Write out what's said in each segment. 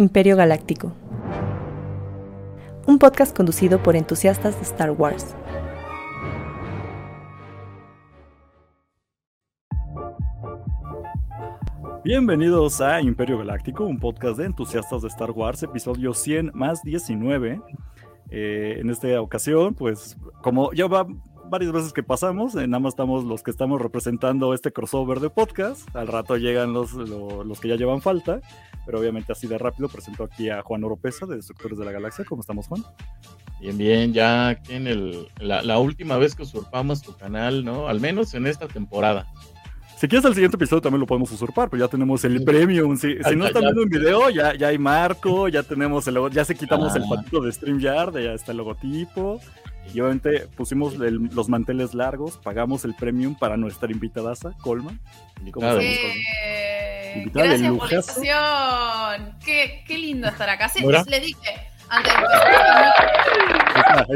Imperio Galáctico. Un podcast conducido por entusiastas de Star Wars. Bienvenidos a Imperio Galáctico, un podcast de entusiastas de Star Wars, episodio 100 más 19. Eh, en esta ocasión, pues como ya va varias veces que pasamos, eh, nada más estamos los que estamos representando este crossover de podcast, al rato llegan los, los, que ya llevan falta, pero obviamente así de rápido presento aquí a Juan Oropesa de Destructores de la Galaxia, ¿cómo estamos Juan? Bien, bien, ya aquí en el, la, la última vez que usurpamos tu canal, ¿no? Al menos en esta temporada. Si quieres el siguiente episodio también lo podemos usurpar, pero ya tenemos el premium. Si, si no están viendo un video, ya, ya hay marco, ya tenemos el ya se quitamos el ah. patito de StreamYard, ya está el logotipo. Y obviamente pusimos los manteles largos, pagamos el premium para nuestra invitada, Colman. ¿Cómo estamos, Colman? Gracias por la invitación. Qué, qué lindo estar acá. Sí, les dije, antes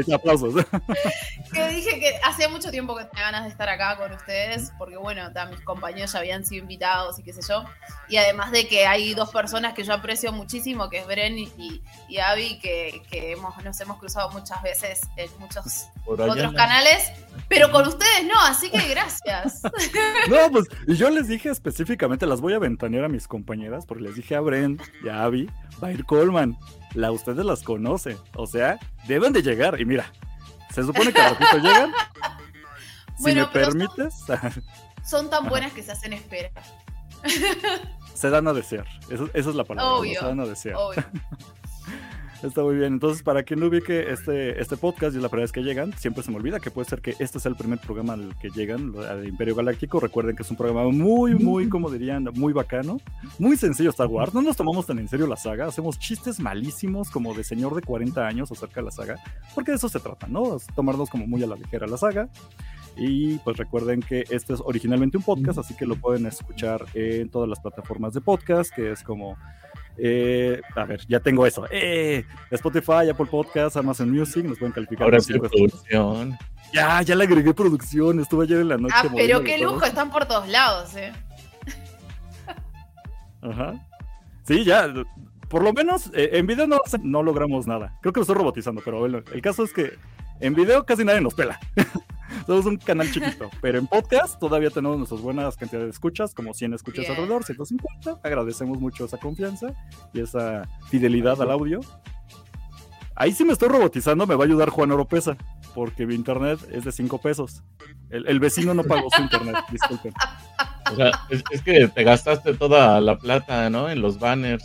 de aplausos. que dije que hacía mucho tiempo que tenía ganas de estar acá con ustedes, porque bueno, mis compañeros ya habían sido invitados y qué sé yo. Y además de que hay dos personas que yo aprecio muchísimo, que es Bren y, y Abby, que, que hemos, nos hemos cruzado muchas veces en muchos otros canales, pero con ustedes no, así que gracias. no, pues, yo les dije específicamente, las voy a ventanear a mis compañeras, porque les dije a Bren y a Abby, va a ir Coleman la ustedes las conocen. O sea, deben de llegar. Y mira, se supone que a ratito llegan. si me permites. Son, tan buenas que se hacen espera. se dan a desear. esa es la palabra. Se dan a desear. Obvio. Está muy bien. Entonces, para quien no ubique este, este podcast y es la primera vez que llegan, siempre se me olvida que puede ser que este sea el primer programa al que llegan, al Imperio Galáctico. Recuerden que es un programa muy, muy, como dirían, muy bacano, muy sencillo Star Wars. No nos tomamos tan en serio la saga, hacemos chistes malísimos como de señor de 40 años acerca de la saga, porque de eso se trata, ¿no? tomarnos como muy a la ligera la saga. Y pues recuerden que este es originalmente un podcast, así que lo pueden escuchar en todas las plataformas de podcast, que es como eh, a ver, ya tengo eso. Eh, Spotify, Apple Podcasts, Amazon Music, nos pueden calificar. Ahora sí, producción. Ya, ya le agregué producción. Estuve ayer en la noche. Ah, pero qué lujo, están por todos lados, eh. Ajá. Sí, ya. Por lo menos eh, en video no, no logramos nada. Creo que lo estoy robotizando, pero bueno, el caso es que en video casi nadie nos pela. Somos un canal chiquito, pero en podcast todavía tenemos nuestras buenas cantidades de escuchas, como 100 escuchas alrededor, 150. Agradecemos mucho esa confianza y esa fidelidad al audio. Ahí sí me estoy robotizando, me va a ayudar Juan Oropesa, porque mi internet es de 5 pesos. El, vecino no pagó su internet, disculpen. O sea, es, que te gastaste toda la plata, ¿no? En los banners.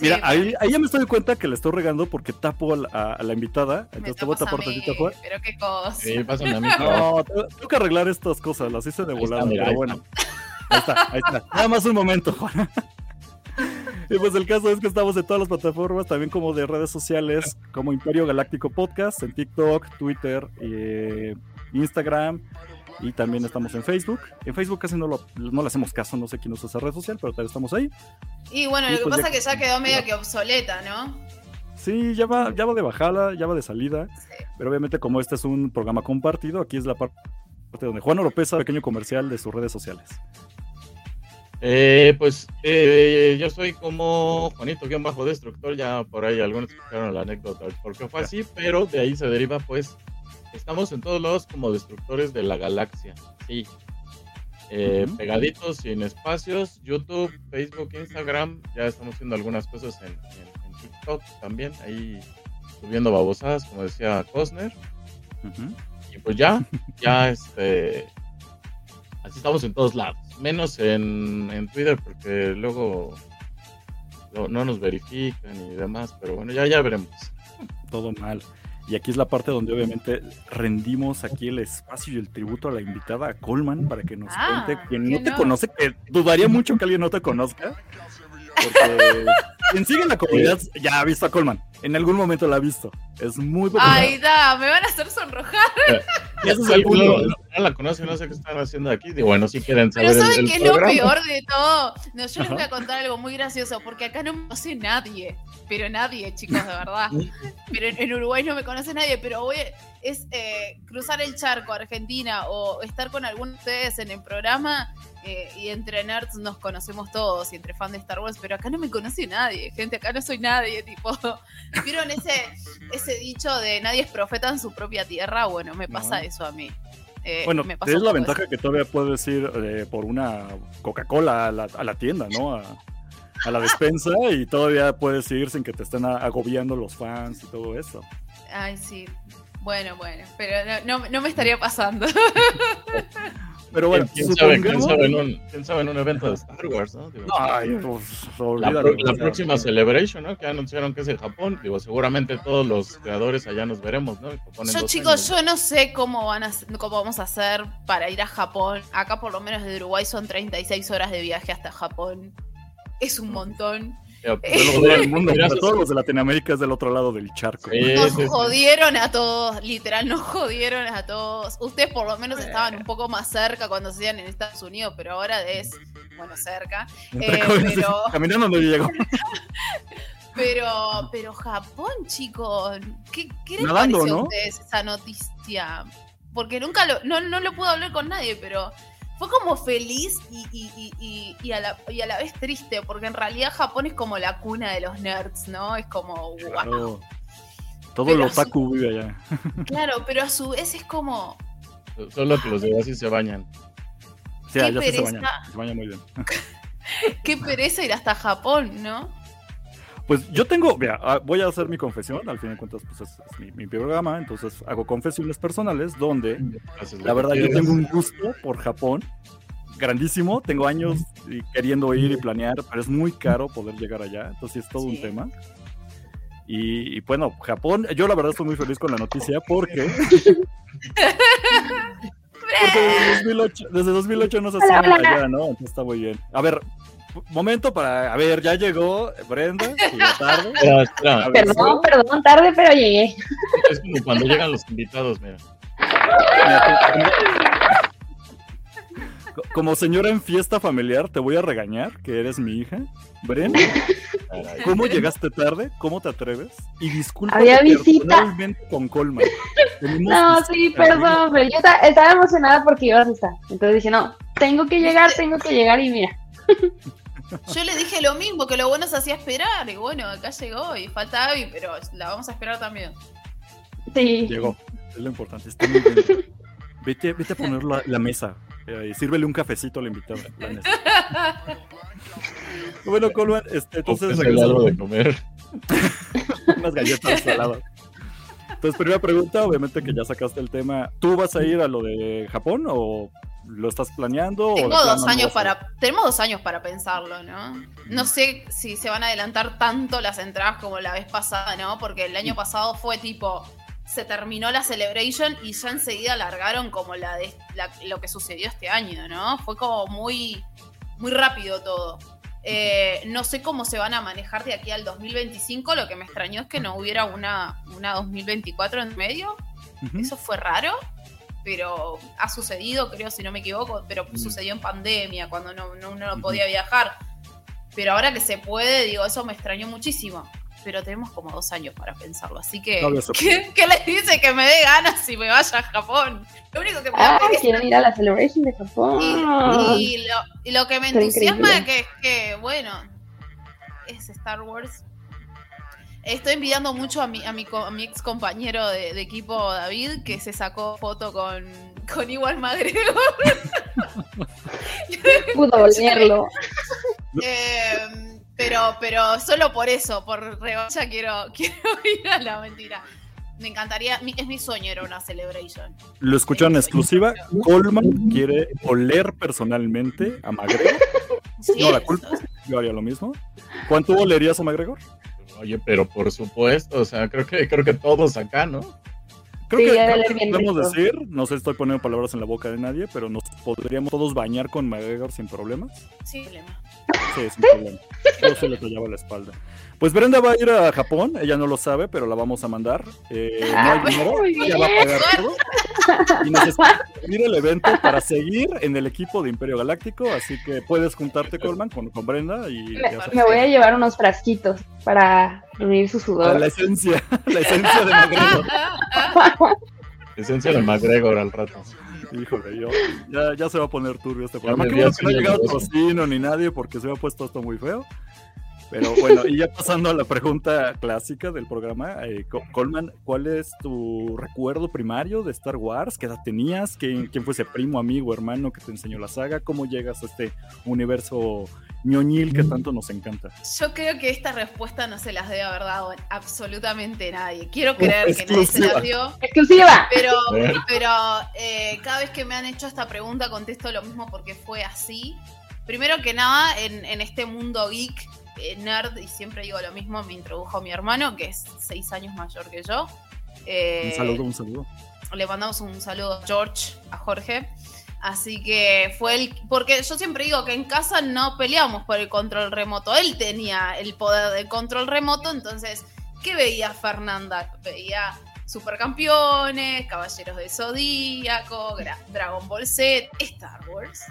Mira, ahí, ahí, ya me estoy cuenta que le estoy regando porque tapo a la, invitada. Entonces te voy a tapar tantito, Juan. Pero qué cosa. Sí, pásame a mí. No, tengo que arreglar estas cosas, las hice de volada, pero bueno. Ahí está, ahí está. Nada más un momento, Juan. Y pues el caso es que estamos en todas las plataformas, también como de redes sociales, como Imperio Galáctico Podcast, en TikTok, Twitter, eh, Instagram, y también estamos en Facebook. En Facebook casi no, lo, no le hacemos caso, no sé quién usa esa red social, pero también estamos ahí. Y bueno, lo que pues pasa es que ya quedó medio que obsoleta, ¿no? Sí, ya va, ya va de bajada, ya va de salida. Pero obviamente, como este es un programa compartido, aquí es la parte donde Juan Oropesa, pequeño comercial de sus redes sociales. Eh, pues eh, yo soy como Juanito guion bajo destructor, ya por ahí algunos escucharon la anécdota porque fue así, pero de ahí se deriva pues Estamos en todos lados como destructores de la galaxia, sí. Eh, pegaditos y en espacios, YouTube, Facebook, Instagram, ya estamos haciendo algunas cosas en, TikTok también, ahí subiendo babosadas, como decía Cosner. Y pues ya, ya este, así estamos en todos lados, menos en, en Twitter porque luego no, no, nos verifican y demás, pero bueno, ya, ya veremos. Todo mal. Y aquí es la parte donde obviamente rendimos aquí el espacio y el tributo a la invitada a Coleman para que nos ah, cuente quien no te conoce, que dudaría mucho que alguien no te conozca. Porque quien sigue en la comunidad ya ha visto a Coleman. En algún momento la ha visto. Es muy popular. Ay, da, me van a hacer sonrojar. Y eso es no, no, la conocen, no sé qué están haciendo aquí. Y bueno, si quieren saber. Pero ¿saben qué es lo peor de todo? No, yo les voy a contar algo muy gracioso, porque acá no me conoce nadie. Pero nadie, chicos, de verdad. Pero en, Uruguay no me conoce nadie, pero voy, es eh, cruzar el charco a Argentina o estar con algunos de ustedes en el programa eh, y entre nerds nos conocemos todos y entre fans de Star Wars, pero acá no me conoce nadie, gente, acá no soy nadie, tipo, ¿vieron ese, ese dicho de nadie es profeta en su propia tierra? Bueno, me pasa eso a mí. Eh, bueno, es la ventaja que todavía puedes ir eh, por una Coca-Cola a la, tienda, ¿no? A, a la despensa y todavía puedes ir sin que te estén agobiando los fans y todo eso. Ay, sí. Bueno, bueno, pero no, no me estaría pasando. Pero bueno, ¿quién sabe, ¿quién sabe, en un, ¿quién sabe en un evento de Star Wars? ¿no? Ay, pues, la, la, próxima Celebration, ¿no? Que anunciaron que es en Japón. Digo, seguramente todos los creadores allá nos veremos, ¿no? Yo, chicos, yo no sé cómo, van a, cómo vamos a hacer para ir a Japón. Acá, por lo menos de Uruguay, son 36 horas de viaje hasta Japón. Es un montón. Todos los de Latinoamérica es del otro lado del charco. nos jodieron a todos, literal, nos jodieron a todos. Ustedes por lo menos estaban un poco más cerca cuando se iban en Estados Unidos, pero ahora es, bueno, cerca. Eh, pero... Caminando no llegó. pero, pero Japón, chicos, ¿qué, qué les pareció a ustedes esa noticia? Porque nunca lo, no, no lo pude hablar con nadie, pero fue como feliz y, a la, vez triste, porque en realidad Japón es como la cuna de los nerds, ¿no? Es como, wow. Todo lo otaku vive allá. Claro, pero a su vez es como... Solo que los de así se bañan. Sí, allá se bañan, se bañan muy bien. Qué pereza ir hasta Japón, ¿no? Pues yo tengo, mira, ah, voy a hacer mi confesión, al fin de cuentas, pues es, mi, programa, entonces hago confesiones personales donde la verdad yo tengo un gusto por Japón grandísimo, tengo años queriendo ir y planear, pero es muy caro poder llegar allá, entonces es todo un tema. Y, bueno, Japón, yo la verdad estoy muy feliz con la noticia porque... porque desde 2008, desde 2008 no se hacía allá, ¿no? Entonces está muy bien. A ver, momento para. A ver, ya llegó Brenda. tarde. perdón, perdón, tarde, pero llegué. Es como cuando llegan los invitados, mira. Como señora en fiesta familiar, te voy a regañar que eres mi hija. Brenda, ¿cómo llegaste tarde? ¿Cómo te atreves? Y disculpa Había visita. con Colma. no, sí, perdón, pero yo estaba emocionada porque ibas a estar. Entonces dije, no, tengo que llegar, tengo que llegar y mira. Yo le dije lo mismo, que lo bueno se hacía esperar. Y bueno, acá llegó y falta Abby, pero la vamos a esperar también. Sí. Llegó. Es lo importante. vete, vete a poner la, mesa. Eh, y sírvele un cafecito al invitado. bueno, Colman, este, entonces. algo de comer. Unas galletas saladas. Entonces, primera pregunta, obviamente que ya sacaste el tema. ¿Tú vas a ir a lo de Japón o ¿Lo estás planeando? Tengo dos años para, tenemos dos años para pensarlo, ¿no? No sé si se van a adelantar tanto las entradas como la vez pasada, ¿no? Porque el año pasado fue tipo, se terminó la celebration y ya enseguida largaron como la de lo que sucedió este año, ¿no? Fue como muy, muy rápido todo. Eh, no sé cómo se van a manejar de aquí al 2025. Lo que me extrañó es que no hubiera una, una 2024 en medio. Eso fue raro pero ha sucedido, creo, si no me equivoco, pero mm. sucedió en pandemia, cuando no, no, uno podía viajar. Pero ahora que se puede, digo, eso me extrañó muchísimo. Pero tenemos como dos años para pensarlo. Así que, ¿qué, les dice que me dé ganas si me vaya a Japón? Lo único que me ah, quiero ir a la Celebration de Japón. Y, lo, que me entusiasma es que, que, bueno, es Star Wars, Estoy envidiando mucho a mi, a mi, mi ex compañero de, equipo David, que se sacó foto con, con igual McGregor. Pudo volverlo. Eh, pero, pero solo por eso, por revancha, quiero, quiero ir a la mentira. Me encantaría, es mi sueño, era una celebration. Lo escucharon en exclusiva. Coleman quiere oler personalmente a McGregor. No, la culpa, yo haría lo mismo. ¿Cuánto olerías a McGregor? Oye, pero por supuesto, o sea, creo que, creo que todos acá, ¿no? Creo que, podemos decir, no sé estoy poniendo palabras en la boca de nadie, pero nos podríamos todos bañar con McGregor sin problemas. Sin problema. Sí, sin problema. Yo se le tallaba la espalda. Pues Brenda va a ir a Japón, ella no lo sabe, pero la vamos a mandar. Eh, no hay ah, dinero, ella va a pagar todo. Y necesita ir el evento para seguir en el equipo de Imperio Galáctico, así que puedes juntarte, Colman, con, con Brenda. y Me, voy a llevar unos frasquitos para reunir su sudor. La esencia, la esencia de McGregor. la esencia de McGregor al rato. Híjole, yo, ya, ya se va a poner turbio este programa. que no ha llegado Tocino ni nadie porque se me ha puesto esto muy feo. Pero bueno, y ya pasando a la pregunta clásica del programa, eh, Coleman, ¿cuál es tu recuerdo primario de Star Wars? ¿Qué edad tenías? ¿Quién, ¿Quién, fue ese primo, amigo, hermano que te enseñó la saga? ¿Cómo llegas a este universo ñoñil que tanto nos encanta? Yo creo que esta respuesta no se las debe haber dado absolutamente nadie. Quiero creer que nadie se las dio. Exclusiva. Pero, pero eh, cada vez que me han hecho esta pregunta contesto lo mismo porque fue así. Primero que nada, en, en este mundo geek nerd, y siempre digo lo mismo, me introdujo mi hermano, que es seis años mayor que yo. Eh, un saludo, un saludo. Le mandamos un saludo a George, a Jorge. Así que fue el. Porque yo siempre digo que en casa no peleamos por el control remoto. Él tenía el poder del control remoto, entonces, ¿qué veía Fernanda? Veía Supercampeones, Caballeros de Zodíaco, Dragon Ball Z, Star Wars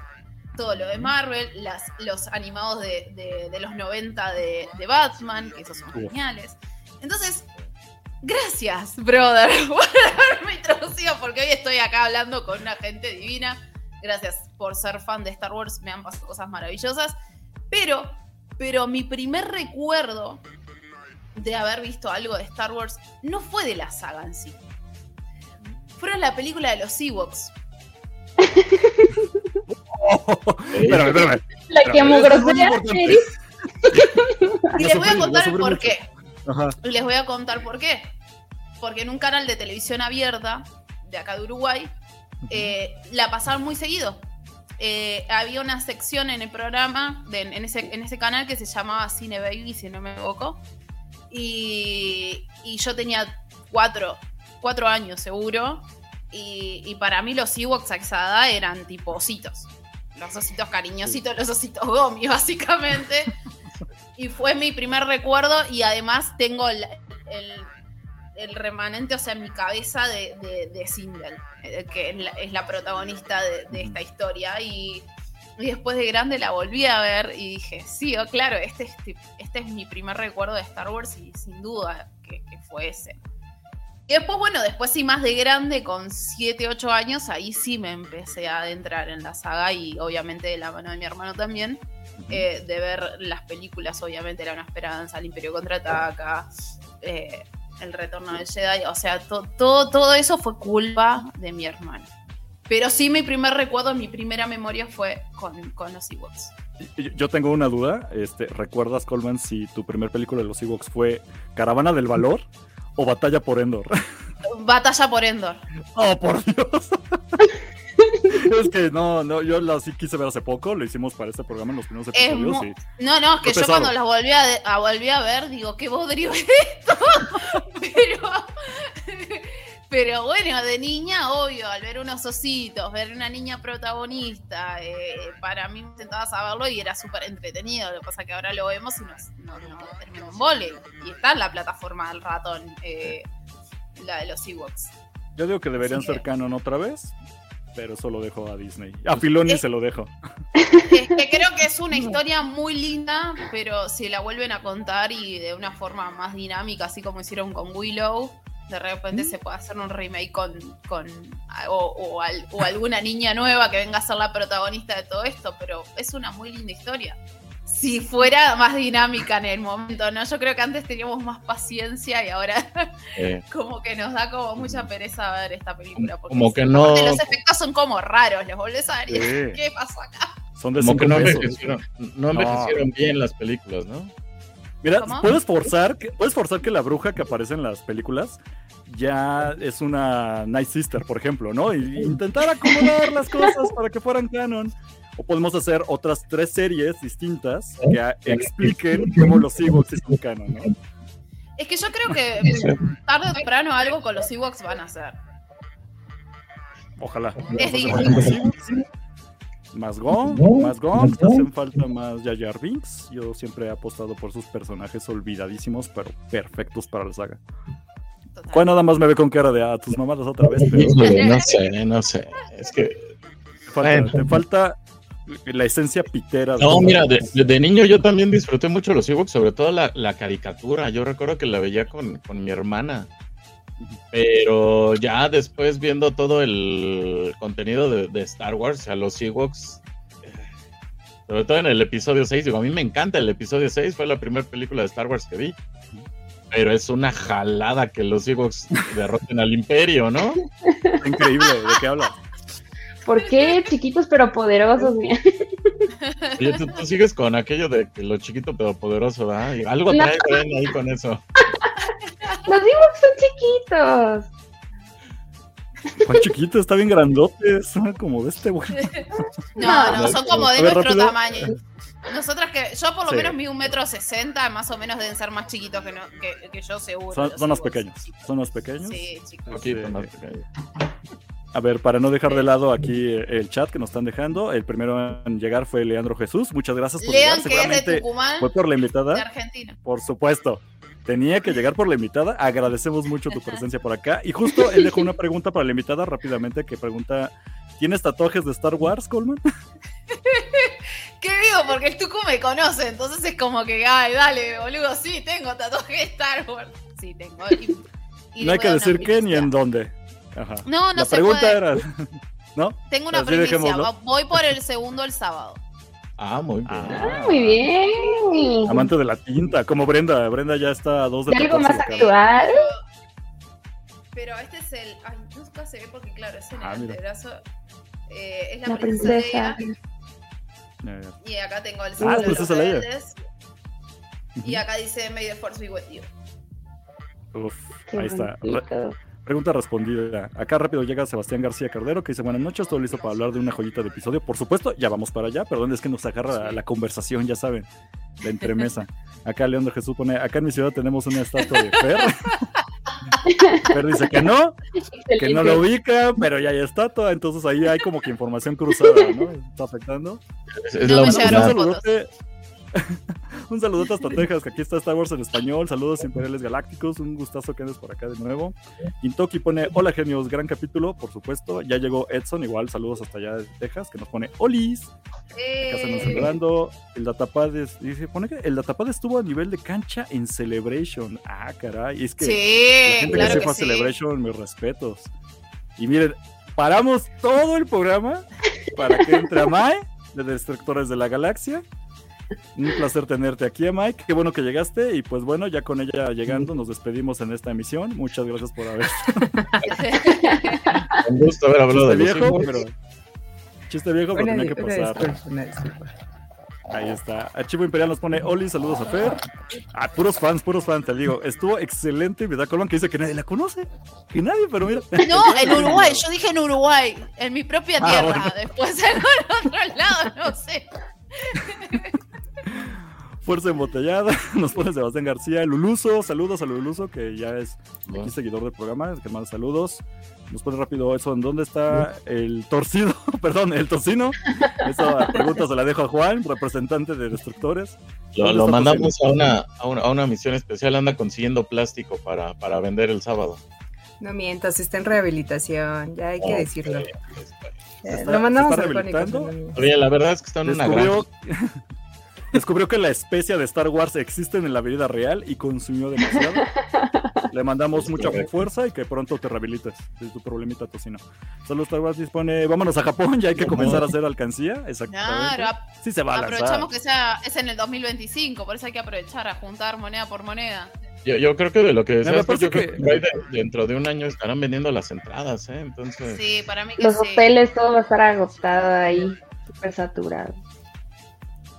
todo lo de Marvel, las, los animados de, los 90 de, Batman, que esos son geniales. Entonces, gracias, brother, por haberme introducido, porque hoy estoy acá hablando con una gente divina. Gracias por ser fan de Star Wars, me han pasado cosas maravillosas. Pero, pero mi primer recuerdo de haber visto algo de Star Wars no fue de la saga en sí. Fueron la película de los Ewoks. espérame, espérame. La que Y les voy a contar por qué. Y les voy a contar por qué. Porque en un canal de televisión abierta, de acá de Uruguay, eh, la pasaban muy seguido. Eh, había una sección en el programa, en, ese, en ese canal que se llamaba Cine Baby, si no me equivoco. Y, y yo tenía cuatro, cuatro años seguro. Y, para mí los Ewoks a esa eran tipo ositos los ositos cariñositos, los ositos gomi, básicamente. y fue mi primer recuerdo y además tengo el, remanente, o sea, en mi cabeza de, de, Sindel, eh, que es la, protagonista de, esta historia. Y, después de grande la volví a ver y dije, sí, oh, claro, este es, este es mi primer recuerdo de Star Wars y sin duda que fue ese. Y después, bueno, después sí más de grande, con 7, 8 años, ahí sí me empecé a adentrar en la saga y obviamente de la mano de mi hermano también, eh, de ver las películas, obviamente era una esperanza, el Imperio contraataca, eh, el retorno del Jedi, o sea, todo, todo eso fue culpa de mi hermano. Pero sí mi primer recuerdo, mi primera memoria fue con, con los Ewoks. Yo tengo una duda, este, ¿recuerdas, Coleman, si tu primer película de los Ewoks fue Caravana del Valor? O Batalla por Endor? Batalla por Endor. Oh, por Dios. es que no, no, yo la sí quise ver hace poco, lo hicimos para este programa en los primeros episodios. No, no, es que yo cuando las volví a, volví a ver, digo, qué bodrio es esto. Pero pero bueno, de niña, obvio, al ver unos ositos, ver una niña protagonista, eh, para mí intentaba saberlo y era súper entretenido. Lo que pasa es que ahora lo vemos y nos, terminó en vole. Y está en la plataforma del ratón, eh, la de los Ewoks. Yo digo que deberían ser canon otra vez, pero eso lo dejo a Disney. A Filoni se lo dejo. que creo que es una historia muy linda, pero si la vuelven a contar y de una forma más dinámica, así como hicieron con Willow de repente se puede hacer un remake con, con o, alguna niña nueva que venga a ser la protagonista de todo esto, pero es una muy linda historia. Si fuera más dinámica en el momento, ¿no? Yo creo que antes teníamos más paciencia y ahora como que nos da como mucha pereza ver esta película. como que no... Los efectos son como raros, los volvés a ver ¿qué pasó acá? Son de como que no envejecieron, no envejecieron bien las películas, ¿no? Mira, puedes forzar, que, puedes forzar que la bruja que aparece en las películas ya es una Night Sister, por ejemplo, ¿no? Y intentar acomodar las cosas para que fueran canon. O podemos hacer otras tres series distintas que expliquen cómo los Ewoks son canon, ¿no? Es que yo creo que tarde o temprano algo con los Ewoks van a hacer. Ojalá. Es difícil. Más Gon, más Gon, hacen falta más Jar Binks. Yo siempre he apostado por sus personajes olvidadísimos, pero perfectos para la saga. Juan nada más me ve con cara de ah, tus mamadas otra vez. No sé, no sé. Es que. Te falta la esencia pitera. No, mira, de, niño yo también disfruté mucho los Ewoks, sobre todo la, caricatura. Yo recuerdo que la veía con, con mi hermana. Pero ya después viendo todo el contenido de, Star Wars, a los Ewoks, sobre todo en el episodio 6, digo, a mí me encanta el episodio 6, fue la primera película de Star Wars que vi. Pero es una jalada que los Ewoks derroten al Imperio, ¿no? Increíble, ¿de qué hablas? ¿Por qué chiquitos pero poderosos? Oye, tú, sigues con aquello de que lo chiquito pero poderoso, ¿verdad? Algo trae ahí con eso. Los Ewoks son chiquitos. Son chiquitos, está bien grandotes, como de este güey. No, no, son como de nuestro tamaño. Nosotras que, yo por lo menos mido un metro sesenta, más o menos deben ser más chiquitos que, no, que, yo seguro. Son, son los pequeños, son los pequeños. Sí, chicos. Aquí, más pequeños. A ver, para no dejar de lado aquí el chat que nos están dejando, el primero en llegar fue Leandro Jesús. Muchas gracias por Lean, que es de Tucumán. Fue por la invitada. De Argentina. Por supuesto. Tenía que llegar por la invitada. Agradecemos mucho tu presencia por acá. Y justo él dejó una pregunta para la invitada rápidamente que pregunta, ¿tienes tatuajes de Star Wars, Coleman? ¿Qué digo? Porque el Tucu me conoce, entonces es como que, ay, dale, boludo, sí, tengo tatuajes de Star Wars. Sí, tengo. no hay que decir qué ni en dónde. Ajá. No, no La pregunta era, ¿no? Tengo una pregunta. Voy por el segundo el sábado. Ah, muy bien. Ah, muy bien. Amante de la tinta, como Brenda. Brenda ya está a dos de algo más actual? Pero este es el. Ay, nunca se ve porque, claro, es en el ah, antebrazo. Eh, es la, princesa. Y acá tengo el ah, de los rebeldes. Y acá dice May the Force be with you. Uf, ahí está. Pregunta respondida. Acá rápido llega Sebastián García Cardero que dice buenas noches, todo listo para hablar de una joyita de episodio. Por supuesto, ya vamos para allá. Perdón, es que nos agarra la conversación, ya saben, la entremesa. Acá Leandro Jesús pone, acá en mi ciudad tenemos una estatua de Fer. Fer dice que no, que no lo ubica, pero ya hay estatua, entonces ahí hay como que información cruzada, ¿no? Está afectando. Es, la un saludo hasta Texas, que aquí está Star Wars en español. Saludos imperiales galácticos. Un gustazo que andes por acá de nuevo. Intoki pone: Hola genios, gran capítulo, por supuesto. Ya llegó Edson, igual saludos hasta allá de Texas, que nos pone Olis. Acá nos eh. saludando. El Datapad dice: pone que el Datapad estuvo a nivel de cancha en Celebration. Ah, caray. Es que la gente que se fue a Celebration, mis respetos. Y miren, paramos todo el programa para que entre a Mae de Destructores de la Galaxia un placer tenerte aquí, Mike. Qué bueno que llegaste. Y pues bueno, ya con ella llegando, nos despedimos en esta emisión. Muchas gracias por haber. Un gusto haber hablado chiste de viejo, pero. Chiste viejo, pero tenía que pasar. Ahí está. Archivo Imperial nos pone Oli, saludos a Fer. Ah, puros fans, puros fans, te digo. Estuvo excelente. da Colón que dice que nadie la conoce. Que nadie, pero mira. No, en Uruguay. Yo dije en Uruguay. En mi propia ah, tierra. Después en otro lado, no sé. Fuerza embotellada, nos pone Sebastián García, Luluso, saludos a Luluso, que ya es aquí seguidor del programa, que manda saludos. Nos pone rápido eso, ¿en dónde está el torcido? Perdón, el tocino. Esa pregunta se la dejo a Juan, representante de Destructores. Lo, mandamos a una, a una, misión especial, anda consiguiendo plástico para, para vender el sábado. No mientas, está en rehabilitación, ya hay que decirlo. lo mandamos a Oye, la verdad es que está en una gran... Descubrió que la especie de Star Wars existe en la vida real y consumió demasiado. Le mandamos mucha fuerza y que pronto te rehabilites de tu problemita tocino. Solo Star Wars dispone, vámonos a Japón, ya hay que comenzar a hacer alcancía. Exactamente. Claro, sí se va a Aprovechamos que sea, es en el 2025, por eso hay que aprovechar a juntar moneda por moneda. Yo, creo que de lo que decías, yo que... dentro de un año estarán vendiendo las entradas, ¿eh? Entonces... Sí, para mí que Los hoteles, todo va a estar agotado ahí, súper saturado.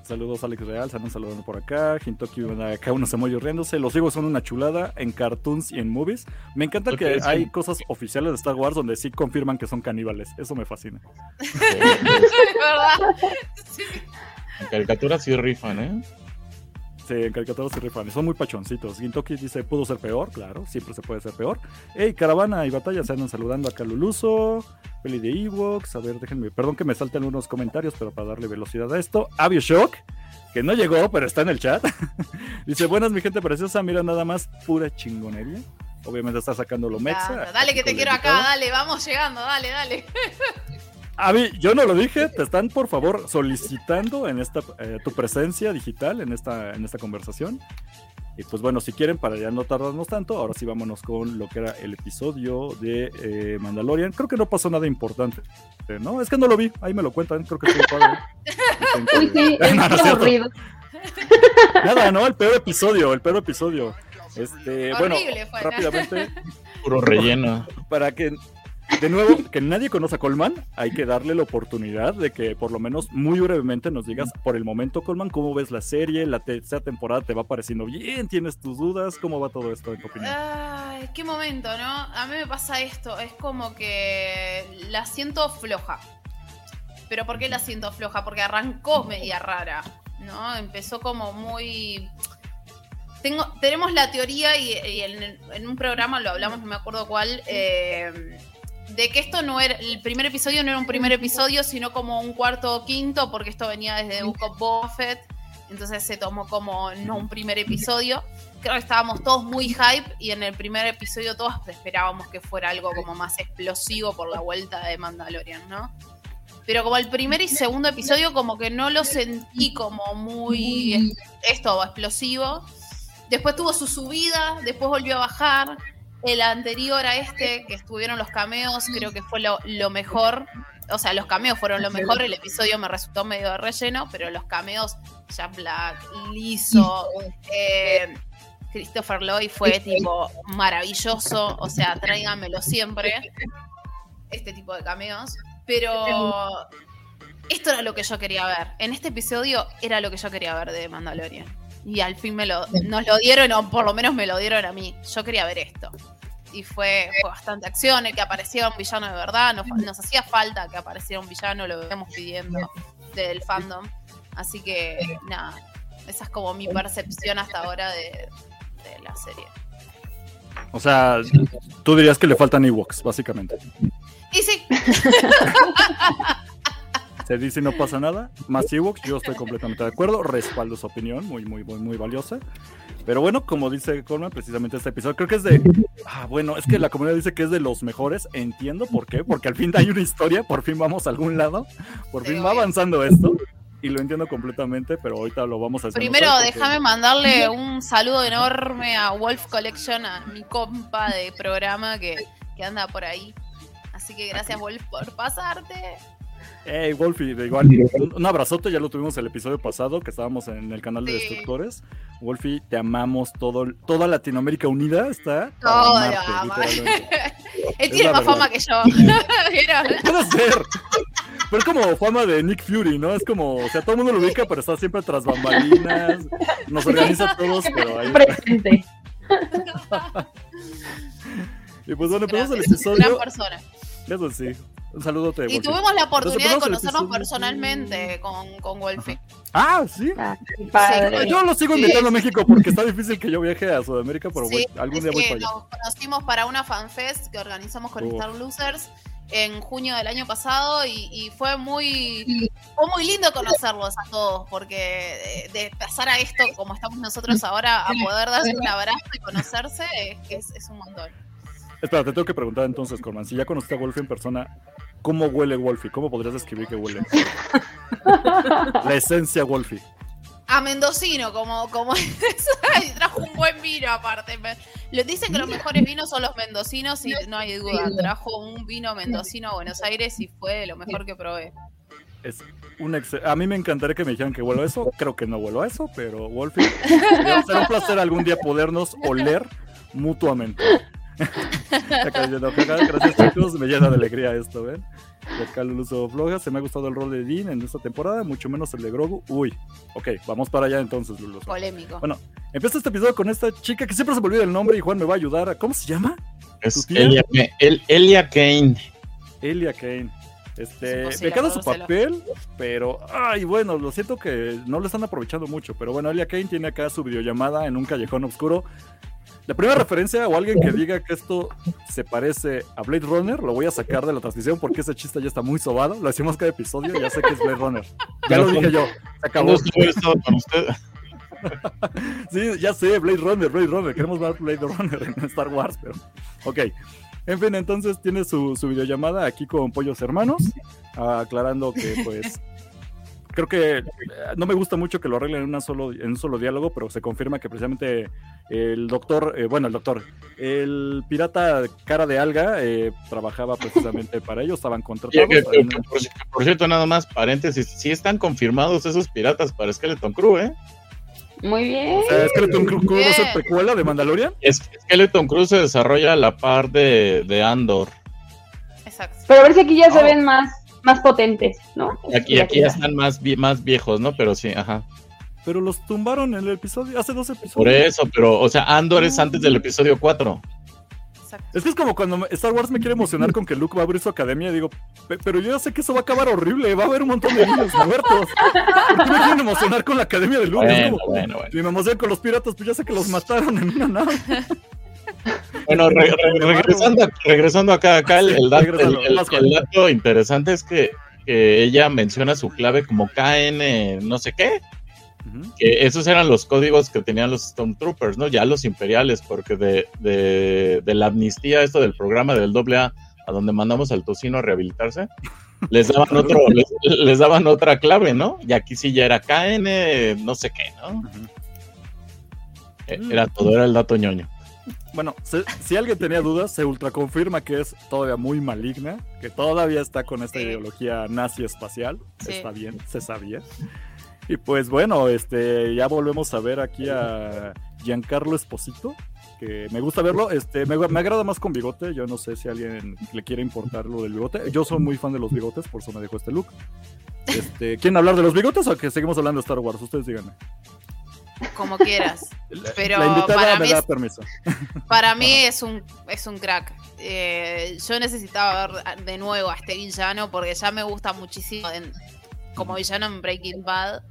Saludos Alex Real, se saludando por acá. Hintoki, acá uno se muere riéndose. Los higos son una chulada en cartoons y en movies. Me encanta que hay cosas oficiales de Star Wars donde sí confirman que son caníbales. Eso me fascina. En caricaturas sí rifan, ¿eh? En caricaturas sí rifan. Son muy pachoncitos. Gintoki dice, pudo ser peor, claro, siempre se puede ser peor. Hey, caravana y batalla se andan saludando acá Luluso. Peli de Ewoks. A ver, déjenme, perdón que me salten unos comentarios, pero para darle velocidad a esto. Shock, que no llegó, pero está en el chat. Dice, buenas mi gente preciosa, mira nada más, pura chingonería. Obviamente está sacando lo mexa. dale que te quiero acá, dale, vamos llegando, dale, dale. A mí, yo no lo dije, te están por favor solicitando en esta eh, tu presencia digital en esta, en esta conversación. Y pues bueno, si quieren, para ya no tardarnos tanto, ahora sí vámonos con lo que era el episodio de eh, Mandalorian. Creo que no pasó nada importante, ¿no? Es que no lo vi, ahí me lo cuentan, creo que estoy padre. Uy, sí, es aburrido. Nada, ¿no? El peor episodio, el peor episodio. Este, bueno, rápidamente. Puro relleno. Para que de nuevo, que nadie conozca a Colman, hay que darle la oportunidad de que por lo menos muy brevemente nos digas por el momento, Colman, cómo ves la serie, la tercera temporada te va pareciendo bien, tienes tus dudas, cómo va todo esto en tu opinión. Ay, qué momento, ¿no? A mí me pasa esto, es como que la siento floja. Pero ¿por qué la siento floja? Porque arrancó media rara, ¿no? Empezó como muy... Tengo, tenemos la teoría y, en, un programa lo hablamos, no me acuerdo cuál, eh, de que esto no era, el primer episodio no era un primer episodio, sino como un cuarto o quinto, porque esto venía desde Book of Buffett, entonces se tomó como no un primer episodio. Creo que estábamos todos muy hype y en el primer episodio todos esperábamos que fuera algo como más explosivo por la vuelta de Mandalorian, ¿no? Pero como el primer y segundo episodio como que no lo sentí como muy esto explosivo. Después tuvo su subida, después volvió a bajar el anterior a este, que estuvieron los cameos, creo que fue lo, mejor. O sea, los cameos fueron lo mejor. El episodio me resultó medio de relleno, pero los cameos, Jack Black, Liso, eh, Christopher Lloyd fue tipo maravilloso. O sea, tráiganmelo siempre. Este tipo de cameos. Pero esto era lo que yo quería ver. En este episodio era lo que yo quería ver de Mandalorian y al fin me lo, nos lo dieron, o por lo menos me lo dieron a mí. Yo quería ver esto. Y fue, bastante acción, el que apareciera un villano de verdad. Nos, nos hacía falta que apareciera un villano, lo veníamos pidiendo del fandom. Así que, nada, esa es como mi percepción hasta ahora de, de la serie. O sea, tú dirías que le faltan Ewoks, básicamente. Y sí. se dice no pasa nada. Más Ewoks, yo estoy completamente de acuerdo. Respaldo su opinión, muy, muy, muy, muy valiosa. Pero bueno, como dice Coleman, precisamente este episodio, creo que es de. Ah, bueno, es que la comunidad dice que es de los mejores. Entiendo por qué, porque al fin hay una historia, por fin vamos a algún lado, por fin va avanzando esto. Y lo entiendo completamente, pero ahorita lo vamos a hacer. Primero, déjame mandarle un saludo enorme a Wolf Collection, a mi compa de programa que, que anda por ahí. Así que gracias, Wolf, por pasarte. Hey, Wolfie, de igual, un, abrazote, ya lo tuvimos el episodio pasado, que estábamos en el canal de Destructores. Wolfie, te amamos, todo, toda Latinoamérica unida está. Toda, Él tiene más fama que yo. Puede ser. Pero es como fama de Nick Fury, ¿no? Es como, o sea, todo el mundo lo ubica, pero está siempre tras bambalinas. Nos organiza a todos, pero ahí. Presente. y pues bueno, empezamos el episodio. Gran persona. Eso sí. Un saludo Y tuvimos la oportunidad de conocernos personalmente con, con Wolfie. Ah, sí. Ah, yo lo sigo invitando a México porque está difícil que yo viaje a Sudamérica, pero algún día voy para allá. Nos conocimos para una fanfest que organizamos con Star Losers en junio del año pasado y, fue muy fue muy lindo conocerlos a todos porque de, pasar a esto como estamos nosotros ahora a poder darse un abrazo y conocerse es, es un montón. Espera, te tengo que preguntar entonces, Corman, si ya conociste a Wolfie en persona, ¿cómo huele Wolfie? ¿Cómo podrías describir que huele? La esencia Wolfie. A mendocino, como, como trajo un buen vino aparte. Le dicen que los mejores vinos son los mendocinos y no hay duda. Trajo un vino mendocino a Buenos Aires y fue lo mejor que probé. Es un a mí me encantaría que me dijeran que huelo a eso. Creo que no huelo a eso, pero Wolfie, será un placer algún día podernos oler mutuamente. Gracias chicos, me llena de alegría esto, ¿ven? De acá Luluso Floja, se me ha gustado el rol de Dean en esta temporada, mucho menos el de Grogu. Uy, ok, vamos para allá entonces, Luluso. Polémico. Bueno, empieza este episodio con esta chica que siempre se me olvida el nombre y Juan me va a ayudar. ¿Cómo se llama? Es Elia, el, Elia Kane. Elia Kane. Este, me queda su papel, pero, ay, bueno, lo siento que no lo están aprovechando mucho, pero bueno, Elia Kane tiene acá su videollamada en un callejón oscuro la primera referencia o alguien que diga que esto se parece a Blade Runner, lo voy a sacar de la transmisión porque ese chiste ya está muy sobado. Lo decimos cada episodio, ya sé que es Blade Runner. Ya lo dije yo, se acabó. sí, ya sé, Blade Runner, Blade Runner. Queremos ver Blade Runner en Star Wars, pero. Ok. En fin, entonces tiene su, su videollamada aquí con Pollos Hermanos, aclarando que, pues, creo que eh, no me gusta mucho que lo arreglen en, una solo, en un solo diálogo, pero se confirma que precisamente el doctor, eh, bueno, el doctor, el pirata cara de alga eh, trabajaba precisamente para ellos, estaban contratados. por, cierto, nada más, paréntesis, sí están confirmados esos piratas para Skeleton Crew, ¿eh? Muy bien. Skeleton Crew no es precuela de Mandalorian. Es, Skeleton Crew se desarrolla a la par de, de Andor. Exacto. Pero a ver si aquí ya se oh. ven más más potentes, ¿no? Aquí, aquí ya están más, más viejos, ¿no? Pero sí, ajá. Pero los tumbaron en el episodio, hace dos episodios. Por eso, pero, o sea, Andor es antes del episodio 4. Es que es como cuando Star Wars me quiere emocionar con que Luke va a abrir su academia y digo, pero yo ya sé que eso va a acabar horrible, va a haber un montón de niños muertos. ¿Por qué me quieren emocionar con la academia de Luke? Bueno, bueno, bueno. Y me emocionan con los piratas, pues ya sé que los mataron en una nave. Bueno, regresando, regresando acá, acá el, dato, interesante es que, ella menciona su clave como KN no sé qué. Que esos eran los códigos que tenían los Stormtroopers, ¿no? Ya los imperiales, porque de, de, la amnistía, esto del programa del AA, a donde mandamos al tocino a rehabilitarse, les daban otro, les, daban otra clave, ¿no? Y aquí sí ya era KN, no sé qué, ¿no? E, era todo, era el dato ñoño. Bueno, si alguien tenía dudas, se ultra confirma que es todavía muy maligna, que todavía está con esta ideología nazi espacial. Está bien, se sabía. Y pues bueno, este, ya volvemos a ver aquí a Giancarlo Esposito, que me gusta verlo. Este, me, agrada más con bigote. Yo no sé si a alguien le quiere importar lo del bigote. Yo soy muy fan de los bigotes, por eso me dejó este look. Este, ¿Quieren hablar de los bigotes o que seguimos hablando de Star Wars? Ustedes díganme como quieras. Pero para mí, es, para mí es un, es un crack. Eh, yo necesitaba ver de nuevo a este villano porque ya me gusta muchísimo como villano en Breaking Bad.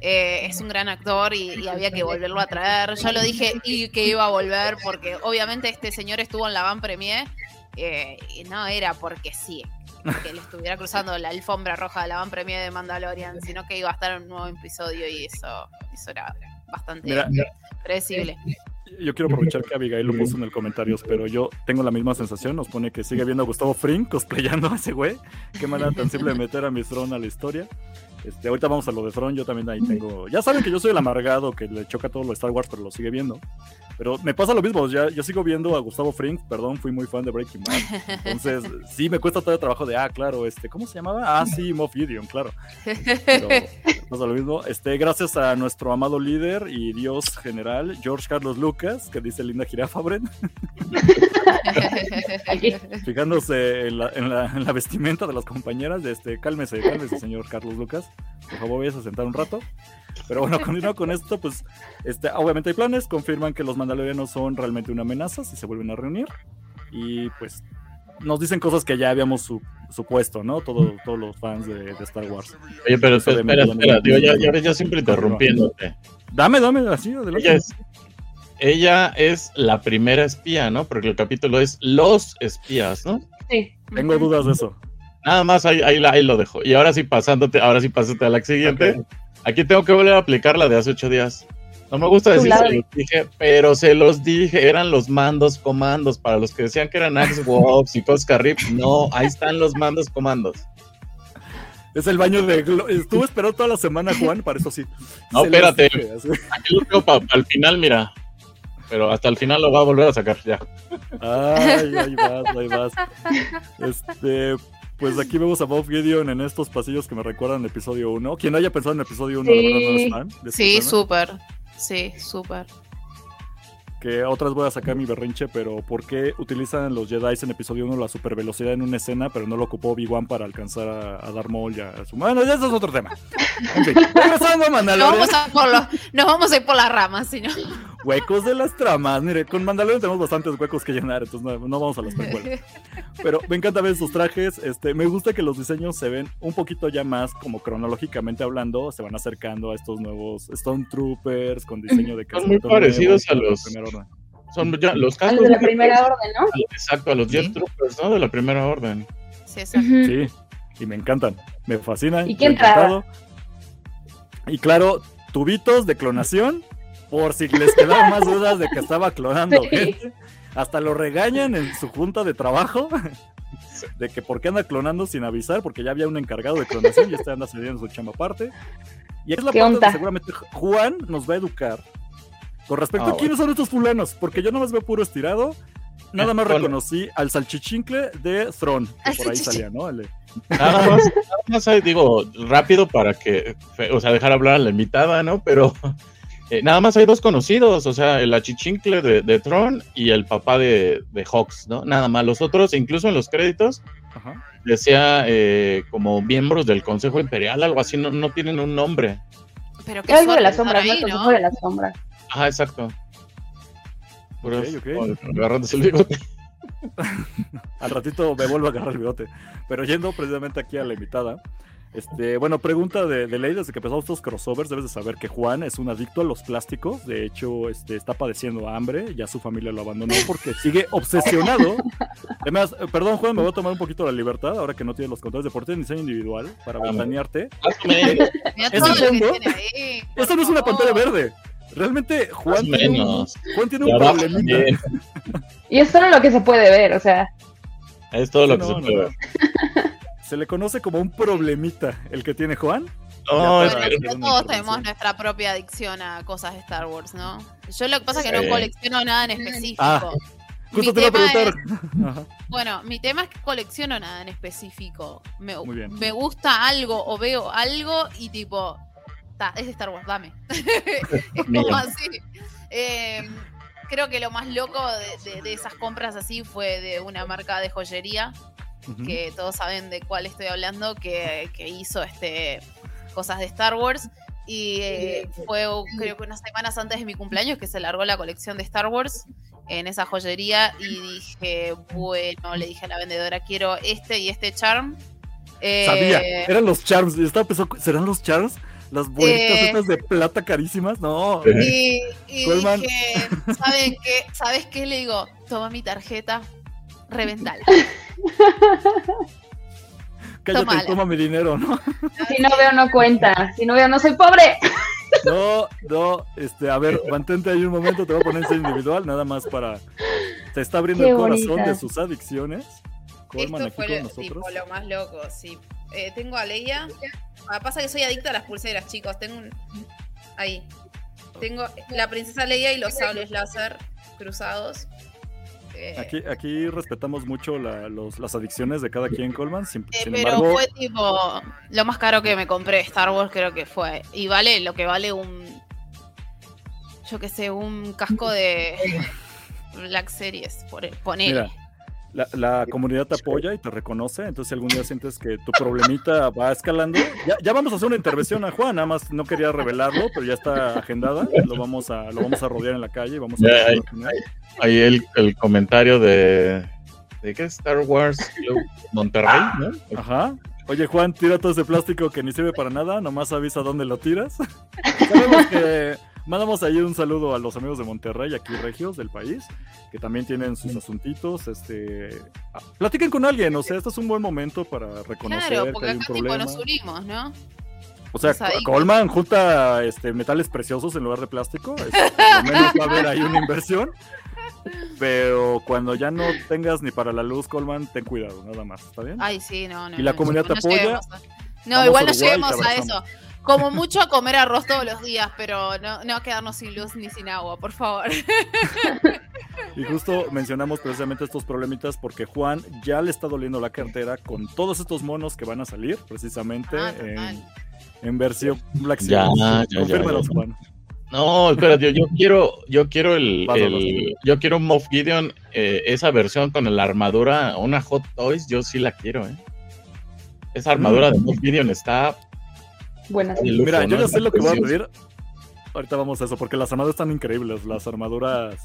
Eh, es un gran actor y, había que volverlo a traer. Yo lo dije y que iba a volver porque obviamente este señor estuvo en la Van Premier eh, y no era porque sí, que le estuviera cruzando la alfombra roja de la Van Premier de Mandalorian, sino que iba a estar en un nuevo episodio y eso, eso era bastante predecible. Yo quiero aprovechar que Abigail lo puso en el comentarios, pero yo tengo la misma sensación. Nos pone que sigue viendo a Gustavo Fring cosplayando a ese güey. Qué manera tan simple de meter a Miss Throne a la historia. Este, ahorita vamos a lo de Throne, yo también ahí tengo. Ya saben que yo soy el amargado que le choca todo lo de Star Wars, pero lo sigue viendo. Pero me pasa lo mismo, ya, yo sigo viendo a Gustavo Fring, perdón, fui muy fan de Breaking Bad. Entonces, sí, me cuesta todo el trabajo de, ah, claro, este, ¿cómo se llamaba? Ah, sí, Moff Gideon, claro. Pero pasa lo mismo. Este, gracias a nuestro amado líder y Dios general, George Carlos Lucas, que dice Linda Jirafa, Bren. Fijándose en la, en, la, en la, vestimenta de las compañeras, de este, cálmese, cálmese, señor Carlos Lucas. Por favor, vayas a sentar un rato. Pero bueno, continuando con esto, pues este, obviamente hay planes, confirman que los mandalorianos son realmente una amenaza si se vuelven a reunir. Y pues nos dicen cosas que ya habíamos supuesto, ¿no? todos los fans de, Star Wars. Oye, pero espera, espera, ya, ya, siempre interrumpiéndote. Dame, dame, así, adelante. Ella es, ella es la primera espía, ¿no? Porque el capítulo es Los espías, ¿no? Sí. Tengo dudas de eso. Nada más ahí, ahí, ahí lo dejo. Y ahora sí, pasándote, ahora sí, pásate a la siguiente. Aquí tengo que volver a aplicar la de hace ocho días. No me gusta decir se los dije, pero se los dije, eran los mandos comandos. Para los que decían que eran Axe Wops y Cosca Rip, no, ahí están los mandos comandos. Es el baño de. Estuve esperando toda la semana, Juan, para eso sí. No, espérate. Aquí lo tengo para el final, mira. Pero hasta el final lo va a volver a sacar, ya. Ay, ahí vas, ahí vas. Este, pues aquí vemos a Bob Gideon en estos pasillos que me recuerdan el episodio 1. Quien haya pensado en el episodio 1, sí. la verdad no están. Sí, súper. Sí, súper que otras voy a sacar mi berrinche, pero ¿por qué utilizan los Jedi en episodio 1 la super velocidad en una escena, pero no lo ocupó Obi-Wan para alcanzar a, dar Maul ya a su... Bueno, ya eso es otro tema. En fin, regresando a Mandalorian. Nos vamos a, por nos vamos a ir por las ramas, si no. Huecos de las tramas. Mire, con Mandalorian tenemos bastantes huecos que llenar, entonces no, vamos a las precuelas. Pero me encanta ver sus trajes. Este, me gusta que los diseños se ven un poquito ya más como cronológicamente hablando, se van acercando a estos nuevos Stone Troopers con diseño de Son muy parecidos a los son ya los. A los de la primera orden, ¿no? Exacto, a los Jet Troopers, ¿no? De la primera orden. Sí, exacto. Sí, y me encantan. Me fascinan. ¿Y quién trae? Y claro, tubitos de clonación, por si les quedaban más dudas de que estaba clonando gente. Hasta lo regañan en su junta de trabajo. de que por qué anda clonando sin avisar, porque ya había un encargado de clonación y este anda cediendo su chamba aparte. Y es la parte donde seguramente Juan nos va a educar con respecto a ah, quiénes son estos fulanos, porque yo no más veo puro estirado. Nada más reconocí al salchichincle de Throne, que por ahí salía, ¿no? Nada más, nada más digo, rápido para que, o sea, dejar hablar a la invitada, ¿no? Pero eh, nada más hay dos conocidos, o sea, el achichincle de, de Tron y el papá de, de, Hawks, ¿no? Nada más. Los otros, incluso en los créditos, decía eh, como miembros del Consejo Imperial, algo así, no, no tienen un nombre. Pero que algo de la sombra, ¿no? Consejo de la sombra. Ajá, exacto. Por okay, okay. agarrándose el bigote. Al ratito me vuelvo a agarrar el bigote. Pero yendo precisamente aquí a la invitada, este, bueno, pregunta de, de ley, desde que empezamos estos crossovers, debes de saber que Juan es un adicto a los plásticos, de hecho, este, está padeciendo hambre, ya su familia lo abandonó porque sigue obsesionado. Además, eh, perdón Juan, me voy a tomar un poquito la libertad, ahora que no tienes los controles de deporte en diseño individual, para ventanearte. Esto no es una pantalla verde. Realmente Juan tiene, un, Juan tiene un problemita. Y es solo lo que se puede ver, o sea. Es todo lo que se puede ver. Se le conoce como un problemita el que tiene Juan. No, todos tenemos nuestra propia adicción a cosas de Star Wars, ¿no? Yo lo que pasa es que no colecciono nada en específico. Ah, justo te iba a preguntar. bueno, mi tema es que colecciono nada en específico. Me, me gusta algo o veo algo y tipo, es de Star Wars, dame. es como así. Em, creo que lo más loco de, esas compras así fue de una marca de joyería que todos saben de cuál estoy hablando, que, hizo este cosas de Star Wars. Y eh, fue creo que unas semanas antes de mi cumpleaños que se largó la colección de Star Wars en esa joyería y dije, bueno, le dije a la vendedora, quiero este y este charm. Sabía, eh, eran los charms, estaba pensando, ¿serán los charms? Las bolitas eh, estas de plata carísimas, no. Y, y dije, ¿saben qué? ¿Sabes qué? Le digo, toma mi tarjeta, reventala. Cállate y toma mi dinero, ¿no? Si no veo, no cuenta. Si no veo, no soy pobre. No, no, este, a ver, mantente ahí un momento, te voy a poner en individual, nada más para. Te está abriendo el corazón de sus adicciones. Esto fue lo, más loco, sí. Eh, tengo a Leia. Ah, pasa que soy adicta a las pulseras, chicos. Tengo un. Ahí. Tengo la princesa Leia y los sables láser cruzados. Aquí, aquí respetamos mucho las adicciones de cada quien, Coleman. Sin, eh, pero fue tipo lo más caro que me compré Star Wars, creo que fue. Y vale lo que vale un. Yo que sé, un casco de Black Series, por poner la, comunidad te apoya y te reconoce, entonces si algún día sientes que tu problemita va escalando, ya, vamos a hacer una intervención a Juan, nada más no quería revelarlo, pero ya está agendada, lo vamos a, lo vamos a rodear en la calle y vamos a... ahí, el, el, comentario de... ¿De qué? Star Wars Monterrey, ¿no? Ajá. Oye Juan, tira todo ese plástico que ni sirve para nada, nomás avisa dónde lo tiras. Sabemos que Mandamos ahí un saludo a los amigos de Monterrey, aquí regios del país, que también tienen sus asuntitos. Este, ah, platiquen con alguien, o sea, este es un buen momento para reconocer claro, porque que hay un problema. nos unimos, ¿no? O sea, Coleman junta este, metales preciosos en lugar de plástico. Este, lo menos va a haber ahí una inversión. Pero cuando ya no tengas ni para la luz, Coleman, ten cuidado, nada más. ¿Está bien? Ay, sí, no, no. Y la comunidad te apoya. No, igual no lleguemos a eso. Como mucho a comer arroz todos los días, pero no, no quedarnos sin luz ni sin agua, por favor. Y justo mencionamos precisamente estos problemitas porque Juan ya le está doliendo la cartera con todos estos monos que van a salir precisamente ah, en, versión Black Ya, ya, Juan. No, espérate, yo, quiero, yo quiero el, yo quiero un Moff Gideon, eh, esa versión con la armadura, una Hot Toys, yo sí la quiero, ¿eh? Esa armadura de Moff Gideon está Buenas. Mira, yo ya sé lo que voy a pedir. Ahorita vamos a eso, porque las armaduras están increíbles. Las armaduras,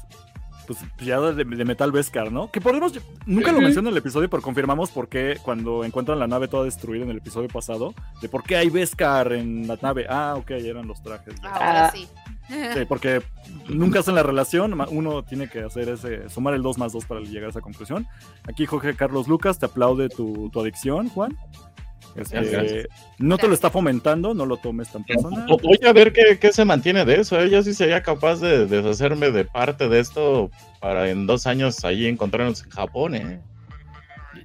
pues ya de, metal Beskar, ¿no? Que podemos, nunca lo mencioné en el episodio, pero confirmamos por qué cuando encuentran la nave toda destruida en el episodio pasado, de por qué hay Beskar en la nave. Ah, ok, eran los trajes. Ahora sí. Sí, porque nunca hacen la relación, uno tiene que hacer ese, sumar el 2 más 2 para llegar a esa conclusión. Aquí Jorge Carlos Lucas te aplaude tu, tu adicción, Juan. Este, no te lo está fomentando, no lo tomes tan personal. Voy a ver qué, se mantiene de eso. Ella ¿eh? sí sería capaz de deshacerme de parte de esto para en dos años ahí encontrarnos en Japón. ¿eh?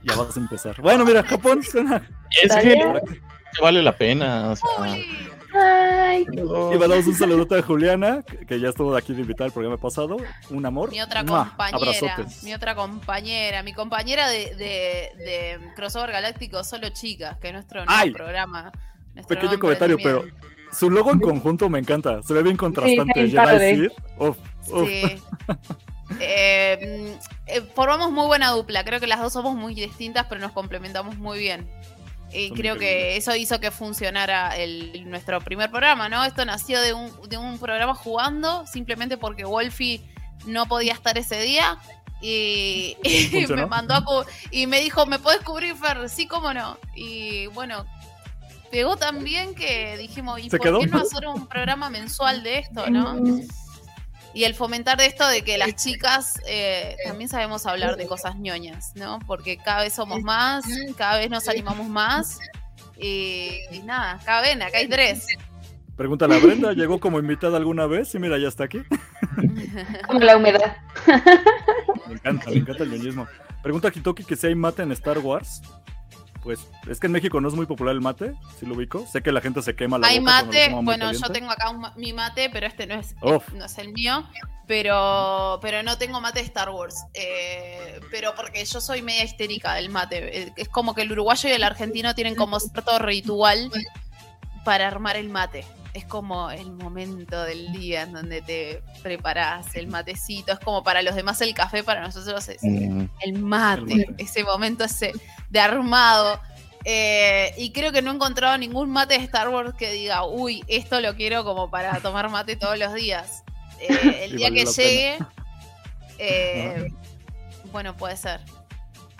Ya vas a empezar. Bueno, mira, Japón suena. Es que vale la pena. O sea, Ay. Y mandamos un saludo a Juliana, que ya estuvo aquí de invitar el programa pasado. Un amor. Mi otra compañera. Mi otra compañera. Mi compañera de, de, Crossover Galáctico, solo chicas, que es nuestro nuevo programa. Pequeño comentario, pero su logo en conjunto me encanta. Se ve bien contrastante. Sí. Eh, eh, formamos muy buena dupla. Creo que las dos somos muy distintas, pero nos complementamos muy bien. Y creo que eso hizo que funcionara el, nuestro primer programa, ¿no? Esto nació de un, de un programa jugando, simplemente porque Wolfie no podía estar ese día. Y, me mandó a y me dijo, ¿me puedes cubrir, Fer? Sí, cómo no. Y bueno, pegó tan bien que dijimos, ¿y por qué no hacer un programa mensual de esto, no? Y el fomentar de esto de que las chicas eh, también sabemos hablar de cosas ñoñas, ¿no? Porque cada vez somos más, cada vez nos animamos más y, nada, cada vez, acá hay tres. Pregúntale a Brenda, ¿llegó como invitada alguna vez? Y mira, ya está aquí. Como la humedad. Me encanta, me encanta el ñoñismo. Pregunta a Kitoki que si hay mate en Star Wars pues es que en México no es muy popular el mate, si lo ubico. Sé que la gente se quema la Hay mate, bueno, yo tengo acá mi mate, pero este no es, no es el mío. Pero, pero no tengo mate de Star Wars. Eh, pero porque yo soy media histérica del mate. Eh, es como que el uruguayo y el argentino tienen como cierto ritual para armar el mate es como el momento del día en donde te preparas el matecito. Es como para los demás el café, para nosotros es mm. el mate, ese momento ese de armado. Eh, y creo que no he encontrado ningún mate de Star Wars que diga, uy, esto lo quiero como para tomar mate todos los días. Eh, el día que llegue, eh, bueno, puede ser.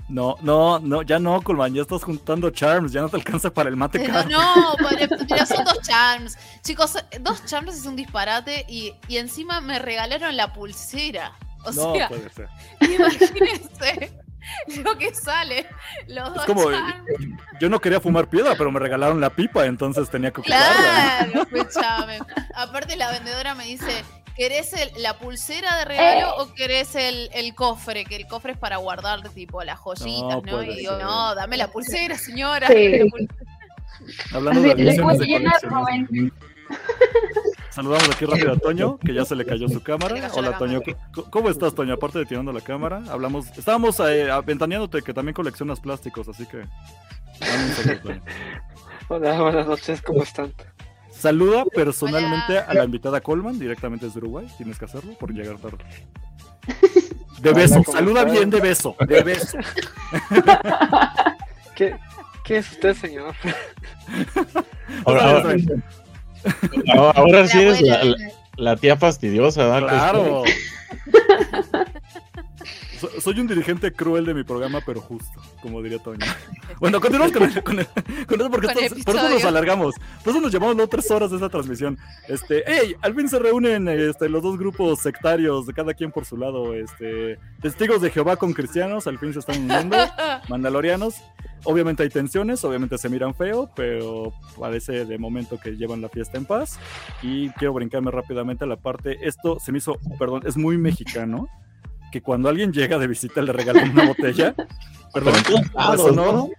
No, no, no, ya no, Colman, ya estás juntando charms, ya no te alcanza para el mate caro. No, no, son dos charms. Chicos, dos charms es un disparate y, y encima me regalaron la pulsera. O no, sea, puede ser. imagínense lo que sale. Los dos como, yo no quería fumar piedra, pero me regalaron la pipa, entonces tenía que ocuparla. Claro, escúchame. Aparte la vendedora me dice, ¿Querés la pulsera de regalo eh. o querés el, el, cofre? Que el cofre es para guardar tipo las joyitas, ¿no? Y digo, no, dame la pulsera, señora. Hablando de de Saludamos aquí rápido a Toño, que ya se le cayó su cámara. Hola Toño, ¿cómo estás Toño? Aparte de tirando la cámara, hablamos, estábamos eh, aventaneándote que también coleccionas plásticos, así que... Hola, buenas noches, ¿cómo están? Saluda personalmente a la invitada Colman, directamente desde Uruguay. Tienes que hacerlo por llegar tarde. De beso, saluda bien de beso, de beso. ¿Qué, ¿Qué es usted, señor? Ahora, ahora, sí es la, tía fastidiosa, ¿verdad? Claro. soy un dirigente cruel de mi programa, pero justo, como diría Toño. Bueno, continuamos con, el, con, eso porque por eso nos alargamos. Por eso nos llevamos no, tres horas de esta transmisión. Este, hey, al fin se reúnen este, los dos grupos sectarios, de cada quien por su lado. Este, testigos de Jehová con cristianos, al fin se están uniendo. Mandalorianos. Obviamente hay tensiones, obviamente se miran feo, pero parece de momento que llevan la fiesta en paz. Y quiero brincarme rápidamente a la parte. Esto se me hizo, perdón, es muy mexicano que cuando alguien llega de visita le regalan una botella. Perdón, resonó,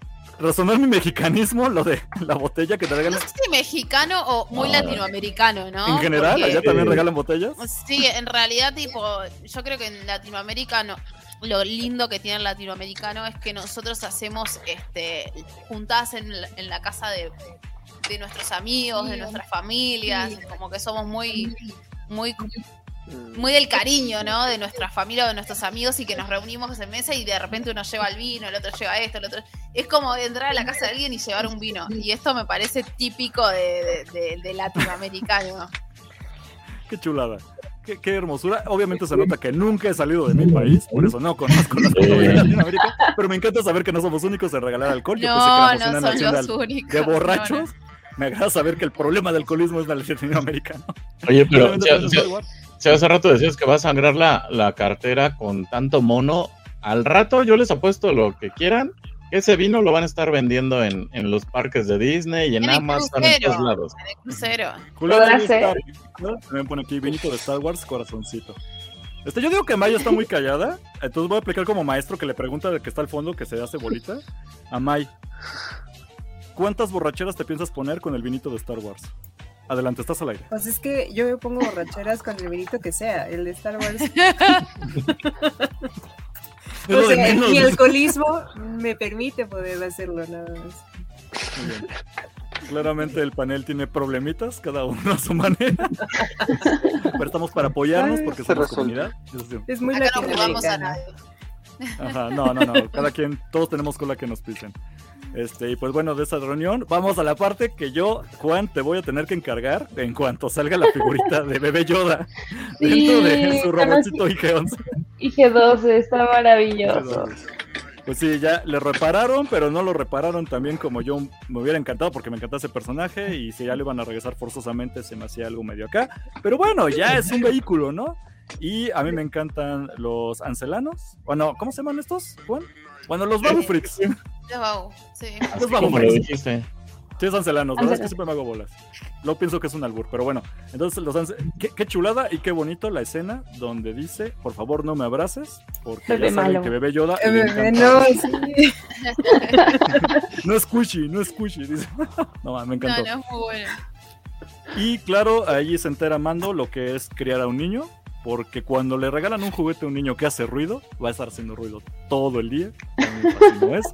resonó mi mexicanismo lo de la botella que te regalan. No sé si mexicano o muy latinoamericano, ¿no? En general, allá también regalan botellas. Sí, en realidad, tipo, yo creo que en latinoamericano lo lindo que tiene el latinoamericano es que nosotros hacemos este juntadas en la, casa de, de, nuestros amigos, de nuestras familias, como que somos muy, muy. Muy del cariño, ¿no? De nuestra familia o de nuestros amigos y que nos reunimos en mesa y de repente uno lleva el vino, el otro lleva esto, el otro. Es como entrar a la casa de alguien y llevar un vino. Y esto me parece típico de, latinoamericano. Qué chulada. Qué, hermosura. Obviamente se nota que nunca he salido de mi país, por eso no conozco las cosas de Latinoamérica, pero me encanta saber que no somos únicos en regalar alcohol. No, no son los únicos. De borrachos. Me agrada saber que el problema del alcoholismo es latinoamericano. Oye, pero si hace rato decías que va a sangrar la, la cartera con tanto mono, al rato yo les apuesto lo que quieran, que ese vino lo van a estar vendiendo en, en los parques de Disney y en, Amazon, en todos lados. En el crucero. también pone aquí vinito de Star Wars, corazoncito. Este, yo digo que Maya está muy callada, entonces voy a aplicar como maestro que le pregunta al que está al fondo, que se hace bolita, a May. ¿Cuántas borracheras te piensas poner con el vinito de Star Wars? Adelante, estás al aire. Pues es que yo me pongo borracheras con el vinito que sea, el de Star Wars. o sea, mi alcoholismo me permite poder hacerlo nada más. Claramente el panel tiene problemitas, cada uno a su manera. Pero estamos para apoyarnos porque somos comunidad. Es muy Acá no. Ajá, no, no, no. Cada quien, todos tenemos cola que nos pisen. Este, y pues bueno, de esa reunión, vamos a la parte que yo, Juan, te voy a tener que encargar en cuanto salga la figurita de bebé Yoda dentro de su robotito IG-11. IG-12, está maravilloso. Pues sí, ya le repararon, pero no lo repararon también como yo me hubiera encantado porque me encantaba ese personaje y si ya le iban a regresar forzosamente se me hacía algo medio acá. Pero bueno, ya es un vehículo, ¿no? Y a mí me encantan los ancelanos. Bueno, ¿cómo se llaman estos, Juan? Bueno, los Babu Freaks. Los Babu, sí. Freaks. Sí, es ancelanos, ¿verdad? Es que siempre me hago bolas. Lo pienso que es un albur, pero bueno. Entonces, los qué, chulada y qué bonito la escena donde dice, por favor no me abraces, porque ya saben que bebé Yoda. Bebé, no, sí. no es squishy, no es squishy, dice. no, me encantó. No, no, muy bueno. Y claro, ahí se entera Mando lo que es criar a un niño, porque cuando le regalan un juguete a un niño que hace ruido, va a estar haciendo ruido todo el día. no es.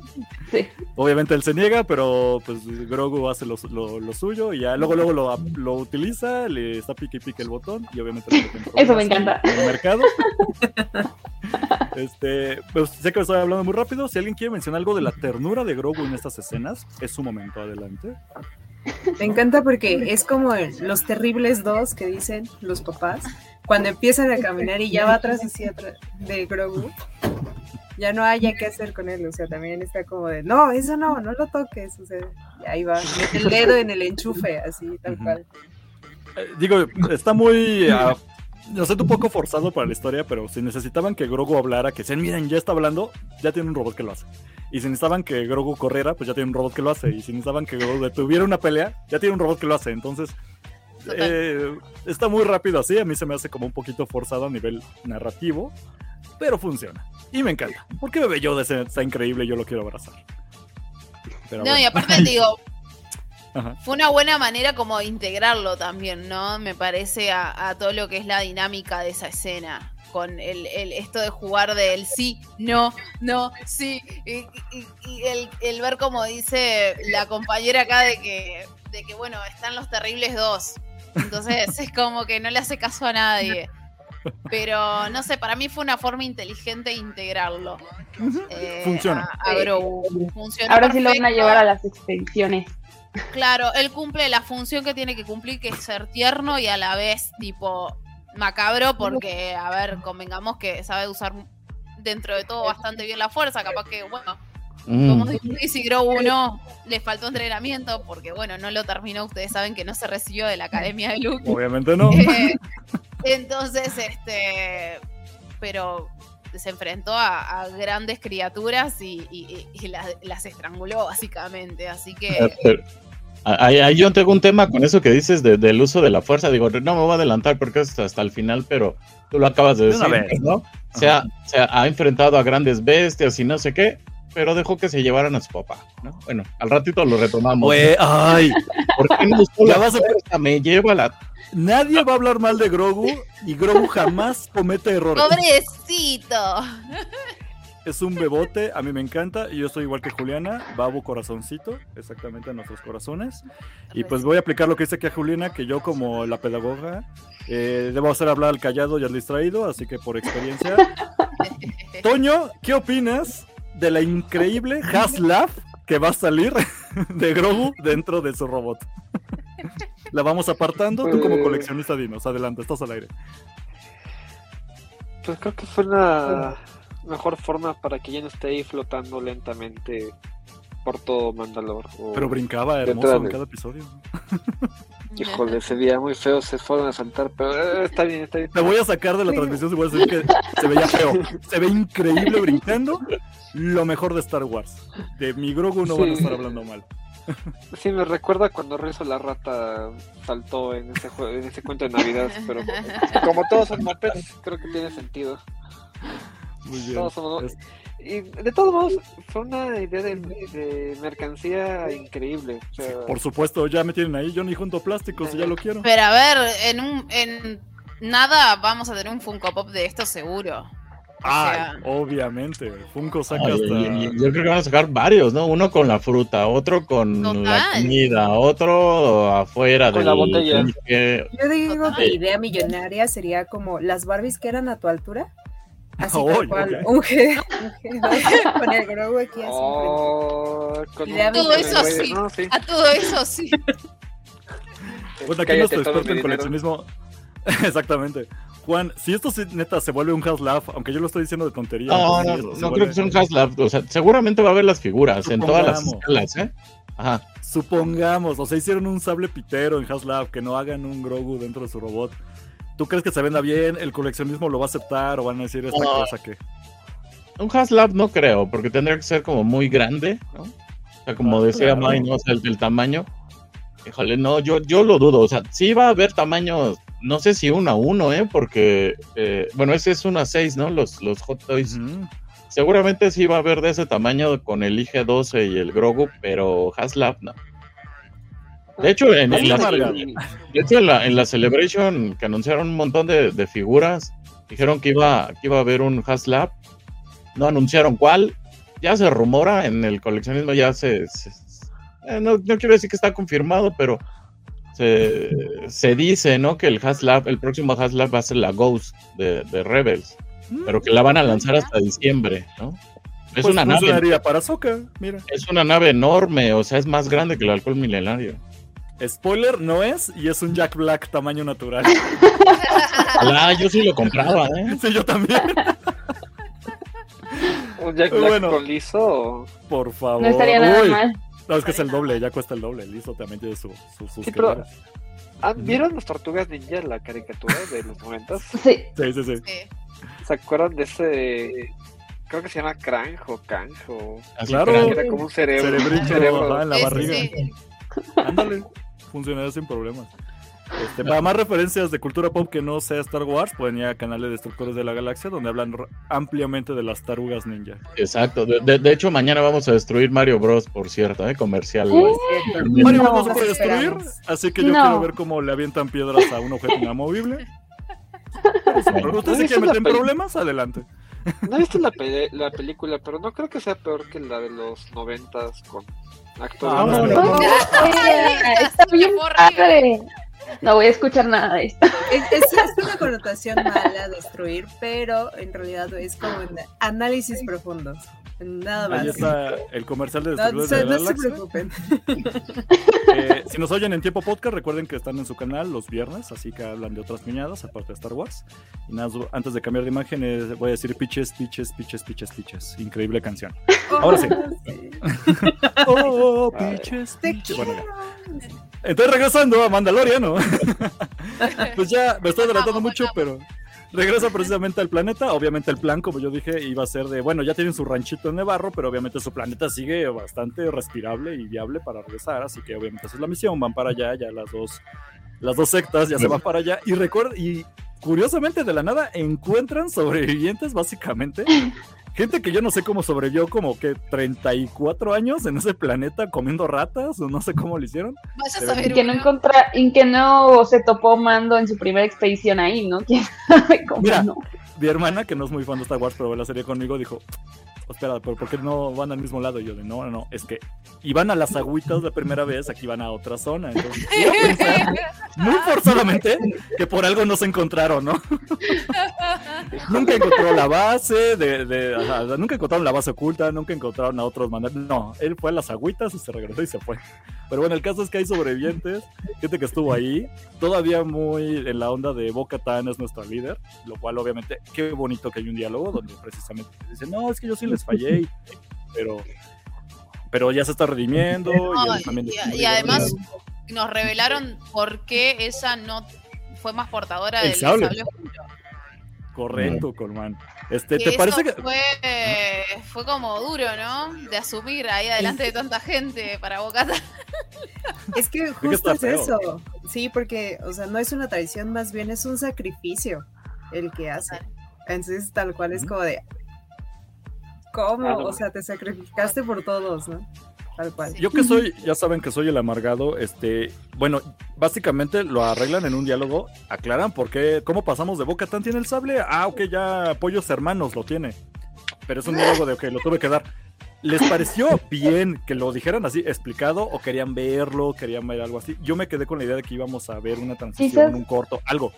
Obviamente él se niega, pero pues Grogu hace lo, suyo y ya luego luego lo, lo, utiliza, le está pique y pique el botón y obviamente Eso me encanta. En el mercado. este, pues sé que me estoy hablando muy rápido. Si alguien quiere mencionar algo de la ternura de Grogu en estas escenas, es su momento, adelante. Me encanta porque es como los terribles dos que dicen los papás cuando empiezan a caminar y ya va atrás así atrás de Grogu, ya no haya qué hacer con él, o sea, también está como de, no, eso no, no lo toques, o sea, y ahí va, mete el dedo en el enchufe, así, tal cual. Eh, digo, está muy, uh, no sé, un poco forzado para la historia, pero si necesitaban que Grogu hablara, que sean, miren, ya está hablando, ya tiene un robot que lo hace. Y si necesitaban que Grogu corriera, pues ya tiene un robot que lo hace. Y si necesitaban que Grogu detuviera una pelea, ya tiene un robot que lo hace. Entonces, eh, está muy rápido así, a mí se me hace como un poquito forzado a nivel narrativo, pero funciona. Y me encanta. Porque Bebé Yoda está increíble y yo lo quiero abrazar. no, y aparte digo, fue una buena manera como integrarlo también, ¿no? Me parece a, todo lo que es la dinámica de esa escena. Con el, esto de jugar del sí, no, no, sí. Y, el, el, ver como dice la compañera acá de que, de que, bueno, están los terribles dos. Entonces es como que no le hace caso a nadie. Pero no sé, para mí fue una forma inteligente de integrarlo. Eh, Funciona. Ahora sí lo van a llevar a las expediciones. Claro, él cumple la función que tiene que cumplir, que es ser tierno y a la vez tipo macabro, porque, a ver, convengamos que sabe usar dentro de todo bastante bien la fuerza, capaz que, bueno, Mm. Como si Grogu no, le faltó entrenamiento porque, bueno, no lo terminó. Ustedes saben que no se recibió de la Academia de Luke. Obviamente no. Eh, entonces, este. Pero se enfrentó a, grandes criaturas y, las, estranguló, básicamente. Así que. Ah, ahí, yo tengo un tema con eso que dices del uso de la fuerza. Digo, no me voy a adelantar porque es hasta el final, pero tú lo acabas de decir, ¿no? Se ha, se ha, enfrentado a grandes bestias y no sé qué pero dejó que se llevaran a su papá, ¿no? Bueno, al ratito lo retomamos. ay, ¿por qué no ya vas a... me lleva la Nadie va a hablar mal de Grogu y Grogu jamás comete errores. Pobrecito. Es un bebote, a mí me encanta, y yo soy igual que Juliana, babo corazoncito, exactamente a nuestros corazones. Y pues voy a aplicar lo que dice aquí a Juliana, que yo como la pedagoga eh, debo hacer hablar al callado y al distraído, así que por experiencia. Toño, ¿qué opinas de la increíble Haslaf que va a salir de Grogu dentro de su robot. La vamos apartando, tú como pues- coleccionista dinos, adelante, estás al aire. Pues creo que fue la mejor forma para que ya no esté ahí flotando lentamente por todo Mandalor. Pero brincaba hermoso en cada episodio. Híjole, se veía muy feo, se fueron a saltar, pero eh, está bien, está bien. Te voy a sacar de la transmisión si voy a decir que se veía feo. Se ve increíble brincando. Lo mejor de Star Wars. De mi Grogu no van a estar hablando mal. Sí, me recuerda cuando Rezo la rata saltó en ese, en ese cuento de Navidad, pero como todos son Muppets, creo que tiene sentido. Muy bien. Y de todos modos, fue una idea de, mercancía increíble. Por supuesto, ya me tienen ahí, yo ni junto plásticos, ya lo quiero. Pero a ver, en un en nada vamos a tener un Funko Pop de esto seguro. Ah, obviamente. Funko saca hasta. Yo, creo que van a sacar varios, ¿no? Uno con la fruta, otro con la comida, otro afuera de la botella. Yo digo que idea millonaria sería como las Barbies que eran a tu altura. Así oh, cual, un, G, con el Grogu aquí así. Oh, a todo eso sí. A todo eso sí. Bueno, aquí nuestro experto en coleccionismo. Exactamente. Juan, si esto neta se vuelve un Haslab, aunque yo lo estoy diciendo de tontería. No, no, no, creo que sea un Haslab. O sea, seguramente va a haber las figuras en todas las escalas, ¿eh? Ajá. Supongamos, o sea, hicieron un sable pitero en Haslab, que no hagan un Grogu dentro de su robot. ¿Tú crees que se venda bien? ¿El coleccionismo lo va a aceptar o van a decir esta cosa que.? Un Haslab no creo, porque tendría que ser como muy grande, ¿no? O sea, como ah, decía May, ¿no? O sea, el, tamaño. Híjole, no, yo, yo lo dudo. O sea, sí va a haber tamaños, no sé si uno a uno, ¿eh? Porque, eh, bueno, ese es uno a seis, ¿no? Los, los Hot Toys. Seguramente sí va a haber de ese tamaño con el IG-12 y el Grogu, pero Haslab no. De hecho, en, la, en, la, Celebration que anunciaron un montón de, figuras, dijeron que iba, que iba a haber un Haslab. No anunciaron cuál. Ya se rumora en el coleccionismo, ya se. Eh, no, quiero decir que está confirmado, pero se, dice, ¿no? Que el Haslab, el próximo Haslab va a ser la Ghost de, Rebels, pero que la van a lanzar hasta diciembre, ¿no? Es pues una nave. para mira. Es una nave enorme, o sea, es más grande que el alcohol milenario. Spoiler, no es, y es un Jack Black tamaño natural. Hola, yo sí lo compraba, ¿eh? Sí, yo también. ¿Un Jack Black con liso? Por favor. No estaría nada mal. No, es que es el doble, ya cuesta el doble. El liso también tiene su, sus sí, ¿Vieron las tortugas ninja, la caricatura de los momentos? Sí. Sí, sí, sí. ¿Se acuerdan de ese creo que se llama Cranjo, Canjo. Ah, claro. Era como un cerebro. Cerebrito en la barriga. Ándale funcionaría sin problemas. Este, para más referencias de cultura pop que no sea Star Wars, pueden ir a canal de Destructores de la Galaxia, donde hablan ampliamente de las tarugas ninja. Exacto. De, hecho, mañana vamos a destruir Mario Bros, por cierto, ¿eh? comercial. Mario Bros no se puede destruir, así que yo quiero ver cómo le avientan piedras a un objeto inamovible. Pero ustedes se quieren meter en problemas, adelante. No he visto la, la película, pero no creo que sea peor que la de los noventas con Ah, no, voy a escuchar nada de esto. Es, una connotación mala destruir, pero en realidad es como análisis profundos. Nada más. Ahí está el comercial de No, se preocupen. Eh, si nos oyen en tiempo podcast, recuerden que están en su canal los viernes, así que hablan de otras piñadas, aparte de Star Wars. Y nada, antes de cambiar de imagen, eh, voy a decir pitches, pitches, pitches, pitches, pitches. Increíble canción. Ahora sí. oh, pitches, pitches. Bueno, Entonces, regresando a Mandalorian, ¿no? pues ya me estoy adelantando mucho, pero regresa precisamente al planeta. Obviamente el plan, como yo dije, iba a ser de, bueno, ya tienen su ranchito en Nevarro, pero obviamente su planeta sigue bastante respirable y viable para regresar, así que obviamente esa es la misión, van para allá, ya las dos, las dos sectas ya se van para allá. Y recuerda, y curiosamente de la nada encuentran sobrevivientes básicamente gente que yo no sé cómo sobrevivió como que 34 años en ese planeta comiendo ratas o no sé cómo lo hicieron. y que no encontra, y que no se topó Mando en su primera expedición ahí, ¿no? ¿Quién sabe cómo no? Mi hermana, que no es muy fan de Star Wars, pero ve la serie conmigo, dijo, espera, ¿pero por qué no van al mismo lado? Y yo de, no, no, no, es que iban a las agüitas la primera vez, aquí van a otra zona. Entonces, muy forzadamente que por algo no se encontraron, ¿no? nunca encontró la base, de, nunca encontraron la base oculta, nunca encontraron a otros mandatos. No, él fue a las agüitas y se regresó y se fue. Pero bueno, el caso es que hay sobrevivientes, gente que estuvo ahí, todavía muy en la onda de Boca Tan es nuestra líder, lo cual obviamente, qué bonito que hay un diálogo donde precisamente dicen, no, es que yo sí les fallé, pero, pero ya se está redimiendo. y, además nos revelaron por qué esa no fue más portadora del sable, Correcto, Colman. Este, ¿Te parece que.? Fue, fue como duro, ¿no? De asumir ahí adelante de tanta gente para Bocata. Es que justo es eso. Sí, porque, o sea, no es una traición, más bien es un sacrificio el que hace. Entonces, tal cual es como de. ¿Cómo? O sea, te sacrificaste por todos, ¿no? Tal cual. Yo que soy, ya saben que soy el amargado, este, bueno, básicamente lo arreglan en un diálogo, aclaran por qué, cómo pasamos de Boca tan tiene el sable, ah, ok, ya Pollos Hermanos lo tiene, pero es un diálogo de, ok, lo tuve que dar. ¿Les pareció bien que lo dijeran así explicado o querían verlo, querían ver algo así? Yo me quedé con la idea de que íbamos a ver una transición, un corto, algo.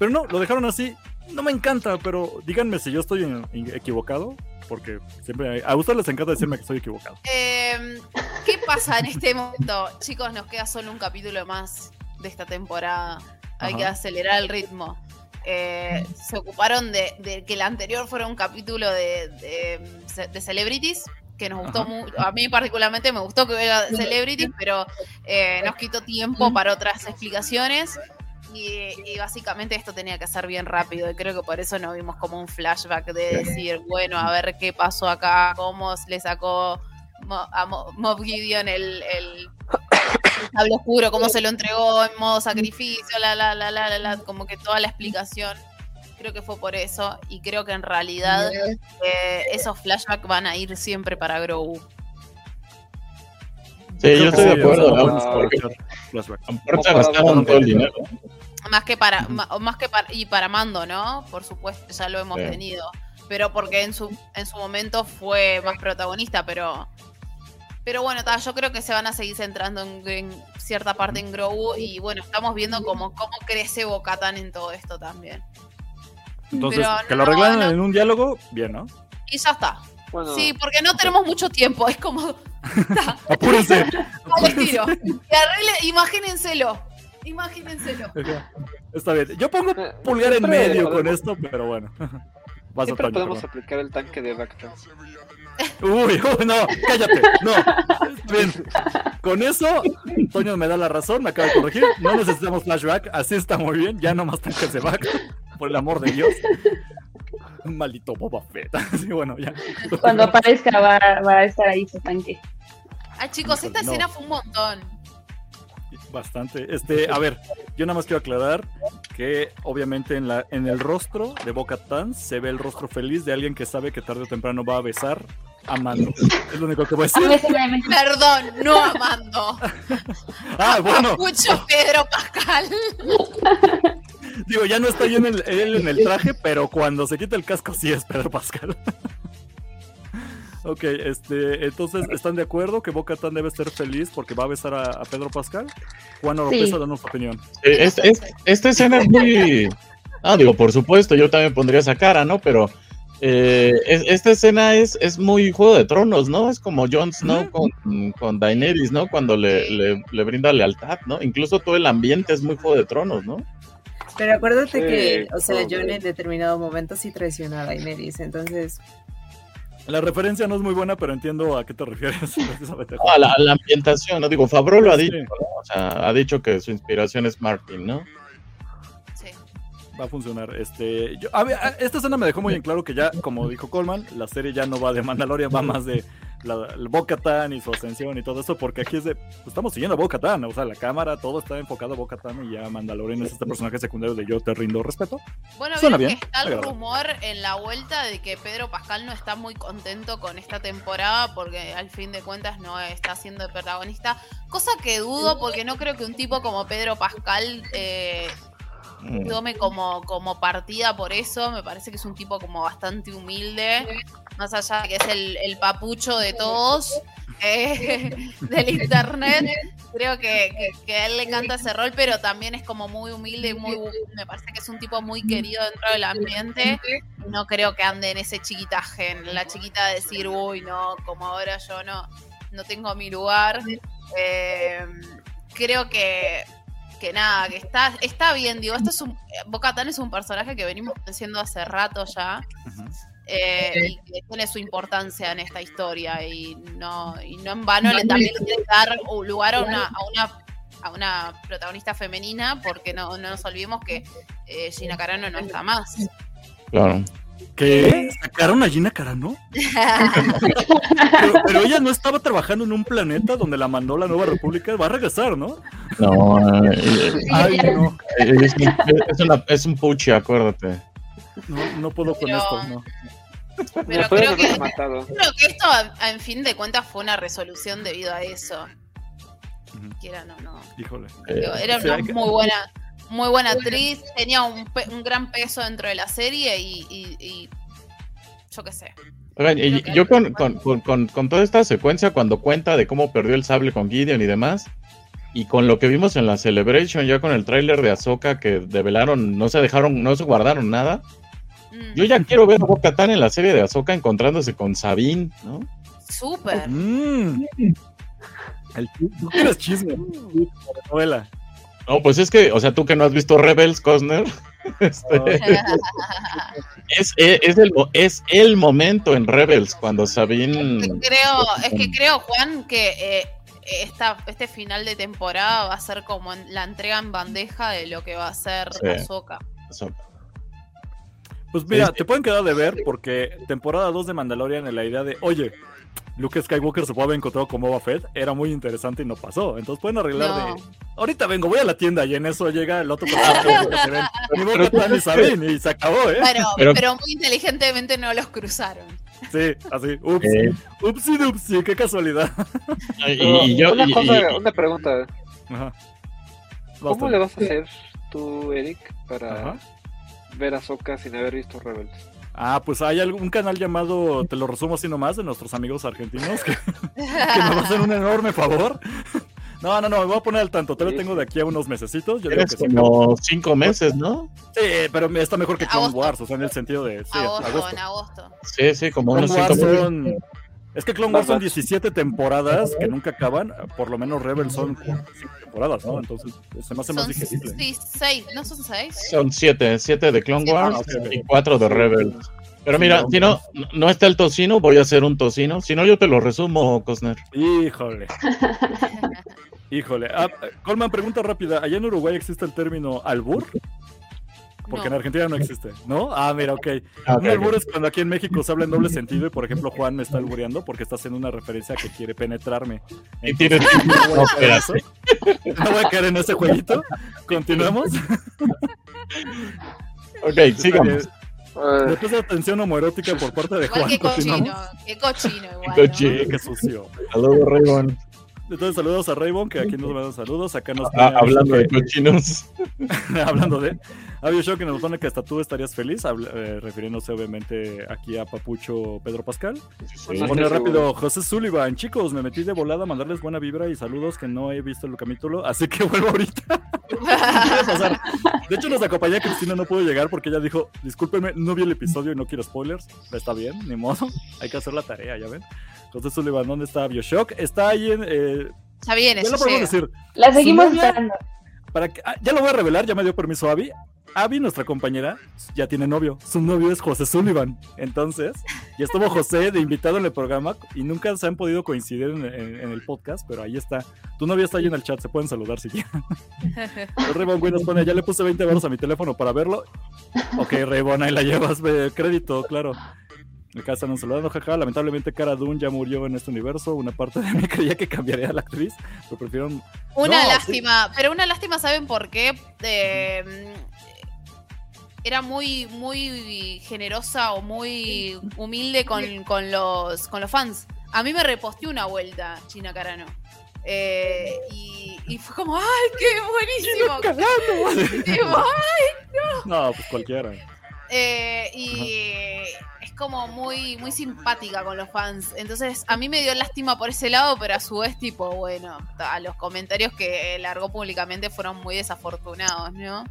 Pero no, lo dejaron así. No me encanta, pero díganme si yo estoy equivocado, porque siempre a ustedes les encanta decirme que estoy equivocado. Em, ¿Qué pasa en este momento? Chicos, nos queda solo un capítulo más de esta temporada. Hay que acelerar el ritmo. Eh, se ocuparon de, que el anterior fuera un capítulo de, de, Celebrities, que nos gustó mucho. A mí particularmente me gustó que hubiera Celebrities, pero eh, nos quitó tiempo para otras explicaciones. Y, básicamente esto tenía que ser bien rápido y creo que por eso no vimos como un flashback de decir, bueno, a ver qué pasó acá, cómo le sacó a Mob Gideon el, el sable oscuro, cómo se lo entregó en modo sacrificio, la, la, la, la, la, como que toda la explicación. Creo que fue por eso y creo que en realidad eh, esos flashbacks van a ir siempre para Grogu. Sí, yo estoy de acuerdo. todo el dinero. Más que para, más que para, y para Mando, ¿no? Por supuesto, ya lo hemos tenido. Pero porque en su, en su momento fue más protagonista, pero pero bueno, yo creo que se van a seguir centrando en, cierta parte en Grogu y bueno, estamos viendo cómo, cómo crece Bocatan en todo esto también. Entonces, que lo arreglan en un diálogo, bien, ¿no? Y ya está. sí, porque no tenemos mucho tiempo, es como... Apúrense. Al estilo. imagínenselo. Imagínenselo. Está bien. Yo pongo pulgar en medio con esto, pero bueno. Siempre podemos aplicar el tanque de Bacta. Uy, no, cállate, no. Bien. Con eso, Toño me da la razón, me acaba de corregir. No necesitamos flashback, así está muy bien. Ya no más tanques de back, por el amor de Dios. Un maldito Boba Fett. Sí, bueno, ya. Cuando aparezca va, va a estar ahí su tanque. Ay, chicos, esta escena fue un montón. Bastante. Este, a ver, yo nada más quiero aclarar que obviamente en la en el rostro de Boca Tan se ve el rostro feliz de alguien que sabe que tarde o temprano va a besar Amando. Es lo único que voy a decir. Perdón, no amando. ah, bueno. Mucho Pedro Pascal. Digo, ya no está en el, él en el traje, pero cuando se quita el casco sí es Pedro Pascal. ok, este, entonces, ¿están de acuerdo que Boca Tan debe ser feliz porque va a besar a, Pedro Pascal? Juan Oropesa, sí. danos tu opinión. esta escena es muy. Ah, digo, por supuesto, yo también pondría esa cara, ¿no? Pero eh, esta escena es, es muy Juego de Tronos, ¿no? Es como Jon Snow con, con Daenerys, ¿no? Cuando le, le, brinda lealtad, ¿no? Incluso todo el ambiente es muy Juego de Tronos, ¿no? Pero acuérdate que, o sea, Jon en determinado momento sí traiciona a Daenerys, entonces... La referencia no es muy buena, pero entiendo a qué te refieres. a, la, la, ambientación, ¿no? Digo, Fabro lo ha dicho, ¿no? O sea, ha dicho que su inspiración es Martin, ¿no? va a funcionar. Este, yo, a ver, esta escena me dejó muy en claro que ya, como dijo Coleman, la serie ya no va de Mandalorian, va más de la, el Bo-Katan y su ascensión y todo eso, porque aquí es de, pues, estamos siguiendo a Bo-Katan, o sea, la cámara, todo está enfocado a Bo-Katan y ya Mandalorian es este personaje secundario de yo te rindo respeto. Bueno, Suena bien, que está el rumor en la vuelta de que Pedro Pascal no está muy contento con esta temporada porque al fin de cuentas no está siendo el protagonista, cosa que dudo porque no creo que un tipo como Pedro Pascal eh, Mm. tome como, como partida por eso. Me parece que es un tipo como bastante humilde, más allá de que es el, papucho de todos eh, del internet. Creo que, que, a él le encanta ese rol, pero también es como muy humilde muy, me parece que es un tipo muy querido dentro del ambiente. No creo que ande en ese chiquitaje, en la chiquita de decir, uy, no, como ahora yo no, no tengo mi lugar. Eh, creo que que nada, que está, está bien, digo, esto es un, Bocatán es un personaje que venimos conociendo hace rato ya, eh, y que tiene su importancia en esta historia, y no, y no en vano le también le dar lugar a una, a una a una protagonista femenina, porque no, no nos olvidemos que eh, Gina Carano no está más. Claro. ¿Qué? ¿Sacaron a Gina Carano? pero, ella no estaba trabajando en un planeta donde la mandó la Nueva República. Va a regresar, ¿no? No, Ay, no. Es, es, un puchi, acuérdate. No, no puedo con esto, no. Pero creo que, creo que esto, en fin de cuentas, fue una resolución debido a eso. Quiera no, no. Híjole. Era una muy buena muy buena actriz, tenía un, un, gran peso dentro de la serie y, yo qué sé. yo con, con, con, toda esta secuencia, cuando cuenta de cómo perdió el sable con Gideon y demás, y con lo que vimos en la Celebration, ya con el tráiler de Ahsoka que develaron, no se dejaron, no se guardaron nada. Mm. Yo ya quiero ver a Boca Tan en la serie de Ahsoka encontrándose con Sabine, ¿no? Súper. Mm. El, ¿Tú chisme? novela. No, pues es que, o sea, tú que no has visto Rebels, Cosner. Este, es, el, es el momento en Rebels cuando Sabine. Es que creo, es que creo Juan, que eh, este final de temporada va a ser como la entrega en bandeja de lo que va a ser Ahsoka. Pues mira, te pueden quedar de ver porque temporada 2 de Mandalorian en la idea de, oye, Luke Skywalker se puede haber encontrado con Boba Fett, era muy interesante y no pasó. Entonces pueden arreglar de. Ahorita vengo, voy a la tienda y en eso llega el otro personaje y saben y se acabó, ¿eh? Pero, muy inteligentemente no los cruzaron. Sí, así. Ups. Eh. Upsi dupsi, qué casualidad. Y, yo, una, cosa, una pregunta. Ajá. ¿Cómo le vas a hacer tú, Eric, para ver a Soka sin haber visto Rebels? Ah, pues hay algún canal llamado, te lo resumo así nomás, de nuestros amigos argentinos, que, que me va a hacer un enorme favor. No, no, no, me voy a poner al tanto. Te lo tengo de aquí a unos mesecitos. Yo digo que como cinco meses, ¿no? Sí, pero está mejor que Clone Wars, o sea, en el sentido de. Sí, agosto, en agosto. Sí, sí, como unos cinco meses. Es que Clone Wars son 17 temporadas que nunca acaban. Por lo menos Rebels son 5 temporadas, ¿no? Entonces se me hace más digerible. Sí, 6, ¿no son 6? Son 7, 7 de Clone Wars y 4 de Rebels. Pero mira, si no, no está el tocino, voy a hacer un tocino. Si no, yo te lo resumo, Cosner. Híjole. Híjole. Ah, Colman, pregunta rápida. ¿Allá en Uruguay existe el término albur? Porque en Argentina no existe, ¿no? Ah, mira, ok. Ah, un albur es cuando aquí en México se habla en doble sentido y, por ejemplo, Juan me está albureando porque está haciendo una referencia a que quiere penetrarme. y tiene... no, no voy a caer en ese jueguito. ¿Continuamos? ok, sigamos. Después de atención homoerótica por parte de Juan. Qué cochino, qué cochino igual. Qué cochino, qué sucio. Saludos, Raymond. Entonces, saludos a Raybon, que aquí nos mandan saludos. Acá nos ah, hablando de cochinos. hablando de. Había Show que nos pone que hasta tú estarías feliz, eh, refiriéndose obviamente aquí a Papucho Pedro Pascal. Sí, pone rápido José Sullivan. Chicos, me metí de volada a mandarles buena vibra y saludos que no he visto el capítulo, así que vuelvo ahorita. de hecho, nos acompaña Cristina, no pudo llegar porque ella dijo: Discúlpenme, no vi el episodio y no quiero spoilers. Está bien, ni modo. Hay que hacer la tarea, ya ven. José Sullivan, ¿dónde está Bioshock? Está ahí en. Eh, está bien, eso. Ya lo decir. La seguimos esperando. Para que, ah, ya lo voy a revelar, ya me dio permiso Abby. Abby, nuestra compañera, ya tiene novio. Su novio es José Sullivan. Entonces, ya estuvo José de invitado en el programa y nunca se han podido coincidir en, el podcast, pero ahí está. Tu novia está ahí en el chat, se pueden saludar si quieren. Raybon Güey nos pone, ya le puse 20 euros a mi teléfono para verlo. Ok, Raybon, ahí la llevas, crédito, claro. Acá están saludando, jaja. Lamentablemente, Cara Dune ya murió en este universo. Una parte de mí creía que cambiaría a la actriz, pero prefirieron. Una lástima, pero una lástima, ¿saben por qué? Eh, era muy, muy generosa o muy humilde con, los, con los fans. A mí me reposteó una vuelta China Carano. Eh, y, fue como, ¡ay, qué buenísimo! ¡ay, no! No, pues cualquiera. Eh, y es como muy, muy simpática con los fans. Entonces, a mí me dio lástima por ese lado, pero a su vez, tipo, bueno, a los comentarios que largó públicamente fueron muy desafortunados, ¿no?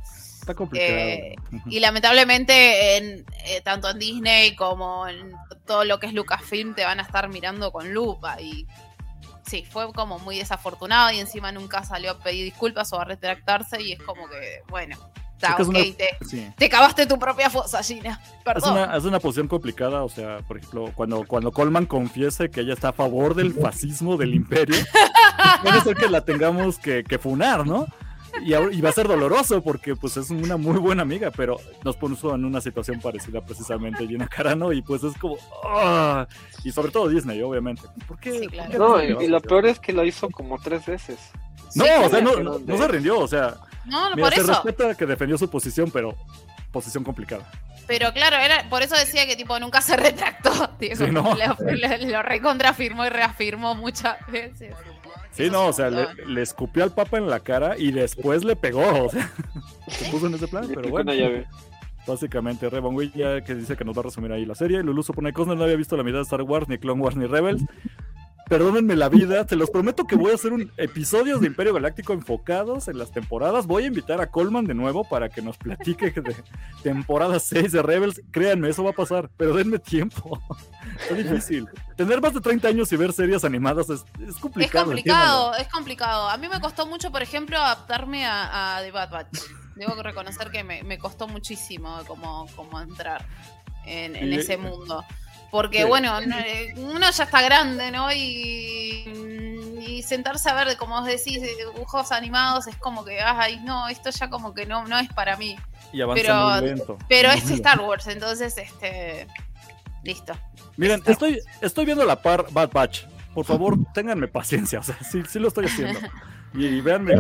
Está complicado. Eh, y lamentablemente, en, eh, tanto en Disney como en todo lo que es Lucasfilm, te van a estar mirando con lupa. Y sí, fue como muy desafortunado y encima nunca salió a pedir disculpas o a retractarse. Y es como que, bueno, te, cavaste tu propia fosa, Gina. Perdón. Es una, es una posición complicada, o sea, por ejemplo, cuando, cuando Coleman confiese que ella está a favor del fascismo del imperio, puede ser que la tengamos que, que funar, ¿no? Y, va a ser doloroso porque pues es una muy buena amiga, pero nos puso en una situación parecida precisamente Gina Carano y pues es como... ¡ah! y sobre todo Disney, obviamente. ¿Por qué? No, y, lo peor es que lo hizo como tres veces. No, o sea, no, no, se rindió, o sea... No, no por se respeta que defendió su posición, pero posición complicada. Pero claro, era por eso decía que tipo nunca se retractó. lo, recontrafirmó y reafirmó muchas veces. Sí, no, o sea, le, escupió al papa en la cara y después le pegó. O sea, se puso en ese plan, pero bueno. Básicamente, Revan ya que dice que nos va a resumir ahí la serie. Lulu supone que Cosner no había visto la mitad de Star Wars, ni Clone Wars, ni Rebels perdónenme la vida, te los prometo que voy a hacer un episodios de Imperio Galáctico enfocados en las temporadas. Voy a invitar a Coleman de nuevo para que nos platique de temporada 6 de Rebels. Créanme, eso va a pasar, pero denme tiempo. es difícil. Tener más de 30 años y ver series animadas es, complicado. Es complicado, es complicado. A mí me costó mucho, por ejemplo, adaptarme a, The Bad Batch. Debo reconocer que me, costó muchísimo como, como entrar en, en ese mundo. Porque, bueno, eh, uno ya está grande, ¿no? Y, y sentarse a ver, como vos decís, dibujos animados es como que, ay, no, esto ya como que no, no es para mí. Y avanza pero, muy lento. Pero es Star Wars, entonces, este. Listo. Miren, estoy, estoy viendo la par Bad Batch. Por favor, ténganme paciencia. O sea, sí, sí lo estoy haciendo. Y veanme.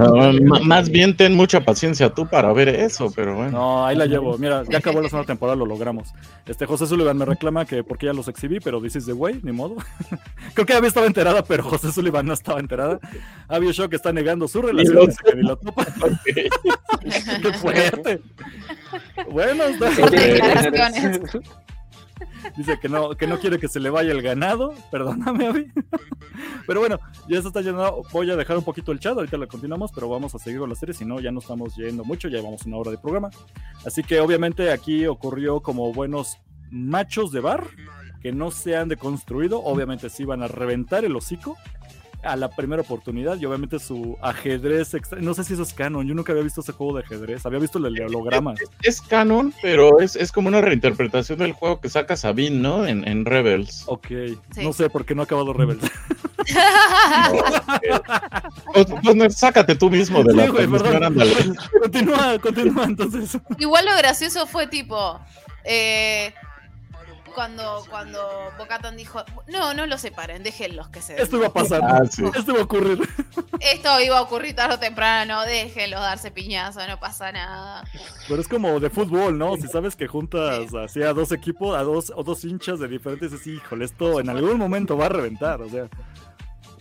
más bien ten mucha paciencia tú para ver eso, pero bueno. No, ahí la llevo. Mira, ya acabó la segunda temporada, lo logramos. Este José Sullivan me reclama que porque ya los exhibí, pero dices de güey, ni modo. Creo que había estado enterada, pero José Sullivan no estaba enterada. Había Shock está negando su relación que ni lo topa. Qué fuerte. Bueno, está. Dice que no, que no quiere que se le vaya el ganado. Perdóname, Avi. Pero bueno, ya se está llenando. Voy a dejar un poquito el chat. Ahorita lo continuamos, pero vamos a seguir con la serie. Si no, ya no estamos yendo mucho. Ya llevamos una hora de programa. Así que obviamente aquí ocurrió como buenos machos de bar que no se han deconstruido. Obviamente sí van a reventar el hocico a la primera oportunidad y obviamente su ajedrez no sé si eso es canon yo nunca había visto ese juego de ajedrez había visto el de hologramas. es, canon pero es, es, como una reinterpretación del juego que saca Sabine no en, en Rebels. Ok no sé por qué no ha acabado Rebels. Pues, pues, sácate tú mismo de la continúa continúa entonces. Igual lo gracioso fue tipo eh, cuando, cuando Bocatan dijo, no, no lo separen, déjenlos que se Esto iba a pasar, ah, esto iba a ocurrir. Esto iba a ocurrir tarde o temprano, déjenlos darse piñazo, no pasa nada. Pero es como de fútbol, ¿no? Si sabes que juntas así a dos equipos, a dos, o dos hinchas de diferentes, es híjole, esto en algún momento va a reventar, o sea.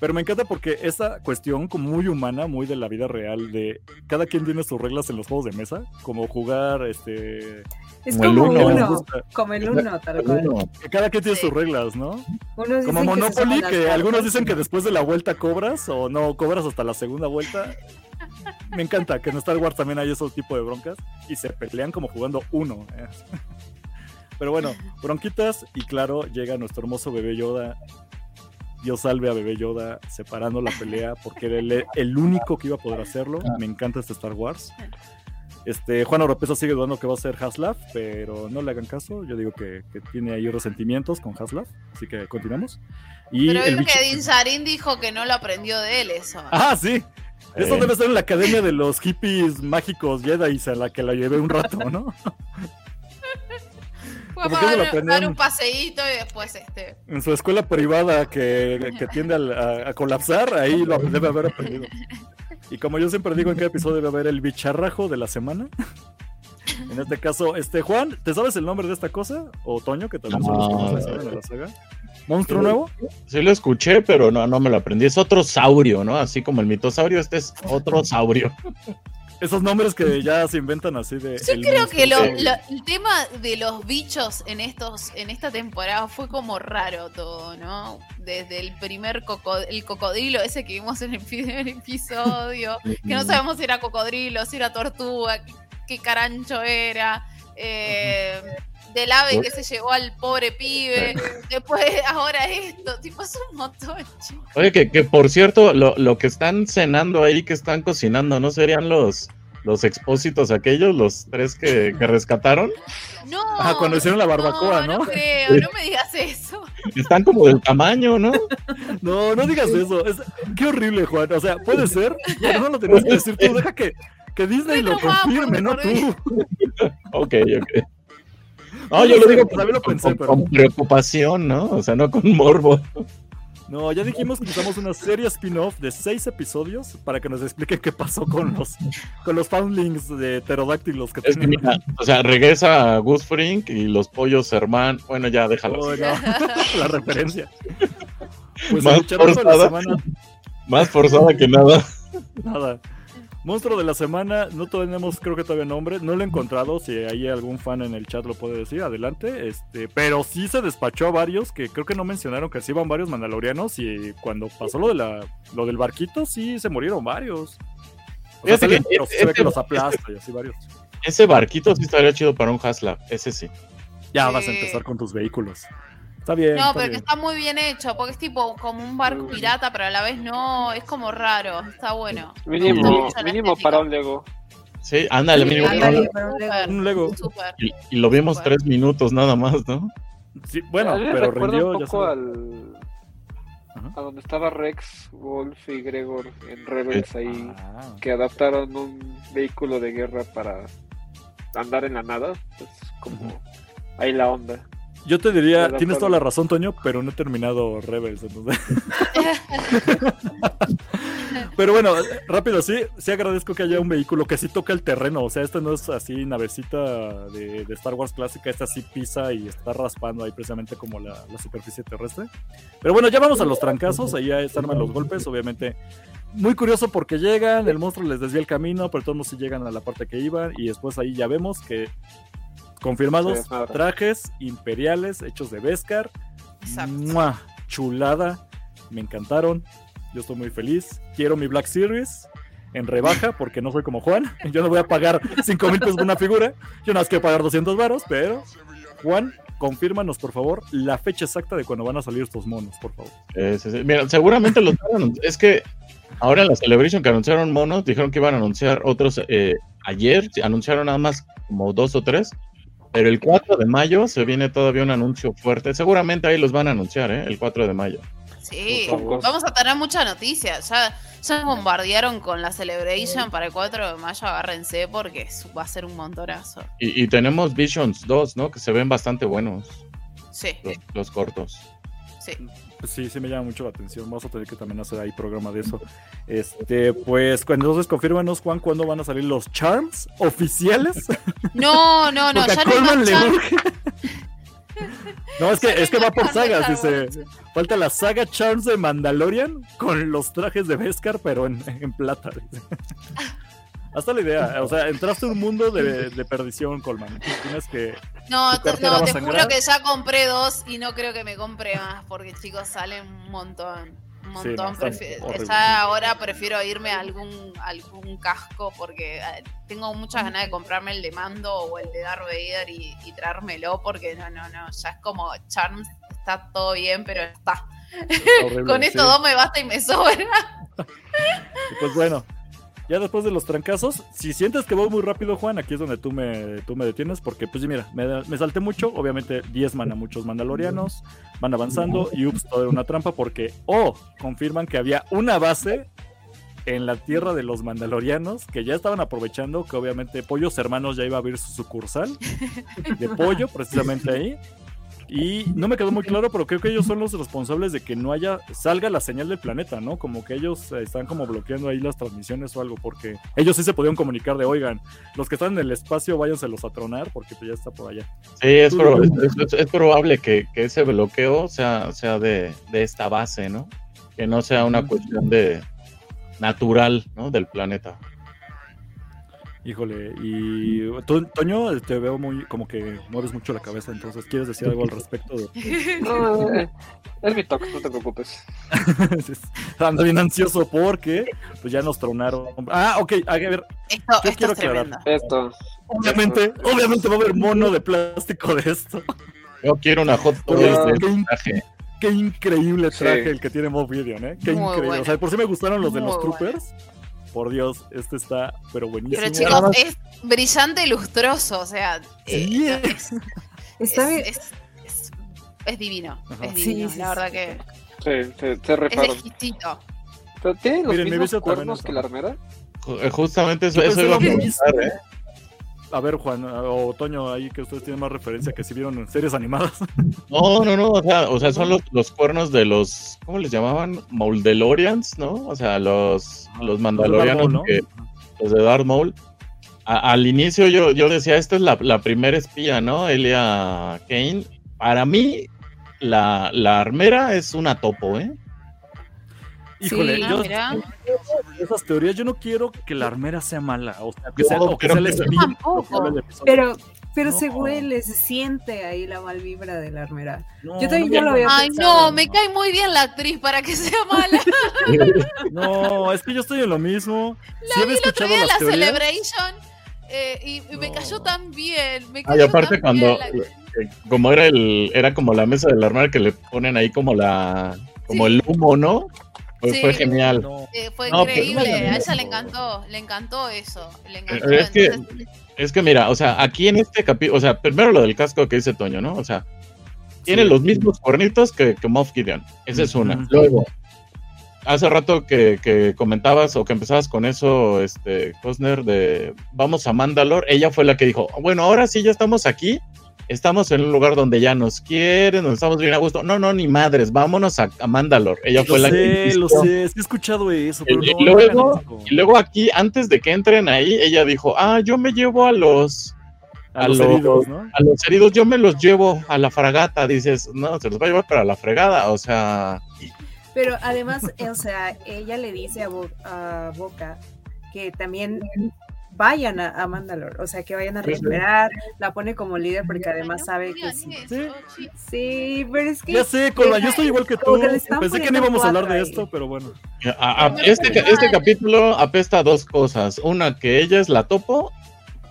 Pero me encanta porque esa cuestión como muy humana, muy de la vida real, de cada quien tiene sus reglas en los juegos de mesa, como jugar este es como, el uno, como el uno, tal cual. Cada quien tiene sus reglas, ¿no? como Monopoly, que, algunos dicen que después de la vuelta cobras o no cobras hasta la segunda vuelta. Me encanta que en Star Wars también hay esos tipo de broncas y se pelean como jugando uno. ¿eh? Pero bueno, bronquitas y claro, llega nuestro hermoso bebé Yoda. Dios salve a bebé Yoda separando la pelea porque era el único que iba a poder hacerlo. Me encanta este Star Wars. Este, Juan Oropesa sigue dudando que va a ser Haslaf, pero no le hagan caso. Yo digo que, tiene ahí resentimientos con Haslaf, así que continuamos. Y pero el que Din dijo que no lo aprendió de él eso. Ah, sí. Eso debe ser en la academia de los hippies mágicos Jedi, a la que la llevé un rato, ¿no? Fue a dar, un paseíto y después este. En su escuela privada que, que tiende a, a, colapsar, ahí lo debe haber aprendido. Y como yo siempre digo en cada episodio debe haber el bicharrajo de la semana. En este caso, este Juan, ¿te sabes el nombre de esta cosa? O Toño, que también son los que de la saga. ¿Monstruo nuevo? Sí lo escuché, pero no, no me lo aprendí. Es otro saurio, ¿no? Así como el mitosaurio, este es otro saurio. Esos nombres que ya se inventan así de. Yo creo que el tema de los bichos en estos, en esta temporada fue como raro todo, ¿no? Desde el primer el cocodrilo, ese que vimos en el primer episodio, que no sabemos si era cocodrilo, si era tortuga, qué carancho era. Eh, del ave que se llevó al pobre pibe, después ahora esto, tipo es un montón, chicos. Oye, que, que por cierto, lo, lo, que están cenando ahí, que están cocinando, ¿no serían los, los expósitos aquellos, los tres que, que rescataron? No. Ah, cuando hicieron la barbacoa, ¿no? No, creo, no me digas eso. Están como del tamaño, ¿no? No, no digas eso. Es, qué horrible, Juan. O sea, puede ser, pero no lo tenías que decir tú. Deja que, Que Disney lo confirme, no tú. ok, ok. No, yo lo digo con, preocupación, ¿no? O sea, no con morbo. No, ya dijimos que necesitamos una serie spin-off de seis episodios para que nos expliquen qué pasó con los con los foundlings de pterodáctilos que es O sea, regresa a Gus Frink y los pollos hermanos. Bueno, ya déjalo. Oh, la referencia. Pues más forzada, más forzada que nada. Nada. Monstruo de la semana, no tenemos creo que todavía nombre, no lo he encontrado, si hay algún fan en el chat lo puede decir, adelante, este, pero sí se despachó a varios que creo que no mencionaron que sí iban varios mandalorianos y cuando pasó lo de la lo del barquito sí se murieron varios. O sea, que, que los aplasta y así varios. Ese barquito sí estaría chido para un Haslab, ese sí. Ya vas a empezar con tus vehículos. Está bien. No, pero que está muy bien hecho, porque es tipo como un barco pirata, pero a la vez no, es como raro, está bueno. Mínimo, mínimo para un Lego. Sí, ándale, mínimo para un Lego. Y, lo vimos tres minutos nada más, ¿no? Sí, bueno, pero rindió un poco al a donde estaba Rex, Wolf y Gregor en Rebels ahí, ah. que adaptaron un vehículo de guerra para andar en la nada, pues como ahí la onda. Yo te diría, tienes toda la razón, Toño, pero no he terminado Rebels. pero bueno, rápido, sí, sí agradezco que haya un vehículo que sí toca el terreno. O sea, este no es así navecita de, Star Wars clásica, esta sí pisa y está raspando ahí precisamente como la, superficie terrestre. Pero bueno, ya vamos a los trancazos, ahí se arman los golpes, obviamente. Muy curioso porque llegan, el monstruo les desvía el camino, pero todos no sí llegan a la parte que iban y después ahí ya vemos que Confirmados trajes imperiales hechos de Beskar. Chulada. Me encantaron. Yo estoy muy feliz. Quiero mi Black Series en rebaja porque no soy como Juan. Yo no voy a pagar 5 mil pesos por una figura. Yo nada más quiero pagar 200 varos, pero Juan, confírmanos por favor la fecha exacta de cuando van a salir estos monos, por favor. Mira, seguramente los es que ahora en la Celebration que anunciaron monos, dijeron que iban a anunciar otros eh, ayer, anunciaron nada más como dos o tres, pero el 4 de mayo se viene todavía un anuncio fuerte. Seguramente ahí los van a anunciar, ¿eh? El 4 de mayo. Sí, vamos a tener mucha noticia. Ya, ya bombardearon con la Celebration para el 4 de mayo. Agárrense porque va a ser un montonazo. Y, tenemos Visions 2, ¿no? Que se ven bastante buenos. Sí. los cortos. Sí. Sí, sí me llama mucho la atención. Vamos a tener que también hacer ahí programa de eso. Este, pues, entonces confírmanos, Juan, cuándo van a salir los charms oficiales. No, no, no, ya no No, es que, es que va por sagas, dice. Falta la saga Charms de Mandalorian con los trajes de Beskar, pero en, en plata. Hasta la idea, o sea, entraste a un mundo de, de perdición, Colman. Tienes que. No, no te juro que ya compré dos y no creo que me compre más, porque chicos, salen un montón. Un montón. ya ahora prefiero irme a algún, algún casco porque eh, tengo muchas ganas de comprarme el de mando o el de Darth Vader y, y traérmelo porque no, no, no, ya es como Charms, está todo bien, pero está. Con estos dos me basta y me sobra. pues bueno, ya después de los trancazos, si sientes que voy muy rápido, Juan, aquí es donde tú me, tú me detienes, porque pues mira, me, me salté mucho, obviamente 10 mana, muchos mandalorianos, van avanzando, y ups, todo era una trampa, porque, oh, confirman que había una base en la tierra de los mandalorianos que ya estaban aprovechando que obviamente Pollos Hermanos ya iba a abrir su sucursal de pollo precisamente ahí y no me quedó muy claro, pero creo que ellos son los responsables de que no haya, salga la señal del planeta, ¿no? Como que ellos eh, están como bloqueando ahí las transmisiones o algo, porque ellos sí se podían comunicar de, oigan, los que están en el espacio váyanselos a tronar porque ya está por allá. Sí, es, probable que, ese bloqueo sea, sea de, de esta base, ¿no? Que no sea una cuestión de natural, ¿no? Del planeta. Híjole, y Toño, te veo muy como que mueves mucho la cabeza, entonces ¿quieres decir algo al respecto? No, eh, es mi toque, no te preocupes. Ando bien ansioso porque pues ya nos tronaron. Ah, ok, a ver, esto, yo quiero aclarar. Esto. Obviamente, obviamente va a haber mono de plástico de esto. Yo quiero una hot de traje. Qué increíble traje el que tiene Mob Gideon, ¿eh? Qué increíble. O sea, por si me gustaron los de los Troopers. Por Dios, este está, pero buenísimo. Pero chicos, es brillante y lustroso, o sea. Eh, es, está bien. Es, divino. Es divino, la verdad que. Sí, se, se Es exquisito. ¿Tiene los Miren, mismos cuernos que la armera? justamente eso, eso iba a preguntar, ¿eh? A ver, Juan, o Toño, ahí que ustedes tienen más referencia que si vieron series animadas. No, no, no, o sea, o sea son los, los, cuernos de los, ¿cómo les llamaban? Moldelorians, ¿no? O sea, los, los Mandalorianos, los de Darth Maul. al inicio yo, yo decía, esta es la, la primera espía, ¿no? Elia Kane. Para mí, la, la armera es una topo, ¿eh? Híjole, sí, yo, ah, esas teorías, yo no quiero que la armera sea mala, o sea, que sea, o que sea el Pero, pero se huele, se siente ahí la mal vibra de la armera. yo también ya lo había Ay, no, me cae muy bien la actriz para que sea mala. no, es que yo estoy en lo mismo. La sí vi el otro día la Celebration eh, y, me cayó tan bien. Me cayó Ay, aparte cuando, como era el, era como la mesa de la armera que le ponen ahí como la, como el humo, ¿no? Fue, genial. fue increíble, a ella le encantó, le encantó eso. Le encantó, es, que, es que mira, o sea, aquí en este capítulo, o sea, primero lo del casco que dice Toño, ¿no? O sea, tiene los mismos cuernitos que, que Moff Gideon. Esa es una. Luego, hace rato que, que, comentabas o que empezabas con eso, este, Cosner, de vamos a Mandalore, ella fue la que dijo, bueno, ahora sí ya estamos aquí, estamos en un lugar donde ya nos quieren, donde estamos bien a gusto. No, no, ni madres, vámonos a, a Mandalore. Ella fue la que. Lo sé, he escuchado eso. Pero y, luego, y luego aquí, antes de que entren ahí, ella dijo: Ah, yo me llevo a los. A, los, heridos, ¿no? A los heridos, yo me los llevo a la fragata. Dices, no, se los va a llevar para la fregada, o sea. Pero además, o sea, ella le dice a, a Boca que también vayan a, Mandalore, o sea, que vayan a recuperar, la pone como líder porque además sabe que sí. Sí, pero es que... Ya sé, Colma, yo estoy igual que tú, pensé que no íbamos a hablar de esto, pero bueno. este, este capítulo apesta dos cosas, una que ella es la topo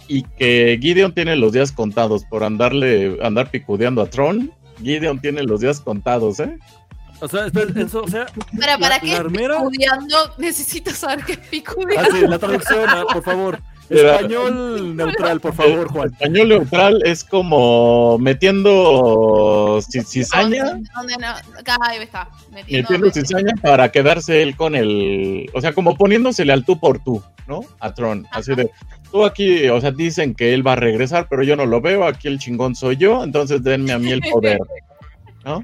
y que Gideon tiene los días contados por andarle, andar picudeando a Tron. Gideon tiene los días contados, ¿eh? O sea, eso, o sea. Para, ¿para qué picudeando? Necesito saber qué picudeando. Ah, sí, la traducción, ah, por favor. Español neutral, por favor, Juan. Español neutral es como metiendo cizaña. Ahí está. Metiendo, cizaña para quedarse él con el. O sea, como poniéndosele al tú por tú, ¿no? A Tron. Así de. Tú aquí, o sea, dicen que él va a regresar, pero yo no lo veo. Aquí el chingón soy yo, entonces denme a mí el poder. ¿No?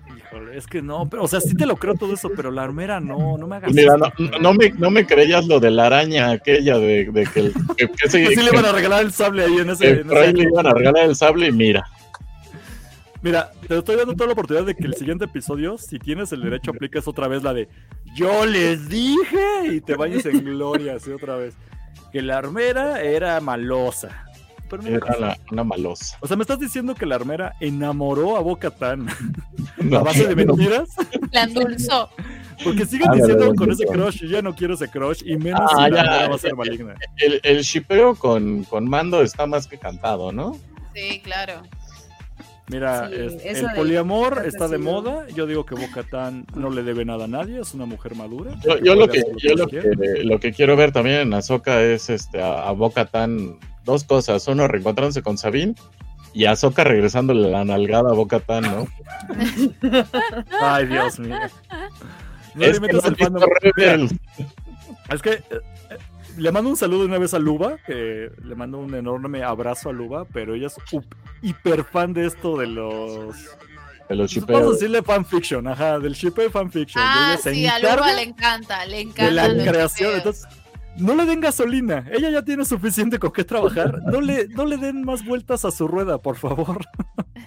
es que no, pero, o sea, sí te lo creo todo eso, pero la armera no, no me hagas. Mira, no, me, no me creías lo de la araña aquella de, de que, que, que, sí le iban a regalar el sable ahí en ese. En ese le iban a regalar el sable y mira. Mira, te estoy dando toda la oportunidad de que el siguiente episodio, si tienes el derecho, apliques otra vez la de Yo les dije y te vayas en gloria así otra vez. Que la armera era malosa. Era una malosa. O sea, ¿me estás diciendo que la armera enamoró a Boca Tan a base de mentiras? La endulzó. Porque siguen diciendo con ese crush, yo ya no quiero ese crush, y menos ah, si la va a ser maligna. El, el shipeo con, con Mando está más que cantado, ¿no? Sí, claro. Mira, el poliamor está de moda. Yo digo que Tan no le debe nada a nadie, es una mujer madura. Yo, lo, que, yo lo, que, lo, que, quiero ver también en Azoka es este, a, a Tan dos cosas. Uno, reencontrándose con Sabine y Ahsoka regresándole la nalgada a Boca Tan, ¿no? Ay, Dios mío. es, que es que le mando un saludo una vez a Luba, que le mando un enorme abrazo a Luba, pero ella es fan de esto de los. De los Vamos a decirle fanfiction, ajá, del shipper fanfiction. Ah, sí, a Luba le encanta, le encanta. De la creación, entonces no le den gasolina. Ella ya tiene suficiente con qué trabajar. No le, no le den más vueltas a su rueda, por favor.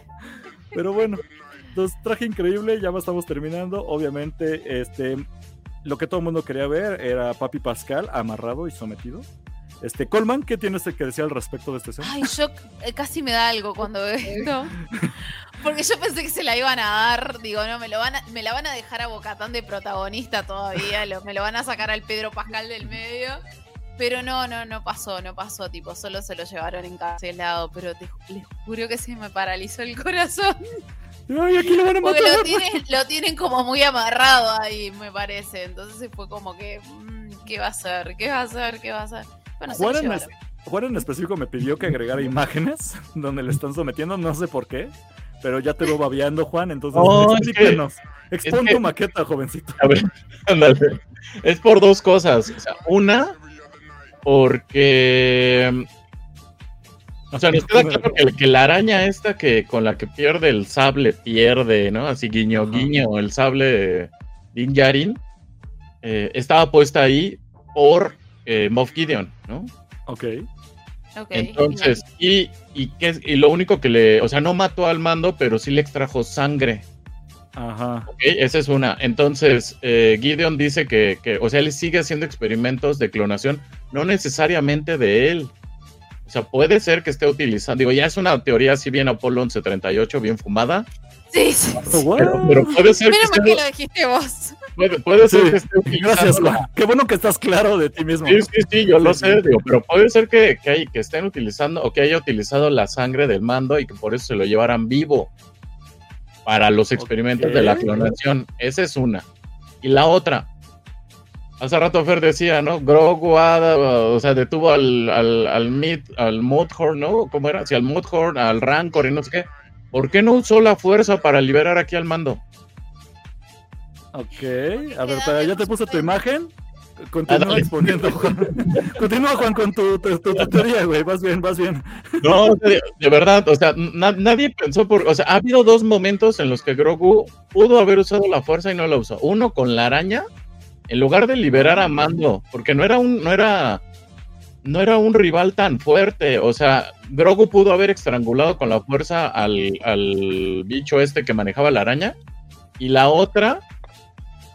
Pero bueno, entonces traje increíble, ya estamos terminando. Obviamente, este, lo que todo el mundo quería ver era Papi Pascal amarrado y sometido. Este, Colman, ¿qué tienes que decir al respecto de este escena? Ay, yo eh, casi me da algo cuando veo esto. Porque yo pensé que se la iban a dar, digo, no, me, lo van me la van a dejar a Bocatán de protagonista todavía, me lo van a sacar al Pedro Pascal del medio. Pero no, no, no pasó, no pasó, tipo, solo se lo llevaron encarcelado, pero les juro que se me paralizó el corazón. Ay, aquí lo van a matar. Porque lo tienen, lo tienen como muy amarrado ahí, me parece. Entonces fue como que, mm, ¿qué va a hacer? ¿Qué va a hacer? ¿Qué va a hacer? Bueno, Juan, en, específico me pidió que agregara imágenes donde le están sometiendo, no sé por qué, pero ya te lo babeando, Juan, entonces explíquenos. Expon tu maqueta, jovencito. A ver, ándale. Es por dos cosas. O sea, una, porque o sea, nos queda claro que, la araña esta que con la que pierde el sable pierde, ¿no? Así guiño guiño, el sable de Din Yarin, eh, estaba puesta ahí por eh, Moff Gideon, ¿no? Ok. okay Entonces, y, y, y lo único que le, o sea, no mató al mando, pero sí le extrajo sangre. Ajá. Okay, esa es una. Entonces, eh, Gideon dice que, que, o sea, él sigue haciendo experimentos de clonación, no necesariamente de él, o sea, puede ser que esté utilizando, digo, ya es una teoría así bien Apolo 1138, bien fumada. Sí, sí. Pero, puede ser que, esté, que lo dijiste vos. Puede, ser que esté. Gracias, Juan. Qué bueno que estás claro de ti mismo. Sí, sí, sí, yo lo sé, digo, pero puede ser que, que, hay, que estén utilizando o que haya utilizado la sangre del mando y que por eso se lo llevaran vivo para los experimentos de la clonación. Esa es una. Y la otra, Hace rato Fer decía, ¿no? Grogu, o sea, detuvo al, al, al, Mid, al Mudhorn, ¿no? ¿Cómo era? Sí, al Mudhorn, al Rancor y no sé qué. ¿Por qué no usó la fuerza para liberar aquí al mando? Ok, a ver, ya te puse tu imagen. Continúa exponiendo, Juan. Continúa, Juan, con tu, tu, teoría, güey. Vas bien, vas bien. No, de, verdad, o sea, nadie pensó por. O sea, ha habido dos momentos en los que Grogu pudo haber usado la fuerza y no la usó. Uno con la araña en lugar de liberar a Mando, porque no era un, no era, no era un rival tan fuerte. O sea, Grogu pudo haber estrangulado con la fuerza al, al bicho este que manejaba la araña. Y la otra,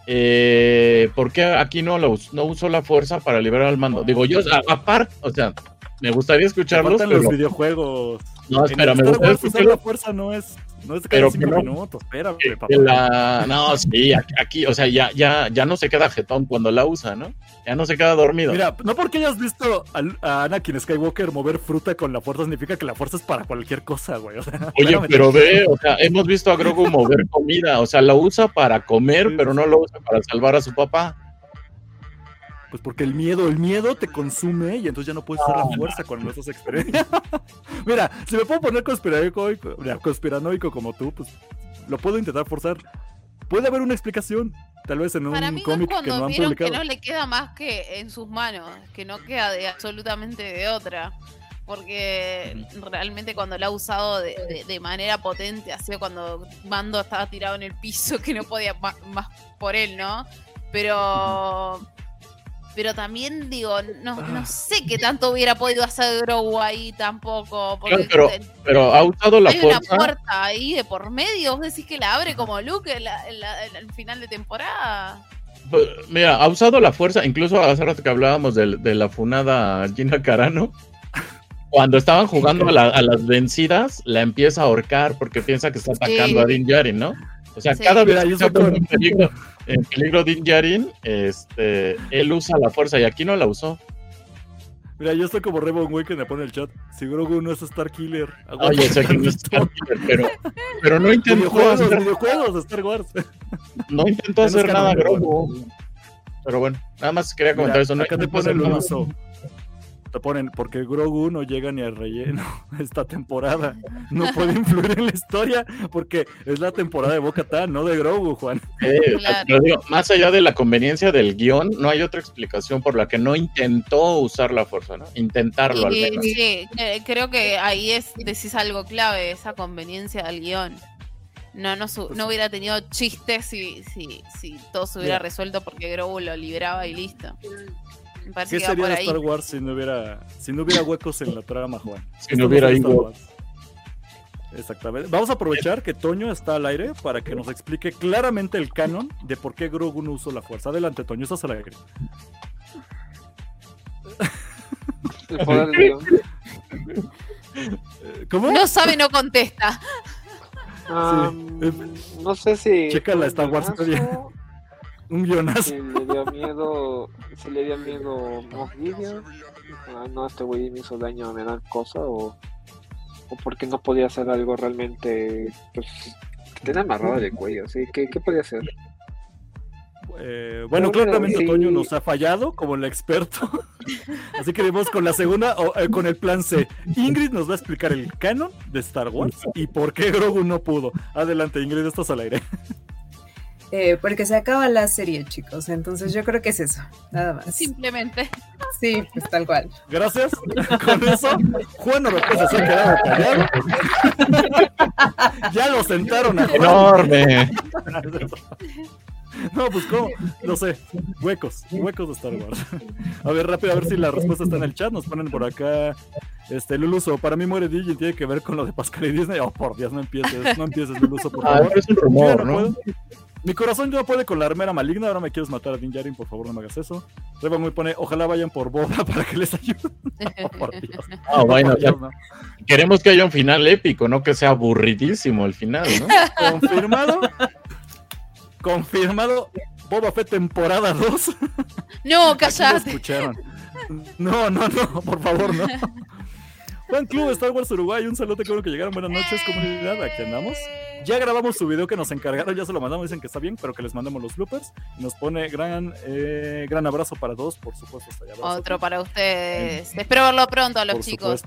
eh, ¿por qué aquí no, lo, no usó la fuerza para liberar al mando? Digo, yo, aparte, o sea, me gustaría escucharlos. los videojuegos. No, espera, me gustaría escucharlos. La fuerza no es no es cada cinco minutos, espérame, papá. No, sí, aquí, o sea, ya, ya, ya no se queda jetón cuando la usa, ¿no? Ya no se queda dormido. Mira, no porque hayas visto a, Anakin Skywalker mover fruta con la fuerza significa que la fuerza es para cualquier cosa, güey. Oye, pero ve, o sea, hemos visto a Grogu mover comida, o sea, la usa para comer, pero no lo usa para salvar a su papá. Pues porque el miedo, el miedo te consume y entonces ya no puedes usar la fuerza cuando no estás experiencia. Mira, si me puedo poner conspiranoico, conspiranoico como tú, pues lo puedo intentar forzar. Puede haber una explicación, tal vez en un cómic que no han publicado. que no le queda más que en sus manos, que no queda de absolutamente de otra. Porque realmente cuando la ha usado de, manera potente, ha sido cuando Mando estaba tirado en el piso que no podía más, más por él, ¿no? Pero pero también digo, no, no ah. sé qué tanto hubiera podido hacer Grogu ahí tampoco. Porque pero, pero ha usado la hay fuerza. una puerta ahí de por medio, vos decís que la abre como Luke en, el final de temporada. Pues, mira, ha usado la fuerza, incluso hace rato que hablábamos de, de la funada Gina Carano. Cuando estaban jugando a, las vencidas, la empieza a ahorcar porque piensa que está atacando a Din Djarin, ¿no? O sea, cada vez se pone en peligro, Din Djarin, este, él usa la fuerza y aquí no la usó. Mira, yo estoy como Raven Way que me pone el chat. Seguro que uno es Star Killer. Oye, sé que no es Star Killer, pero, pero no intentó hacer... videojuegos de Star Wars. No intentó hacer nada Grogu. Pero bueno, nada más quería comentar eso. No acá te pone el uso te ponen, porque Grogu no llega ni al relleno esta temporada. No puede influir en la historia porque es la temporada de Boca no de Grogu, Juan. más allá de la conveniencia del guion, no hay otra explicación por la que no intentó usar la fuerza, ¿no? Intentarlo al menos. Sí, creo que ahí es, decís algo clave, esa conveniencia del guion. No, no, no hubiera tenido chistes si, si, si todo se hubiera resuelto porque Grogu lo liberaba y listo. ¿Qué sería de Star Wars si no hubiera si no hubiera huecos en la trama, Juan? Si no hubiera Star Exactamente. Vamos a aprovechar que Toño está al aire para que nos explique claramente el canon de por qué Grogu no usó la fuerza. Adelante, Toño, estás al aire. ¿Cómo? No sabe, no contesta. no sé si. Checa la Star Wars un guionazo. Si le dio miedo, si le dio miedo ah, no, este güey me hizo daño, me dan cosa, o, o porque no podía hacer algo realmente, pues, que tenía amarrado de cuello, ¿sí? ¿Qué, qué podía hacer? Eh, bueno, claramente Toño nos ha fallado como el experto. Así que vamos con la segunda, o, eh, con el plan C. Ingrid nos va a explicar el canon de Star Wars y por qué Grogu no pudo. Adelante, Ingrid, estás al aire. Eh, porque se acaba la serie, chicos. Entonces yo creo que es eso, nada más. Simplemente. Sí, pues tal cual. Gracias. Con eso, Juan Oropesa se ha quedado callado. ya lo sentaron a Enorme. No, pues cómo, no sé, huecos, huecos de Star Wars. A ver, rápido, a ver si la respuesta está en el chat. Nos ponen por acá, este, Luluso, para mí muere DJ tiene que ver con lo de Pascal y Disney. Oh, por Dios, no empieces, no empieces, Luluso, por ah, favor. es un rumor, ¿no? Mi corazón ya no puede con la armera maligna, ahora me quieres matar a Din Djarin, por favor no me hagas eso. Reba muy pone, ojalá vayan por boda para que les ayude. por Dios. Ah, bueno, Queremos que haya un final épico, no que sea aburridísimo el final, ¿no? Confirmado. Confirmado. Boba Fett temporada 2. No, callate. No, no, no, por favor, no. Juan Club Star Wars Uruguay, un saludo, que bueno que llegaron. Buenas noches, comunidad. Aquí andamos. Ya grabamos su video que nos encargaron, ya se lo mandamos, dicen que está bien, pero que les mandemos los bloopers. Nos pone gran, eh, gran abrazo para todos, por supuesto. Otro para ustedes. Espero verlo pronto a los chicos,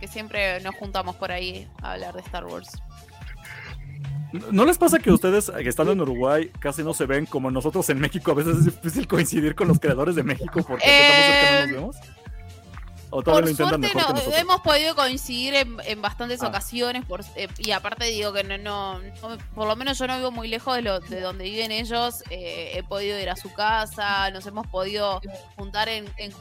que siempre nos juntamos por ahí a hablar de Star Wars. ¿No les pasa que ustedes que están en Uruguay casi no se ven como nosotros en México? A veces es difícil coincidir con los creadores de México porque estamos cerca nos vemos. ¿O por suerte no, hemos podido coincidir en, bastantes ah. ocasiones eh, y aparte digo que no, no, por lo menos yo no vivo muy lejos de, lo, de donde viven ellos, eh, he podido ir a su casa, nos hemos podido juntar en, en,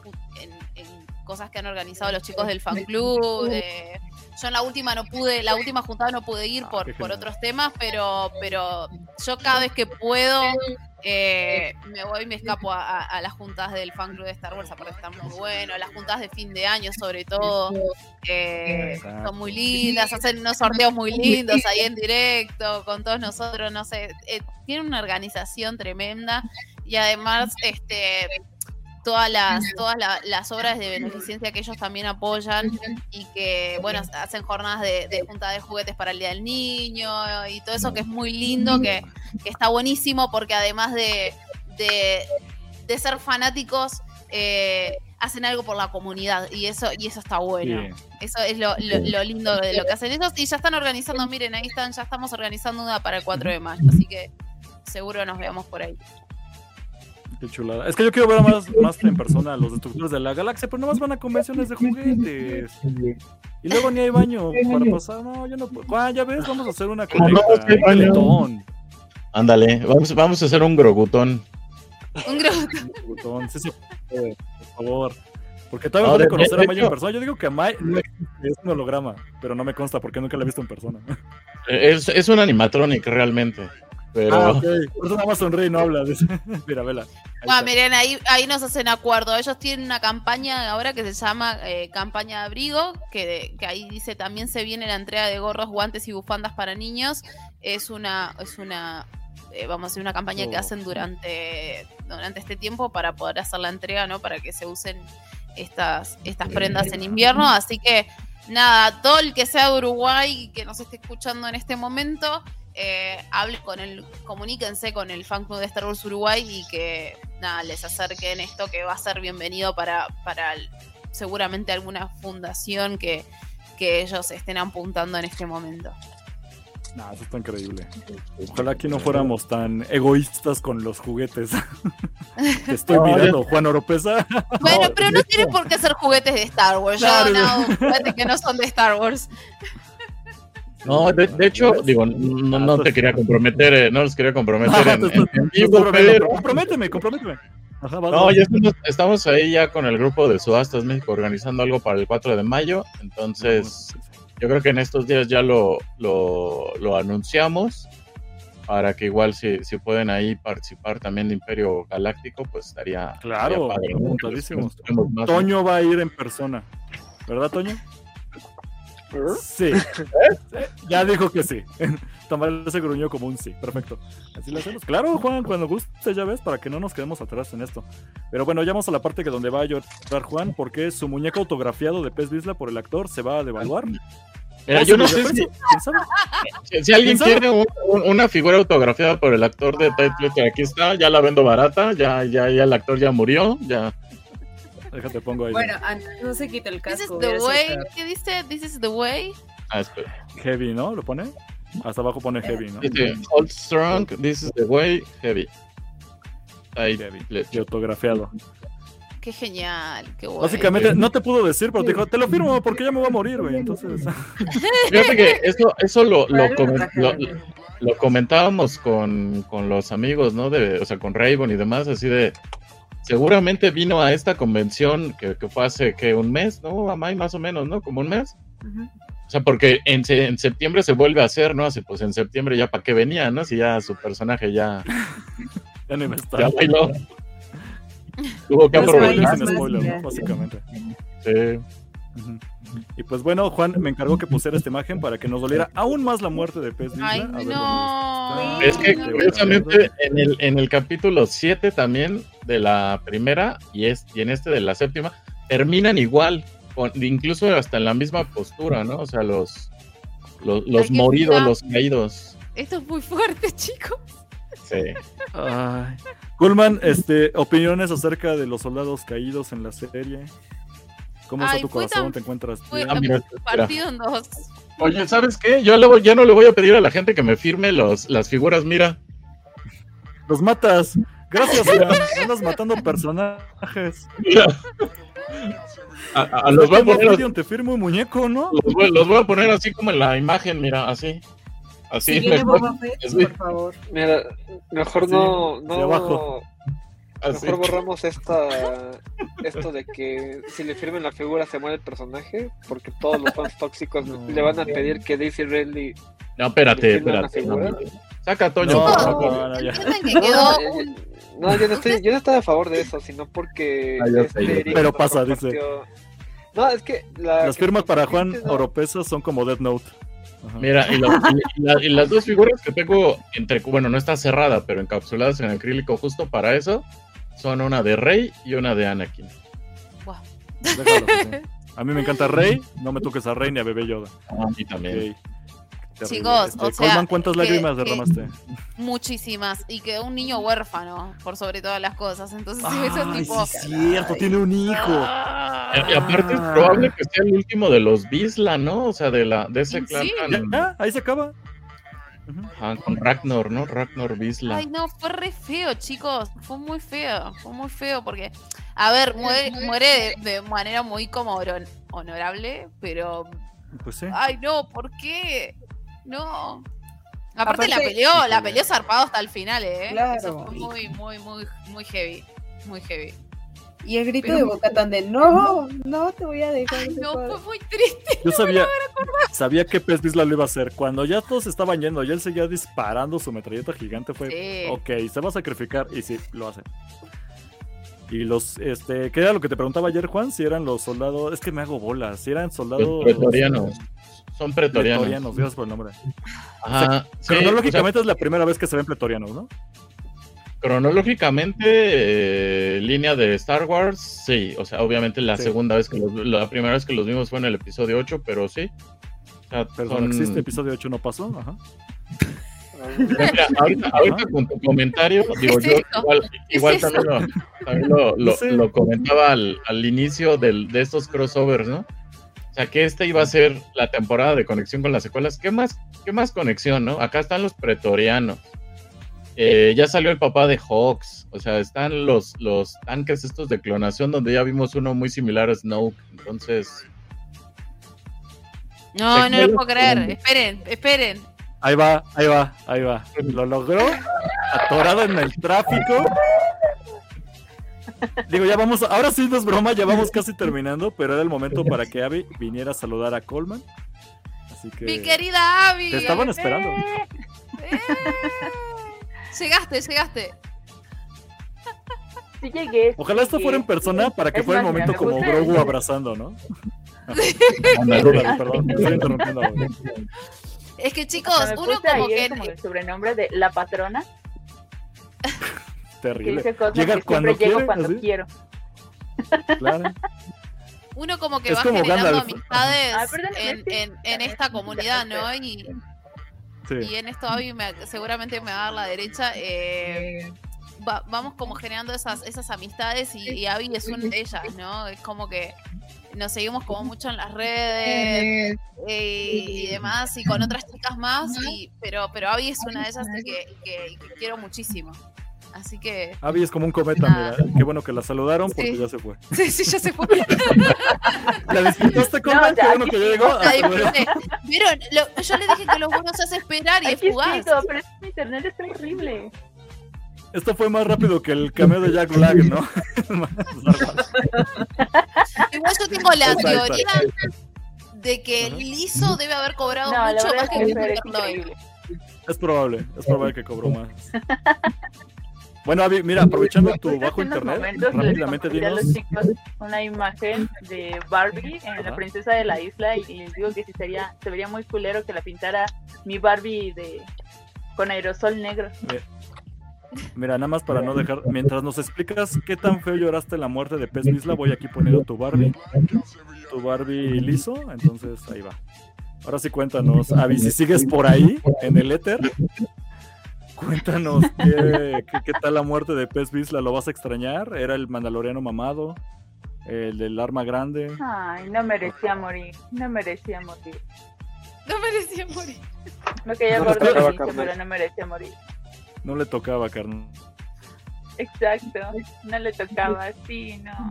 cosas que han organizado los chicos del fan club. Eh, yo en la última no pude, la última juntada no pude ir ah, por, por otros temas, pero, pero yo cada vez que puedo eh, me voy y me escapo a, las juntas del fan club de Star Wars, aparte están muy buenos, las juntas de fin de año sobre todo, son muy lindas, hacen unos sorteos muy lindos ahí en directo con todos nosotros, no sé, eh, tiene una organización tremenda y además este todas las, todas las obras de beneficencia que ellos también apoyan y que, bueno, hacen jornadas de, junta de juguetes para el Día del Niño y todo eso que es muy lindo, que, está buenísimo porque además de, de, ser fanáticos, eh, hacen algo por la comunidad y eso y eso está bueno. Eso es lo, lo, lindo de lo que hacen ellos y ya están organizando, miren, ahí están, ya estamos organizando una para el 4 de mayo, así que seguro nos veamos por ahí. Qué chulada. Es que yo quiero ver más, más en persona a los destructores de la galaxia, pero nomás van a convenciones de juguetes. Y luego ni hay baño para pasar. No, yo no puedo. Ah, ya ves, vamos a hacer una colecta. un Ándale, vamos, vamos a hacer un grogutón. Un grogutón. Sí, sí, por favor. Porque todavía no, puede conocer a Maya en persona. Yo digo que a Maya es un holograma, pero no me consta porque nunca la he visto en persona. Es, es un animatronic realmente. Pero... Ah, ok. Por eso nada más sonríe y no habla. Mira, vela. Ahí miren, ahí, ahí nos hacen acuerdo. Ellos tienen una campaña ahora que se llama eh, Campaña de Abrigo, que, que, ahí dice también se viene la entrega de gorros, guantes y bufandas para niños. Es una, es una eh, vamos a hacer una campaña que oh. hacen durante, durante este tiempo para poder hacer la entrega, ¿no? Para que se usen estas, estas prendas en invierno. Así que nada, todo el que sea de Uruguay y que nos esté escuchando en este momento, eh, hable con el, comuníquense con el fan club de Star Wars Uruguay y que nada, les acerquen esto que va a ser bienvenido para, para seguramente alguna fundación que, que ellos estén apuntando en este momento. Nah, eso está increíble. Ojalá que no fuéramos tan egoístas con los juguetes. estoy mirando, Juan Oropesa. Bueno, pero no tiene por qué ser juguetes de Star Wars. Yo no, juguetes que no son de Star Wars. No, de, hecho, digo, no, te quería comprometer, eh, no los quería comprometer en, vivo, Comprométeme, comprométeme. no, ya estamos, ahí ya con el grupo de Subastas México organizando algo para el 4 de mayo, entonces yo creo que en estos días ya lo, lo, anunciamos para que igual si, si, pueden ahí participar también de Imperio Galáctico, pues estaría... Claro, Toño va a ir en persona, ¿verdad Toño? Sí. Ya dijo que sí. Tomar ese gruñó como un sí. Perfecto. Así lo hacemos. Claro, Juan, cuando guste, ya ves, para que no nos quedemos atrás en esto. Pero bueno, ya vamos a la parte que donde va a llorar Juan, porque su muñeco autografiado de Pez Bisla por el actor se va a devaluar. yo no sé si, alguien quiere una figura autografiada por el actor de Title, aquí está, ya la vendo barata, ya, ya, ya el actor ya murió, ya Déjate, pongo ahí. Bueno, no se quita el casco. This is the way. ¿Qué dice? This is the way. Ah, espera. Heavy, ¿no? ¿Lo pone? Hasta abajo pone heavy, ¿no? Dice, hold strong, this is the way, heavy. Ahí, heavy. Y autografiado. Qué genial, qué bueno. Básicamente, no te pudo decir, pero te dijo, te lo firmo porque ya me voy a morir, güey. Entonces. Fíjate que eso, eso lo, lo, lo, comentábamos con, con, los amigos, ¿no? De, o sea, con Raven y demás, así de. Seguramente vino a esta convención que, que fue hace que un mes, ¿no? Amay, más o menos, ¿no? Como un mes. O sea, porque en, en, septiembre se vuelve a hacer, ¿no? Así, pues en septiembre ya para qué venía, ¿no? Si ya su personaje ya. ya ni me está. Ya bailó. Tuvo que aprovechar. Sin spoiler, ¿no? Básicamente. Sí. Y pues bueno, Juan me encargó que pusiera esta imagen para que nos doliera aún más la muerte de Pez Ay, no. Es que curiosamente en el, en el capítulo 7 también de la primera y, es, y en este de la séptima terminan igual, incluso hasta en la misma postura, ¿no? O sea, los, los, los moridos, los caídos. Esto es muy fuerte, chicos. Sí. Ay. Este, opiniones acerca de los soldados caídos en la serie. ¿Cómo está tu corazón? ¿Te encuentras? Ah, partido en dos. Oye, ¿sabes qué? Yo ya no le voy a pedir a la gente que me firme los, las figuras, mira. Los matas. Gracias, Juan. Andas matando personajes. Mira. A, los voy a poner. Te firmo un muñeco, ¿no? los voy a poner así como en la imagen, mira, así. Así si mejor, por favor. Mira, mejor no, no abajo. Mejor borramos esta esto de que si le firmen la figura se muere el personaje, porque todos los fans tóxicos le van a pedir que Daisy Ridley. No, espérate, espérate. Saca a Toño. No, no, no, no, yo no estoy, yo no estoy a favor de eso, sino porque. Ah, este Pero pasa, dice. No, es que las firmas para Juan Oropesa son como Death Note. Mira, y, las dos figuras que tengo entre, bueno, no está cerrada, pero encapsuladas en acrílico justo para eso, son una de Rey y una de Anakin. A mí me encanta Rey, no me toques a Rey ni a Bebé Yoda. A mí también. Chicos, este, o sea, ¿cuántas lágrimas derramaste? Muchísimas. Y quedó un niño huérfano, por sobre todas las cosas. Entonces, eso tipo. Sí, es cierto, tiene un hijo. Y, aparte, es probable que sea el último de los Bisla, ¿no? O sea, de, la, de ese clan. Ya, ahí se acaba. Con Ragnar, ¿no? Ragnar Bisla. Ay, no, fue re feo, chicos. Fue muy feo. Fue muy feo porque, a ver, muere, muere de, manera muy como honorable, pero. Pues sí. Ay, no, ¿por qué? No. Aparte, la peleó, la peleó zarpado hasta el final, ¿eh? Eso fue muy, muy, muy, muy heavy. Muy heavy. Y el grito de Boca tan de no, no te voy a dejar. Ay, no, fue muy triste. Yo sabía, sabía que Pez Bisla lo iba a hacer. Cuando ya todos estaban yendo y él seguía disparando su metralleta gigante, fue ok, se va a sacrificar y sí, lo hace. Y los, este, ¿qué era lo que te preguntaba ayer, Juan? Si eran los soldados, es que me hago bolas, si eran soldados. pretorianos. Son pretorianos. Pretorianos, gracias por el nombre. cronológicamente es la primera vez que se ven pretorianos, ¿no? Cronológicamente, eh, línea de Star Wars, sí. O sea, obviamente la segunda vez que los, la primera vez que los vimos fue en el episodio 8, pero sí. O sea, Perdón, existe episodio 8, no pasó. Ajá. Mira, ahorita, ahorita, con tu comentario, digo yo, igual, igual también, lo, también lo, lo, comentaba al, al inicio del, de estos crossovers, ¿no? que esta iba a ser la temporada de conexión con las secuelas. ¿Qué más, qué más conexión, no? Acá están los pretorianos. Eh, ya salió el papá de Hawks. O sea, están los, los tanques estos de clonación donde ya vimos uno muy similar a Snoke. Entonces... No, no lo puedo creer. Esperen, esperen. Ahí va, ahí va, ahí va. Lo logró. Atorado en el tráfico. Digo, ya vamos, ahora sí no es broma, ya vamos casi terminando, pero era el momento para que Abby viniera a saludar a Coleman. Así que. Mi querida Abby. Te estaban esperando. Eh. Llegaste, llegaste. Sí llegué. Ojalá esto fuera en persona para que fuera el momento como Grogu abrazando, ¿no? perdón, estoy interrumpiendo. Es que chicos, uno como que. Como el sobrenombre de la patrona. Terrible. Llega cuando llego cuando quiero. Claro. Uno como que va generando amistades ah, en, en, esta comunidad, ¿no? Y, y en esto Abby seguramente me va a dar la derecha. Eh, vamos como generando esas, esas amistades y, y Abby es una de ellas, ¿no? Es como que nos seguimos como mucho en las redes eh, y demás, y con otras chicas más, y, pero, pero Abby es una de esas que, que, quiero muchísimo. Así que. Abby es como un cometa, mira. Qué bueno que la saludaron porque ya se fue. Sí, sí, ya se fue. ¿La disfrutaste con no, qué bueno que llegó. Vieron, yo le dije que los buenos hace esperar y es fugaz. pero internet es terrible. Esto fue más rápido que el cameo de Jack Black, ¿no? Igual yo tengo la teoría de que Lizo debe haber cobrado mucho más que Winter Es probable, es probable que cobró más. Bueno, Avi, mira, aprovechando tu bajo internet, rápidamente dinos... una imagen de Barbie en la princesa de la isla y les digo que sí sería, se vería muy culero que la pintara mi Barbie de con aerosol negro. Mira, nada más para no dejar, mientras nos explicas qué tan feo lloraste la muerte de Pez Isla, voy aquí poniendo tu Barbie, tu Barbie liso, entonces ahí va. Ahora sí cuéntanos, Avi, si sigues por ahí, en el éter, cuéntanos qué, qué, tal la muerte de Pez Isla, ¿lo vas a extrañar? ¿Era el mandaloriano mamado? ¿El del arma grande? Ay, no merecía morir, no merecía morir. No merecía morir. No quería no, pero no merecía morir. No le tocaba, carnal. Exacto, no le tocaba, sí, no.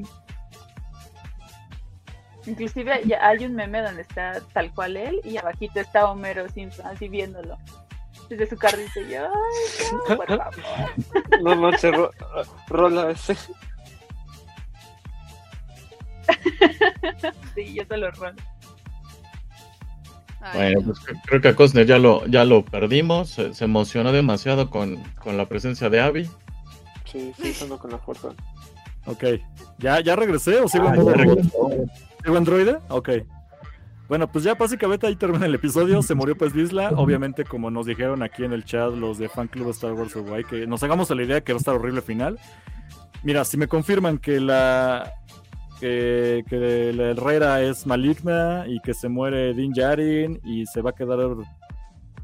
Inclusive ya hay un meme donde está tal cual él y abajito está Homero Simpson así viéndolo desde su carrito y yo, ay, no, por favor. No manches, ro rola ese. sí, yo te lo rolo bueno, pues creo que a Cosner ya lo, ya lo perdimos. Se, emocionó demasiado con, con, la presencia de Abby. Sí, sí, sonó con la fuerza. Ok. ¿Ya, ya regresé o sigo ah, robot? ¿Sigo androide? Ok. Bueno, pues ya básicamente ahí termina el episodio. Se murió pues Isla. Obviamente, como nos dijeron aquí en el chat los de Fan Club Star Wars Uruguay, que nos hagamos a la idea que va a estar horrible final. Mira, si me confirman que la que, que la Herrera es maligna y que se muere Din Djarin y se va a quedar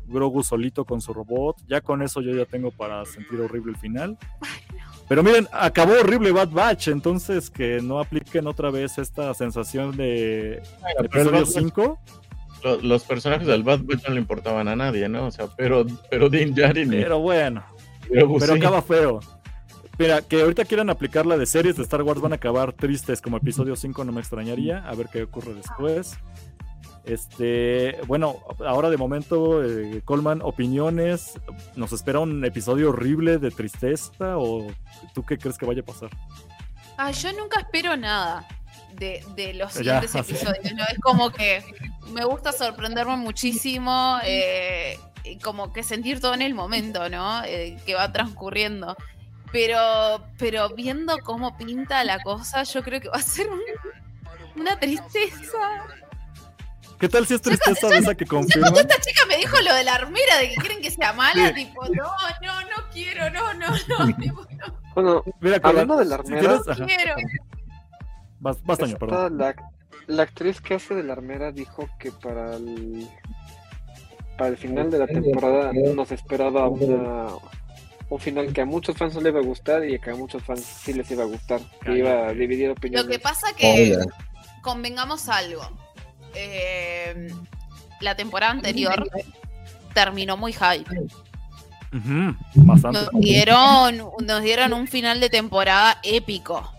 Grogu solito con su robot. Ya con eso yo ya tengo para sentir horrible el final. Pero miren, acabó horrible Bad Batch, entonces que no apliquen otra vez esta sensación de episodio 5. Los, personajes del Bad Batch no le importaban a nadie, ¿no? O sea, pero, pero Din Djarin. Pero bueno. Pero, pues acaba feo. Mira, que ahorita quieran aplicar la de series de Star Wars van a acabar tristes como episodio 5, no me extrañaría. A ver qué ocurre después. Este, bueno, ahora de momento, eh, Coleman, opiniones. ¿Nos espera un episodio horrible de tristeza o tú qué crees que vaya a pasar? Ah, yo nunca espero nada de, de los siguientes episodios. ¿no? Es como que me gusta sorprenderme muchísimo, eh, y como que sentir todo en el momento, ¿no? Eh, que va transcurriendo. Pero, pero viendo cómo pinta la cosa, yo creo que va a ser una tristeza. ¿Qué tal si es tristeza de esa que confirma? Esta chica me dijo lo de la armera, de que quieren que sea mala, tipo, no, no, no quiero, no, no, no. Tipo, no. Bueno, Mira, hablando de la armera, si quiero. Basta, perdón. La, la, actriz que hace de la armera dijo que para el, para el final de la temporada nos esperaba una un final que a muchos fans no les iba a gustar y que a muchos fans sí les iba a gustar, que iba a dividir opiniones. Lo que pasa que convengamos algo. Eh, la temporada anterior terminó muy hype. nos, dieron, nos dieron un final de temporada épico.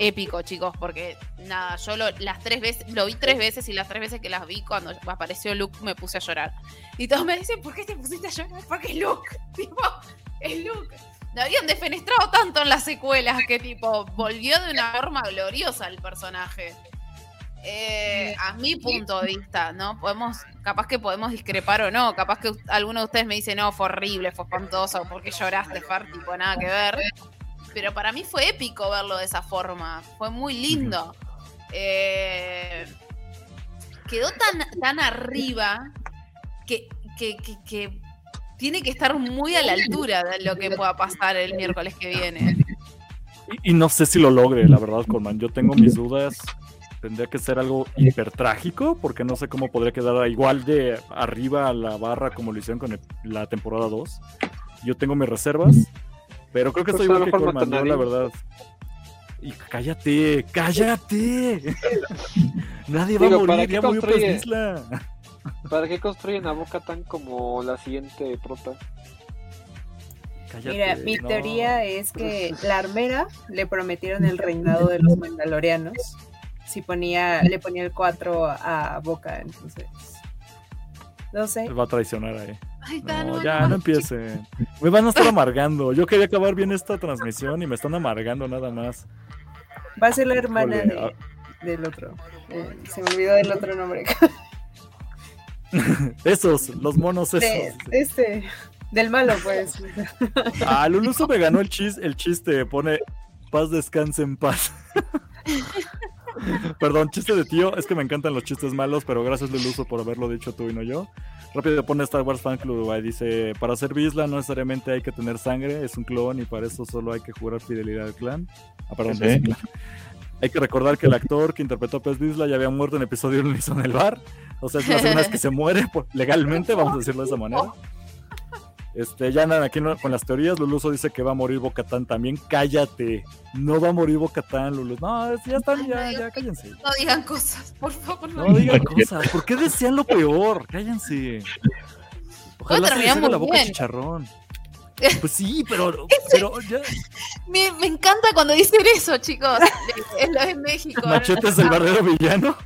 Épico, chicos, porque nada, yo lo, las tres veces, lo vi tres veces y las tres veces que las vi cuando apareció Luke me puse a llorar. Y todos me dicen, ¿por qué te pusiste a llorar? Porque Luke, tipo, el Luke. Me habían defenestrado tanto en las secuelas que tipo volvió de una forma gloriosa el personaje. Eh, a mi punto de vista, ¿no? Podemos, capaz que podemos discrepar o no, capaz que alguno de ustedes me dice, no, fue horrible, fue espantoso, porque lloraste, Far? Tipo, nada que ver. Pero para mí fue épico verlo de esa forma, fue muy lindo. Eh, quedó tan, tan arriba que, que, que tiene que estar muy a la altura de lo que pueda pasar el miércoles que viene. Y, no sé si lo logre, la verdad, Colman. Yo tengo mis dudas. Tendría que ser algo hiper trágico, porque no sé cómo podría quedar igual de arriba a la barra como lo hicieron con la temporada 2. Yo tengo mis reservas, pero creo que estoy pues igual que la verdad. Y cállate, cállate. Nadie va a morir, ya murió Isla. ¿Para qué construyen a Boca tan como la siguiente prota? Mira, mi teoría es que la armera le prometieron el reinado de los mandalorianos si ponía, le ponía el 4 a Boca, entonces. No sé. va a traicionar ahí. no, ya, no, empiece. Me van a estar amargando. Yo quería acabar bien esta transmisión y me están amargando nada más. Va a ser la hermana ah. del otro. Eh, se me olvidó del otro nombre. esos, los monos esos. este, del malo, pues. Ah, Luluso me ganó el chiste, el chiste. Pone paz, descanse en paz. Perdón, chiste de tío. Es que me encantan los chistes malos, pero gracias Luluso por haberlo dicho tú y no yo. Rápido pone Star Wars Fan Club y dice: Para ser Bisla no necesariamente hay que tener sangre, es un clon y para eso solo hay que jurar fidelidad al clan. Ah, perdón, Hay que recordar que el actor que interpretó a Pez Bisla ya había muerto en episodio 1 en el bar. O sea, es la segunda vez que se muere legalmente, vamos a decirlo de esa manera. Este, ya andan aquí con las teorías. Luluso dice que va a morir Bocatán también. Cállate. No va a morir Bocatán, Luluso. No, ya están, ya, ya, cállense. No digan cosas, por favor. No, digan cosas. ¿Por qué desean lo peor? Cállense. Ojalá se les la boca chicharrón. Pues sí, pero, pero ya... me, me, encanta cuando dicen eso, chicos. Es lo de México. Machete es el verdadero villano.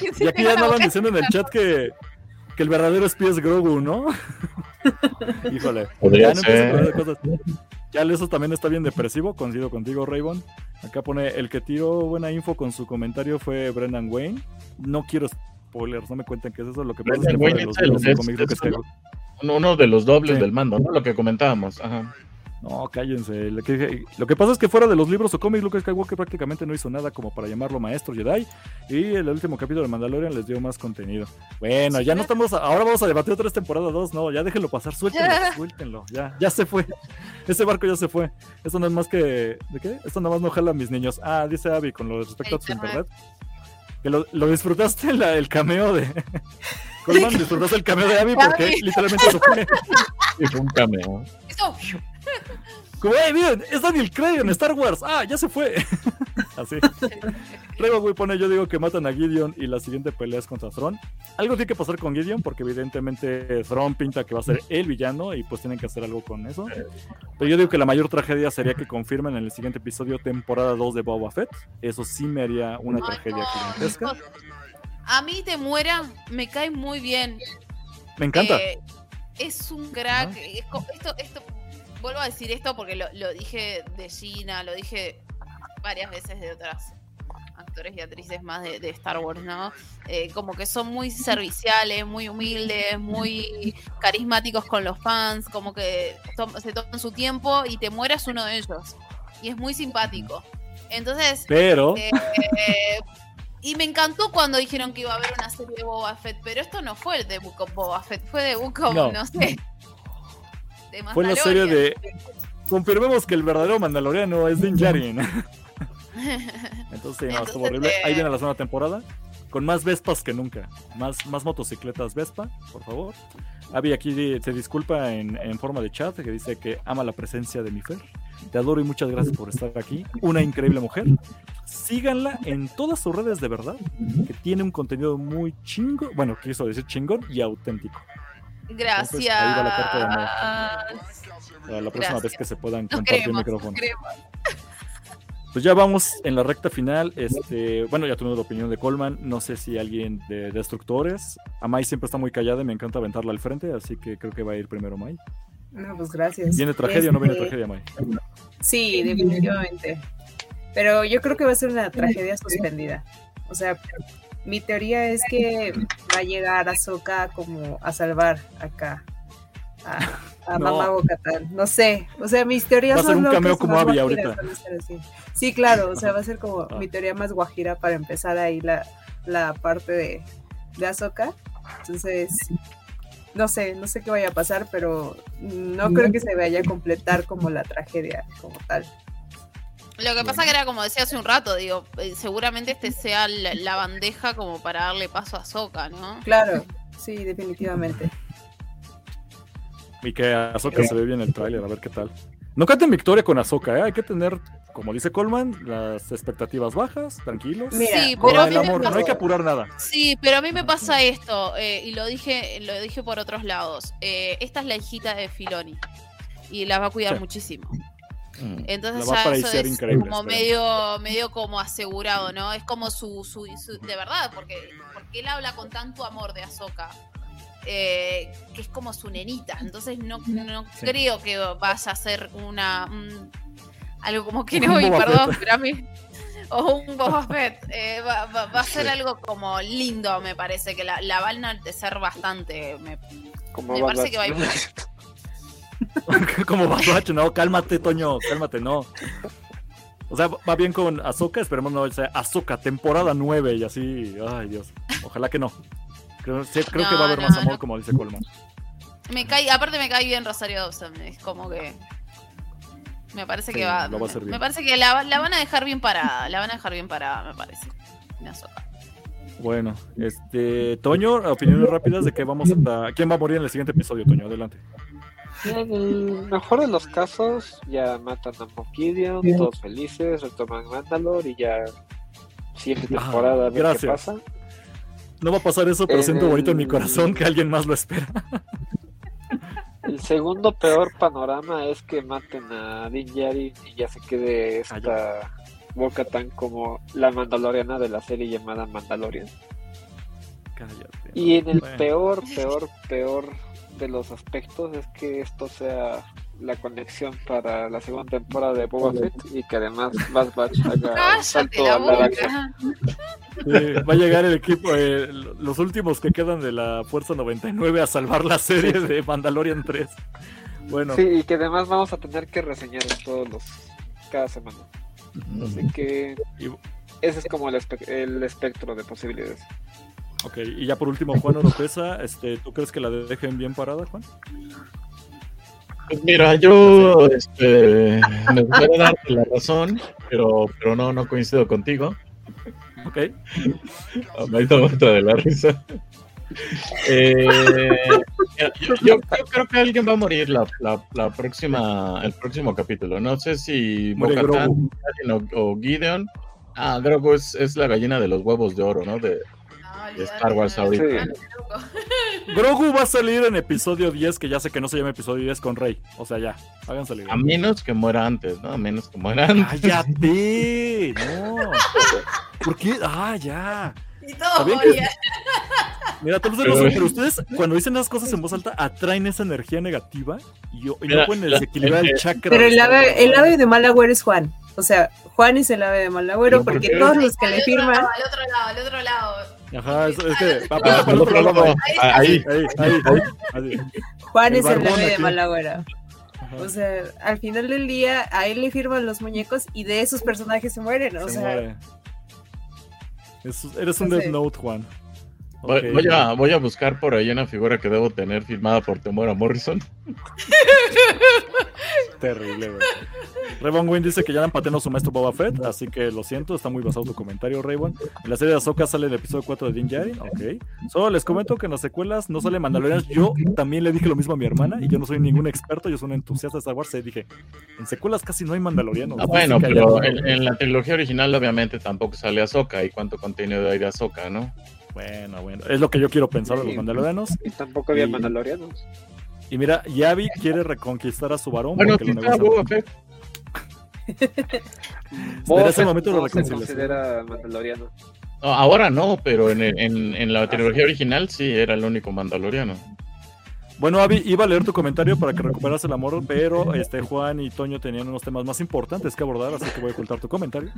y aquí ya andaban diciendo en el chat que, que el verdadero espía es Grogu, ¿no? Híjole. Podría ya, ser. ya eso también está bien depresivo, coincido contigo, Raybon. Acá pone, el que tiró buena info con su comentario fue Brendan Wayne. No quiero spoilers, no me cuenten qué es eso. Lo que pasa es que Wayne los, uno de los dobles del mando, ¿no? Lo que comentábamos. Ajá. No, cállense. Lo que, pasa es que fuera de los libros o cómics, Luke Skywalker prácticamente no hizo nada como para llamarlo maestro Jedi. Y el último capítulo de Mandalorian les dio más contenido. Bueno, ya no estamos. ahora vamos a debatir otra vez temporada 2. No, ya déjenlo pasar. Suéltenlo, suéltenlo. Ya, ya se fue. Ese barco ya se fue. Esto no es más que. ¿De qué? Esto nada más no jala a mis niños. Ah, dice Abby con lo respecto a su internet. Que lo, disfrutaste el cameo de. Colman, disfrutaste el cameo de Abby porque literalmente se fue. Y fue un cameo. Como, hey, miren, es Daniel Craig en Star Wars. Ah, ya se fue. Así. Luego, pone, yo digo que matan a Gideon y la siguiente pelea es contra Thrawn. Algo tiene que pasar con Gideon porque evidentemente Thrawn pinta que va a ser el villano y pues tienen que hacer algo con eso. Pero yo digo que la mayor tragedia sería que confirmen en el siguiente episodio temporada 2 de Boba Fett. Eso sí me haría una tragedia gigantesca. A mí te muera, me cae muy bien. Me encanta. Eh, es un crack. esto, esto vuelvo a decir esto porque lo, dije de Gina, lo dije varias veces de otras actores y actrices más de, Star Wars, ¿no? Eh, como que son muy serviciales, muy humildes, muy carismáticos con los fans, como que se toman su tiempo y te mueras uno de ellos. Y es muy simpático. Entonces, pero... Eh, y me encantó cuando dijeron que iba a haber una serie de Boba Fett, pero esto no fue el de Book of Boba Fett, fue de Book of, no sé, fue la serie de. Confirmemos que el verdadero Mandaloriano es Din Djarin. Entonces, no, estuvo horrible. Ahí viene la segunda temporada. Con más Vespas que nunca. Más, más motocicletas Vespa, por favor. Abby aquí se disculpa en, en, forma de chat, que dice que ama la presencia de mi Fer. Te adoro y muchas gracias por estar aquí. Una increíble mujer. Síganla en todas sus redes de verdad, que tiene un contenido muy chingo, bueno, quiso decir chingón y auténtico. Gracias. la la próxima vez que se puedan compartir el micrófono. Pues ya vamos en la recta final. Este, bueno, ya tuvimos la opinión de Coleman. No sé si alguien de Destructores. A Mai siempre está muy callada y me encanta aventarla al frente, así que creo que va a ir primero Mai. No, pues gracias. ¿Viene tragedia o no viene este, tragedia, Mai? Sí, definitivamente. Pero yo creo que va a ser una tragedia suspendida. O sea, mi teoría es que va a llegar Ahsoka como a salvar acá a, a Mamá Bocatán. No sé, o sea, mis teorías va a ser un cameo como Abby ahorita. Sí, claro, o sea, va a ser como ah. mi teoría más guajira para empezar ahí la, la parte de, de Ahsoka. Entonces, no sé, no sé qué vaya a pasar, pero no creo que se vaya a completar como la tragedia como tal. Lo que pasa que era como decía hace un rato, digo, eh, seguramente este sea la, bandeja como para darle paso a Soca, ¿no? Claro, sí, definitivamente. Y que Azoka se ve bien el tráiler, a ver qué tal. No canten victoria con Azoka, ¿eh? hay que tener, como dice Coleman, las expectativas bajas, tranquilos. sí, pero el amor, no hay que apurar nada. Sí, pero a mí me pasa esto, eh, y lo dije, lo dije por otros lados. Eh, esta es la hijita de Filoni y la va a cuidar muchísimo. Mm. Entonces ya eso es como medio, medio como asegurado, ¿no? Es como su, su, de verdad, porque, porque él habla con tanto amor de Ahsoka. Eh, que es como su nenita. Entonces no, no creo que vaya a ser una algo como que no, y perdón, pero a mí. O un Boba Fett. Eh, va, a ser algo como lindo, me parece, que la, la van a ser bastante. Me, me parece que va a ir Como Babacho, no, cálmate, Toño, cálmate, no. O sea, va bien con Azoka, esperemos no sea Azoka, temporada 9 y así. Ay, Dios. Ojalá que no. Creo, creo que va a haber más amor, como dice Colman. Me cae, aparte me cae bien Rosario Dawson, es como que. Me parece que va. me parece que la, la, van a dejar bien parada. La van a dejar bien parada, me parece. Bueno, este. Toño, opiniones rápidas de qué vamos a. ¿Quién va a morir en el siguiente episodio, Toño? Adelante. En el mejor de los casos, ya matan a Mokidion, todos felices, retoman Mandalore y ya siguiente temporada a ver qué pasa. No va a pasar eso, pero siento bonito en mi corazón que alguien más lo espera. El segundo peor panorama es que maten a Din Djarin y ya se quede ah, esta boca tan como la mandaloriana de la serie llamada Mandalorian. Cállate, y en el peor, peor, peor de los aspectos es que esto sea la conexión para la segunda temporada de Boba Fett y que además Bad Batch haga salto a la va a llegar el equipo, eh, los últimos que quedan de la Fuerza 99 a salvar la serie de Mandalorian 3. Bueno. Sí, y que además vamos a tener que reseñar todos los cada semana. Así que ese es como el, el espectro de posibilidades. Ok, y ya por último, Juan Oropesa, este, ¿tú crees que la dejen bien parada, Juan? Pues mira, yo este, me gustaría darte la razón, pero, pero no, no coincido contigo. Ok. Me ha otra de la risa. Eh, yo, creo que alguien va a morir la, la, próxima, el próximo capítulo. No sé si Bocatán o, o, Gideon. Ah, Grogu es, es la gallina de los huevos de oro, ¿no? De, Star Wars ahorita. Grogu va a salir en episodio 10, que ya sé que no se llama episodio 10 con Rey. O sea, ya, hagan salir. A menos que muera antes, ¿no? A menos que muera antes. ¡Cállate! No. ¿Por qué? Ah, ya. Y todo Mira, todos pero, pero ustedes cuando dicen las cosas en voz alta atraen esa energía negativa y, yo, y no pueden desequilibrar el chakra. Pero el ave, el ave de mal agüero es Juan. O sea, Juan es el ave de mal agüero porque todos los que le firman. Al otro lado, al otro lado. Ajá, es, es que va para el otro lado. Ahí, ahí, ahí, ahí. Juan es el ave de mal agüero. O sea, al final del día a él le firman los muñecos y de esos personajes se mueren. O sea, eres un Death Note, Juan. Voy, a, voy a buscar por ahí una figura que debo tener firmada por Temora Morrison. Terrible, güey. Raybon Wynn dice que ya a su maestro Boba Fett, así que lo siento, está muy basado tu comentario, Raybon. En la serie de Ahsoka sale el episodio 4 de Din Djarin, ok. Solo les comento que en las secuelas no sale Mandalorian. Yo también le dije lo mismo a mi hermana, y yo no soy ningún experto, yo soy un entusiasta de Star Wars, y dije, en secuelas casi no hay Mandalorianos. Ah, bueno, pero en, la trilogía original obviamente tampoco sale Ahsoka, y cuánto contenido hay de Ahsoka, ¿no? Bueno, bueno. Es lo que yo quiero pensar de los mandalorianos. Y tampoco había mandalorianos. Y mira, Yavi quiere reconquistar a su varón. Bueno, porque lo Boba Fett. Desde ese momento lo considera mandaloriano. No, ahora no, pero en, en, en la trilogía original sí era el único mandaloriano. Bueno, Avi, iba a leer tu comentario para que recuperas el amor, pero este Juan y Toño tenían unos temas más importantes que abordar, así que voy a ocultar tu comentario.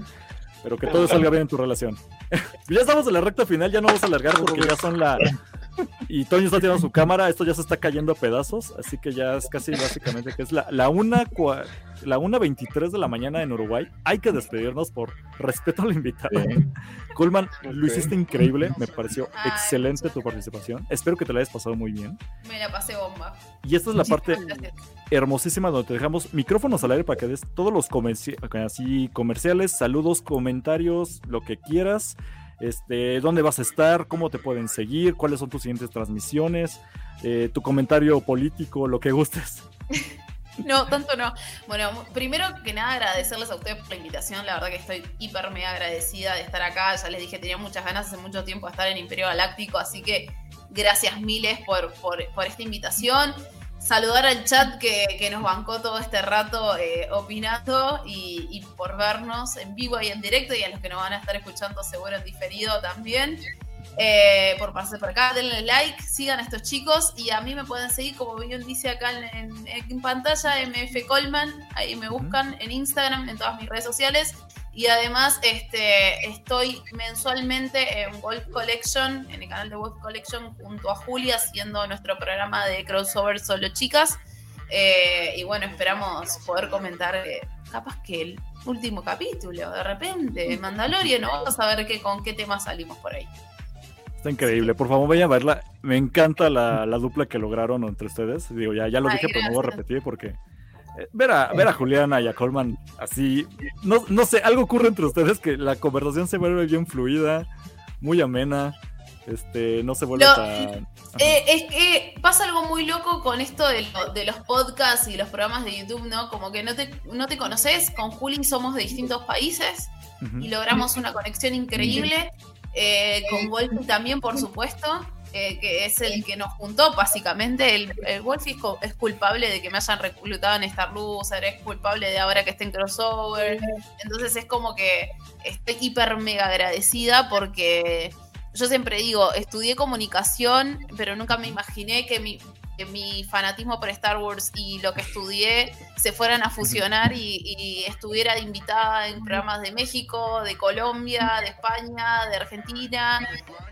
Pero que todo salga bien en tu relación. ya estamos en la recta final, ya no vamos a alargar porque ya son la. Y Toño está tirando su cámara, esto ya se está cayendo a pedazos, así que ya es casi básicamente que es la, la una la 1.23 de la mañana en Uruguay. Hay que despedirnos por respeto al invitado. Coleman, lo hiciste increíble. Me pareció excelente tu participación. Espero que te la hayas pasado muy bien. Me la pasé bomba. Y esta es la parte hermosísima donde te dejamos micrófonos al aire para que des todos los así, comerciales, saludos, comentarios, lo que quieras. Este, dónde vas a estar, cómo te pueden seguir, cuáles son tus siguientes transmisiones, eh, tu comentario político, lo que gustes. No, tanto no. Bueno, primero que nada agradecerles a ustedes por la invitación. La verdad que estoy hiper mega agradecida de estar acá. Ya les dije, tenía muchas ganas hace mucho tiempo de estar en Imperio Galáctico, así que gracias miles por, por, esta invitación. Saludar al chat que, nos bancó todo este rato eh, opinando y, y, por vernos en vivo y en directo y a los que nos van a estar escuchando seguro en diferido también. Eh, por pasarse por acá, denle like, sigan a estos chicos y a mí me pueden seguir, como bien dice acá en, pantalla, MF Colman, ahí me buscan en Instagram, en todas mis redes sociales. Y además este, estoy mensualmente en Wolf Collection, en el canal de Wolf Collection, junto a Julia, haciendo nuestro programa de crossover solo chicas. Eh, y bueno, esperamos poder comentar eh, capaz que el último capítulo, de repente, Mandalorian, ¿no? vamos a ver qué, con qué tema salimos por ahí. Está increíble. Por favor, vayan a verla. Me encanta la, dupla que lograron entre ustedes. Digo, ya, ya lo dije, pero no voy a repetir porque eh, ver a, ver a Juliana y a Colman así, no, no sé, algo ocurre entre ustedes que la conversación se vuelve bien fluida, muy amena, este, no se vuelve tan... Eh, es que pasa algo muy loco con esto de, de, los podcasts y los programas de YouTube, ¿no? Como que no te, no te conoces, con Juli somos de distintos países y logramos una conexión increíble eh, con Wolfie también, por supuesto, eh, que es el que nos juntó, básicamente. El, el Wolfie es, culpable de que me hayan reclutado en Star Loser, es culpable de ahora que esté en crossover. Entonces es como que estoy hiper mega agradecida porque yo siempre digo, estudié comunicación, pero nunca me imaginé que mi, mi fanatismo por Star Wars y lo que estudié se fueran a fusionar y, estuviera invitada en programas de México, de Colombia, de España, de Argentina.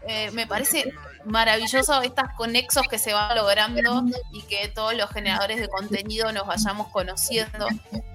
Eh, me parece maravilloso estas conexos que se van logrando y que todos los generadores de contenido nos vayamos conociendo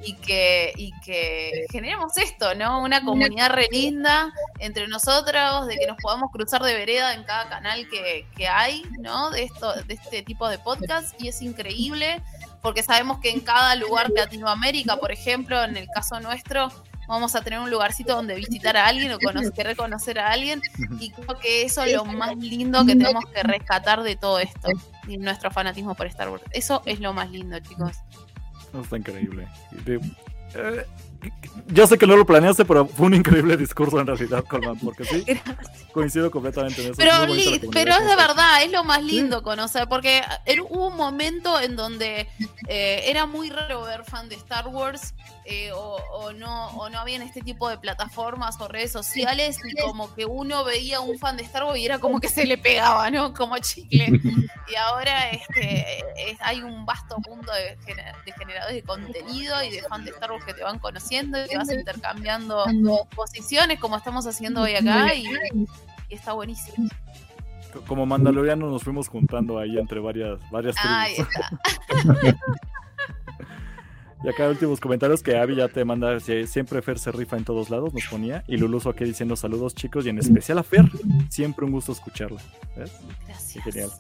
y que, y que generemos esto, ¿no? Una comunidad re linda entre nosotros, de que nos podamos cruzar de vereda en cada canal que, que hay, ¿no? De, esto, de este tipo de podcast y es increíble porque sabemos que en cada lugar de Latinoamérica, por ejemplo, en el caso nuestro, vamos a tener un lugarcito donde visitar a alguien o conocer, reconocer a alguien. Y creo que eso es lo más lindo que tenemos que rescatar de todo esto, y nuestro fanatismo por Star Wars. Eso es lo más lindo, chicos. está increíble. Eh, yo sé que no lo planeaste, pero fue un increíble discurso en realidad, Colman, porque sí, coincido completamente en eso. Pero, pero es de verdad, es lo más lindo conocer, porque hubo un momento en donde eh, era muy raro ver fan de Star Wars eh, o, no, o no habían este tipo de plataformas o redes sociales y como que uno veía un fan de Star Wars y era como que se le pegaba, ¿no? Como chicle. Y ahora este, hay un vasto mundo de, de generadores de contenido y de fan de Star Wars que te van conociendo y te vas intercambiando posiciones como estamos haciendo hoy acá y, está buenísimo. Como Mandaloriano nos fuimos juntando ahí entre varias varias Y acá últimos comentarios que Abby ya te manda, siempre Fer se rifa en todos lados, nos ponía. Y Luluso aquí diciendo saludos chicos y en especial a Fer, siempre un gusto escucharla. Gracias. genial.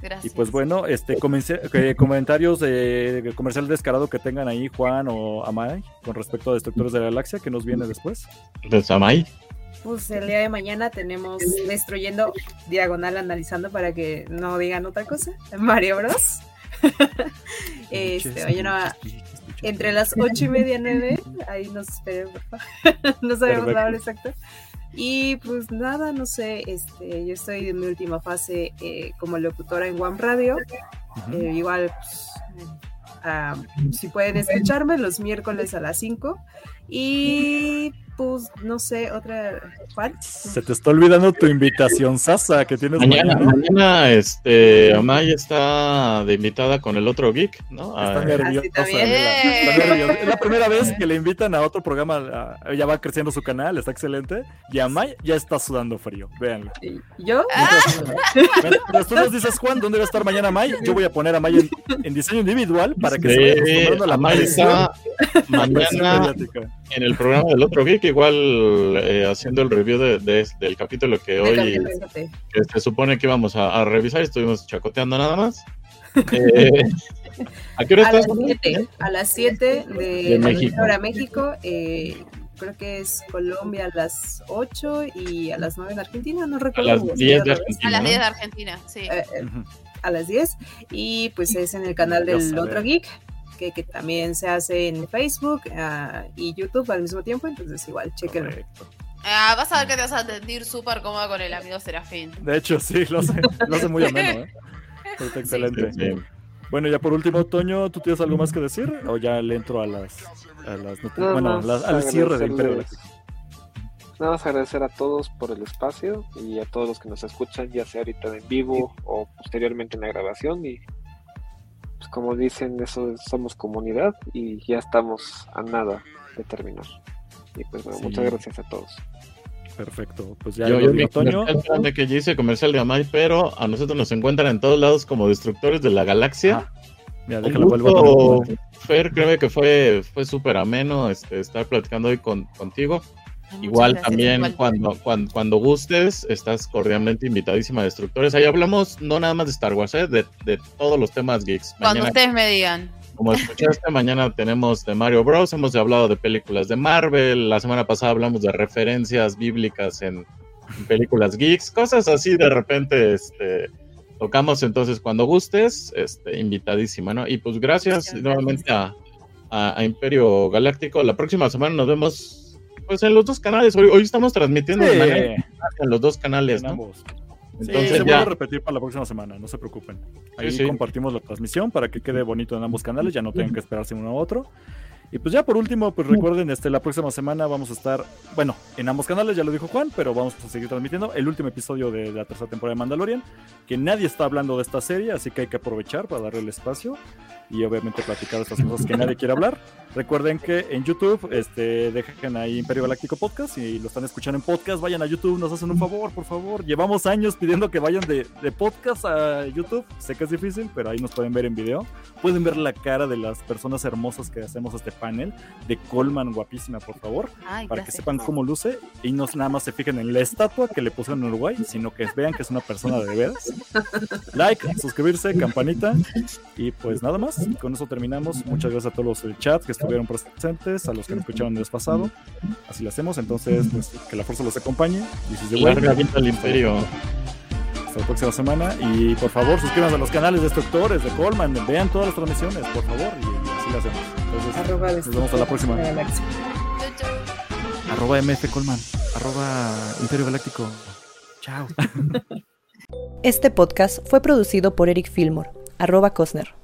Gracias. Y pues bueno, este eh, comentarios de comercial descarado que tengan ahí Juan o Amay con respecto a Destructores de la Galaxia que nos viene después. Pues Amay. Pues el día de mañana tenemos Destruyendo Diagonal analizando para que no digan otra cosa. Mario Bros. este, mañana entre las ocho y media, nueve. Ahí nos esperen, no sabemos la hora exacta. Y pues nada, no sé, este, yo estoy en mi última fase eh, como locutora en One Radio. Eh, igual, pues, si pueden escucharme los miércoles a las 5. Y pues, no sé, otra. ¿Cuál? Se te está olvidando tu invitación, Sasa, que tienes mañana. Mañana, este, Amaya está de invitada con el otro geek, ¿no? Está ah, nerviosa. Es la primera vez que le invitan a otro programa. ya va creciendo su canal, está excelente. Y Amaya ya está sudando frío, véanlo. ¿Yo? Mientras, tú nos dices, Juan, ¿dónde va a estar mañana Amaya? Yo voy a poner a Amaya en, diseño individual para que se vaya acostumbrando a la Amaya mañana en el programa del otro geek igual eh, haciendo el review de, del capítulo que hoy que se supone que íbamos a, revisar, estuvimos chacoteando nada más. Eh, ¿A qué hora estás? a las 7 de, México. Hora México eh, creo que es Colombia a las 8 y a las 9 en Argentina, no recuerdo. A las 10 de Argentina. A las 10 de Argentina, sí. a las 10 y pues es en el canal del otro geek que, que, también se hace en Facebook uh, y YouTube al mismo tiempo, entonces igual, chequenlo. Ah, vas a ver que te vas a sentir súper cómoda con el amigo Serafín. De hecho, sí, lo hace, lo hace muy ameno, ¿eh? excelente. Bueno, ya por último, Toño, ¿tú tienes algo más que decir? ¿O ya le entro a las, a las noticias? bueno, al cierre del Imperio Nada más agradecer a todos por el espacio y a todos los que nos escuchan, ya sea ahorita en vivo o posteriormente en la grabación. Y pues como dicen, eso somos comunidad y ya estamos a nada de terminar. Y pues bueno, muchas gracias a todos. Perfecto, pues ya yo, yo de que ya hice comercial de Amai, pero a nosotros nos encuentran en todos lados como destructores de la galaxia. Mira, déjalo vuelvo Fer, créeme que fue, fue súper ameno este, estar platicando hoy con, contigo. Igual también Cuando, cuando, cuando, gustes, estás cordialmente invitadísima Destructores. Ahí hablamos no nada más de Star Wars, ¿eh? de, de, todos los temas geeks. Cuando ustedes me digan. Como escuchaste, mañana tenemos de Mario Bros. Hemos hablado de películas de Marvel. La semana pasada hablamos de referencias bíblicas en, películas geeks. Cosas así de repente este, tocamos. Entonces, cuando gustes, este, invitadísima, ¿no? Y pues gracias, nuevamente a, a, Imperio Galáctico. La próxima semana nos vemos pues en los dos canales. Hoy, hoy estamos transmitiendo en los dos canales, ¿no? Entonces, se vuelve a repetir para la próxima semana, no se preocupen. Ahí compartimos la transmisión para que quede bonito en ambos canales, ya no tengan que esperarse uno a otro. Y pues ya por último, pues recuerden, este, la próxima semana vamos a estar, bueno, en ambos canales, ya lo dijo Juan, pero vamos a seguir transmitiendo el último episodio de la tercera temporada de Mandalorian, que nadie está hablando de esta serie, así que hay que aprovechar para darle el espacio y obviamente platicar estas cosas que nadie quiere hablar. Recuerden que en YouTube este, dejen ahí Imperio Galáctico Podcast. Si lo están escuchando en podcast, vayan a YouTube, nos hacen un favor, por favor. Llevamos años pidiendo que vayan de, de podcast a YouTube. Sé que es difícil, pero ahí nos pueden ver en video. Pueden ver la cara de las personas hermosas que hacemos este panel. De Colman, guapísima, por favor. para que sepan cómo luce. Y no nada más se fijen en la estatua que le pusieron en Uruguay, sino que vean que es una persona de veras. Like, suscribirse, campanita. Y pues nada más. Con eso terminamos. Muchas gracias a todos los del chat que estuvieron presentes, a los que me escucharon el mes pasado. Así lo hacemos. Entonces, pues, que la fuerza los acompañe. Y si Larga vida al imperio. Hasta la próxima semana. Y por favor, suscríbanse a los canales de Destructores, de Colman. Vean todas las transmisiones, por favor. Y así lo hacemos. Entonces, nos vemos a la próxima. Arroba MF Colman. Arroba Imperio Galáctico. Chao. Este podcast fue producido por Eric Fillmore, arroba Cosner.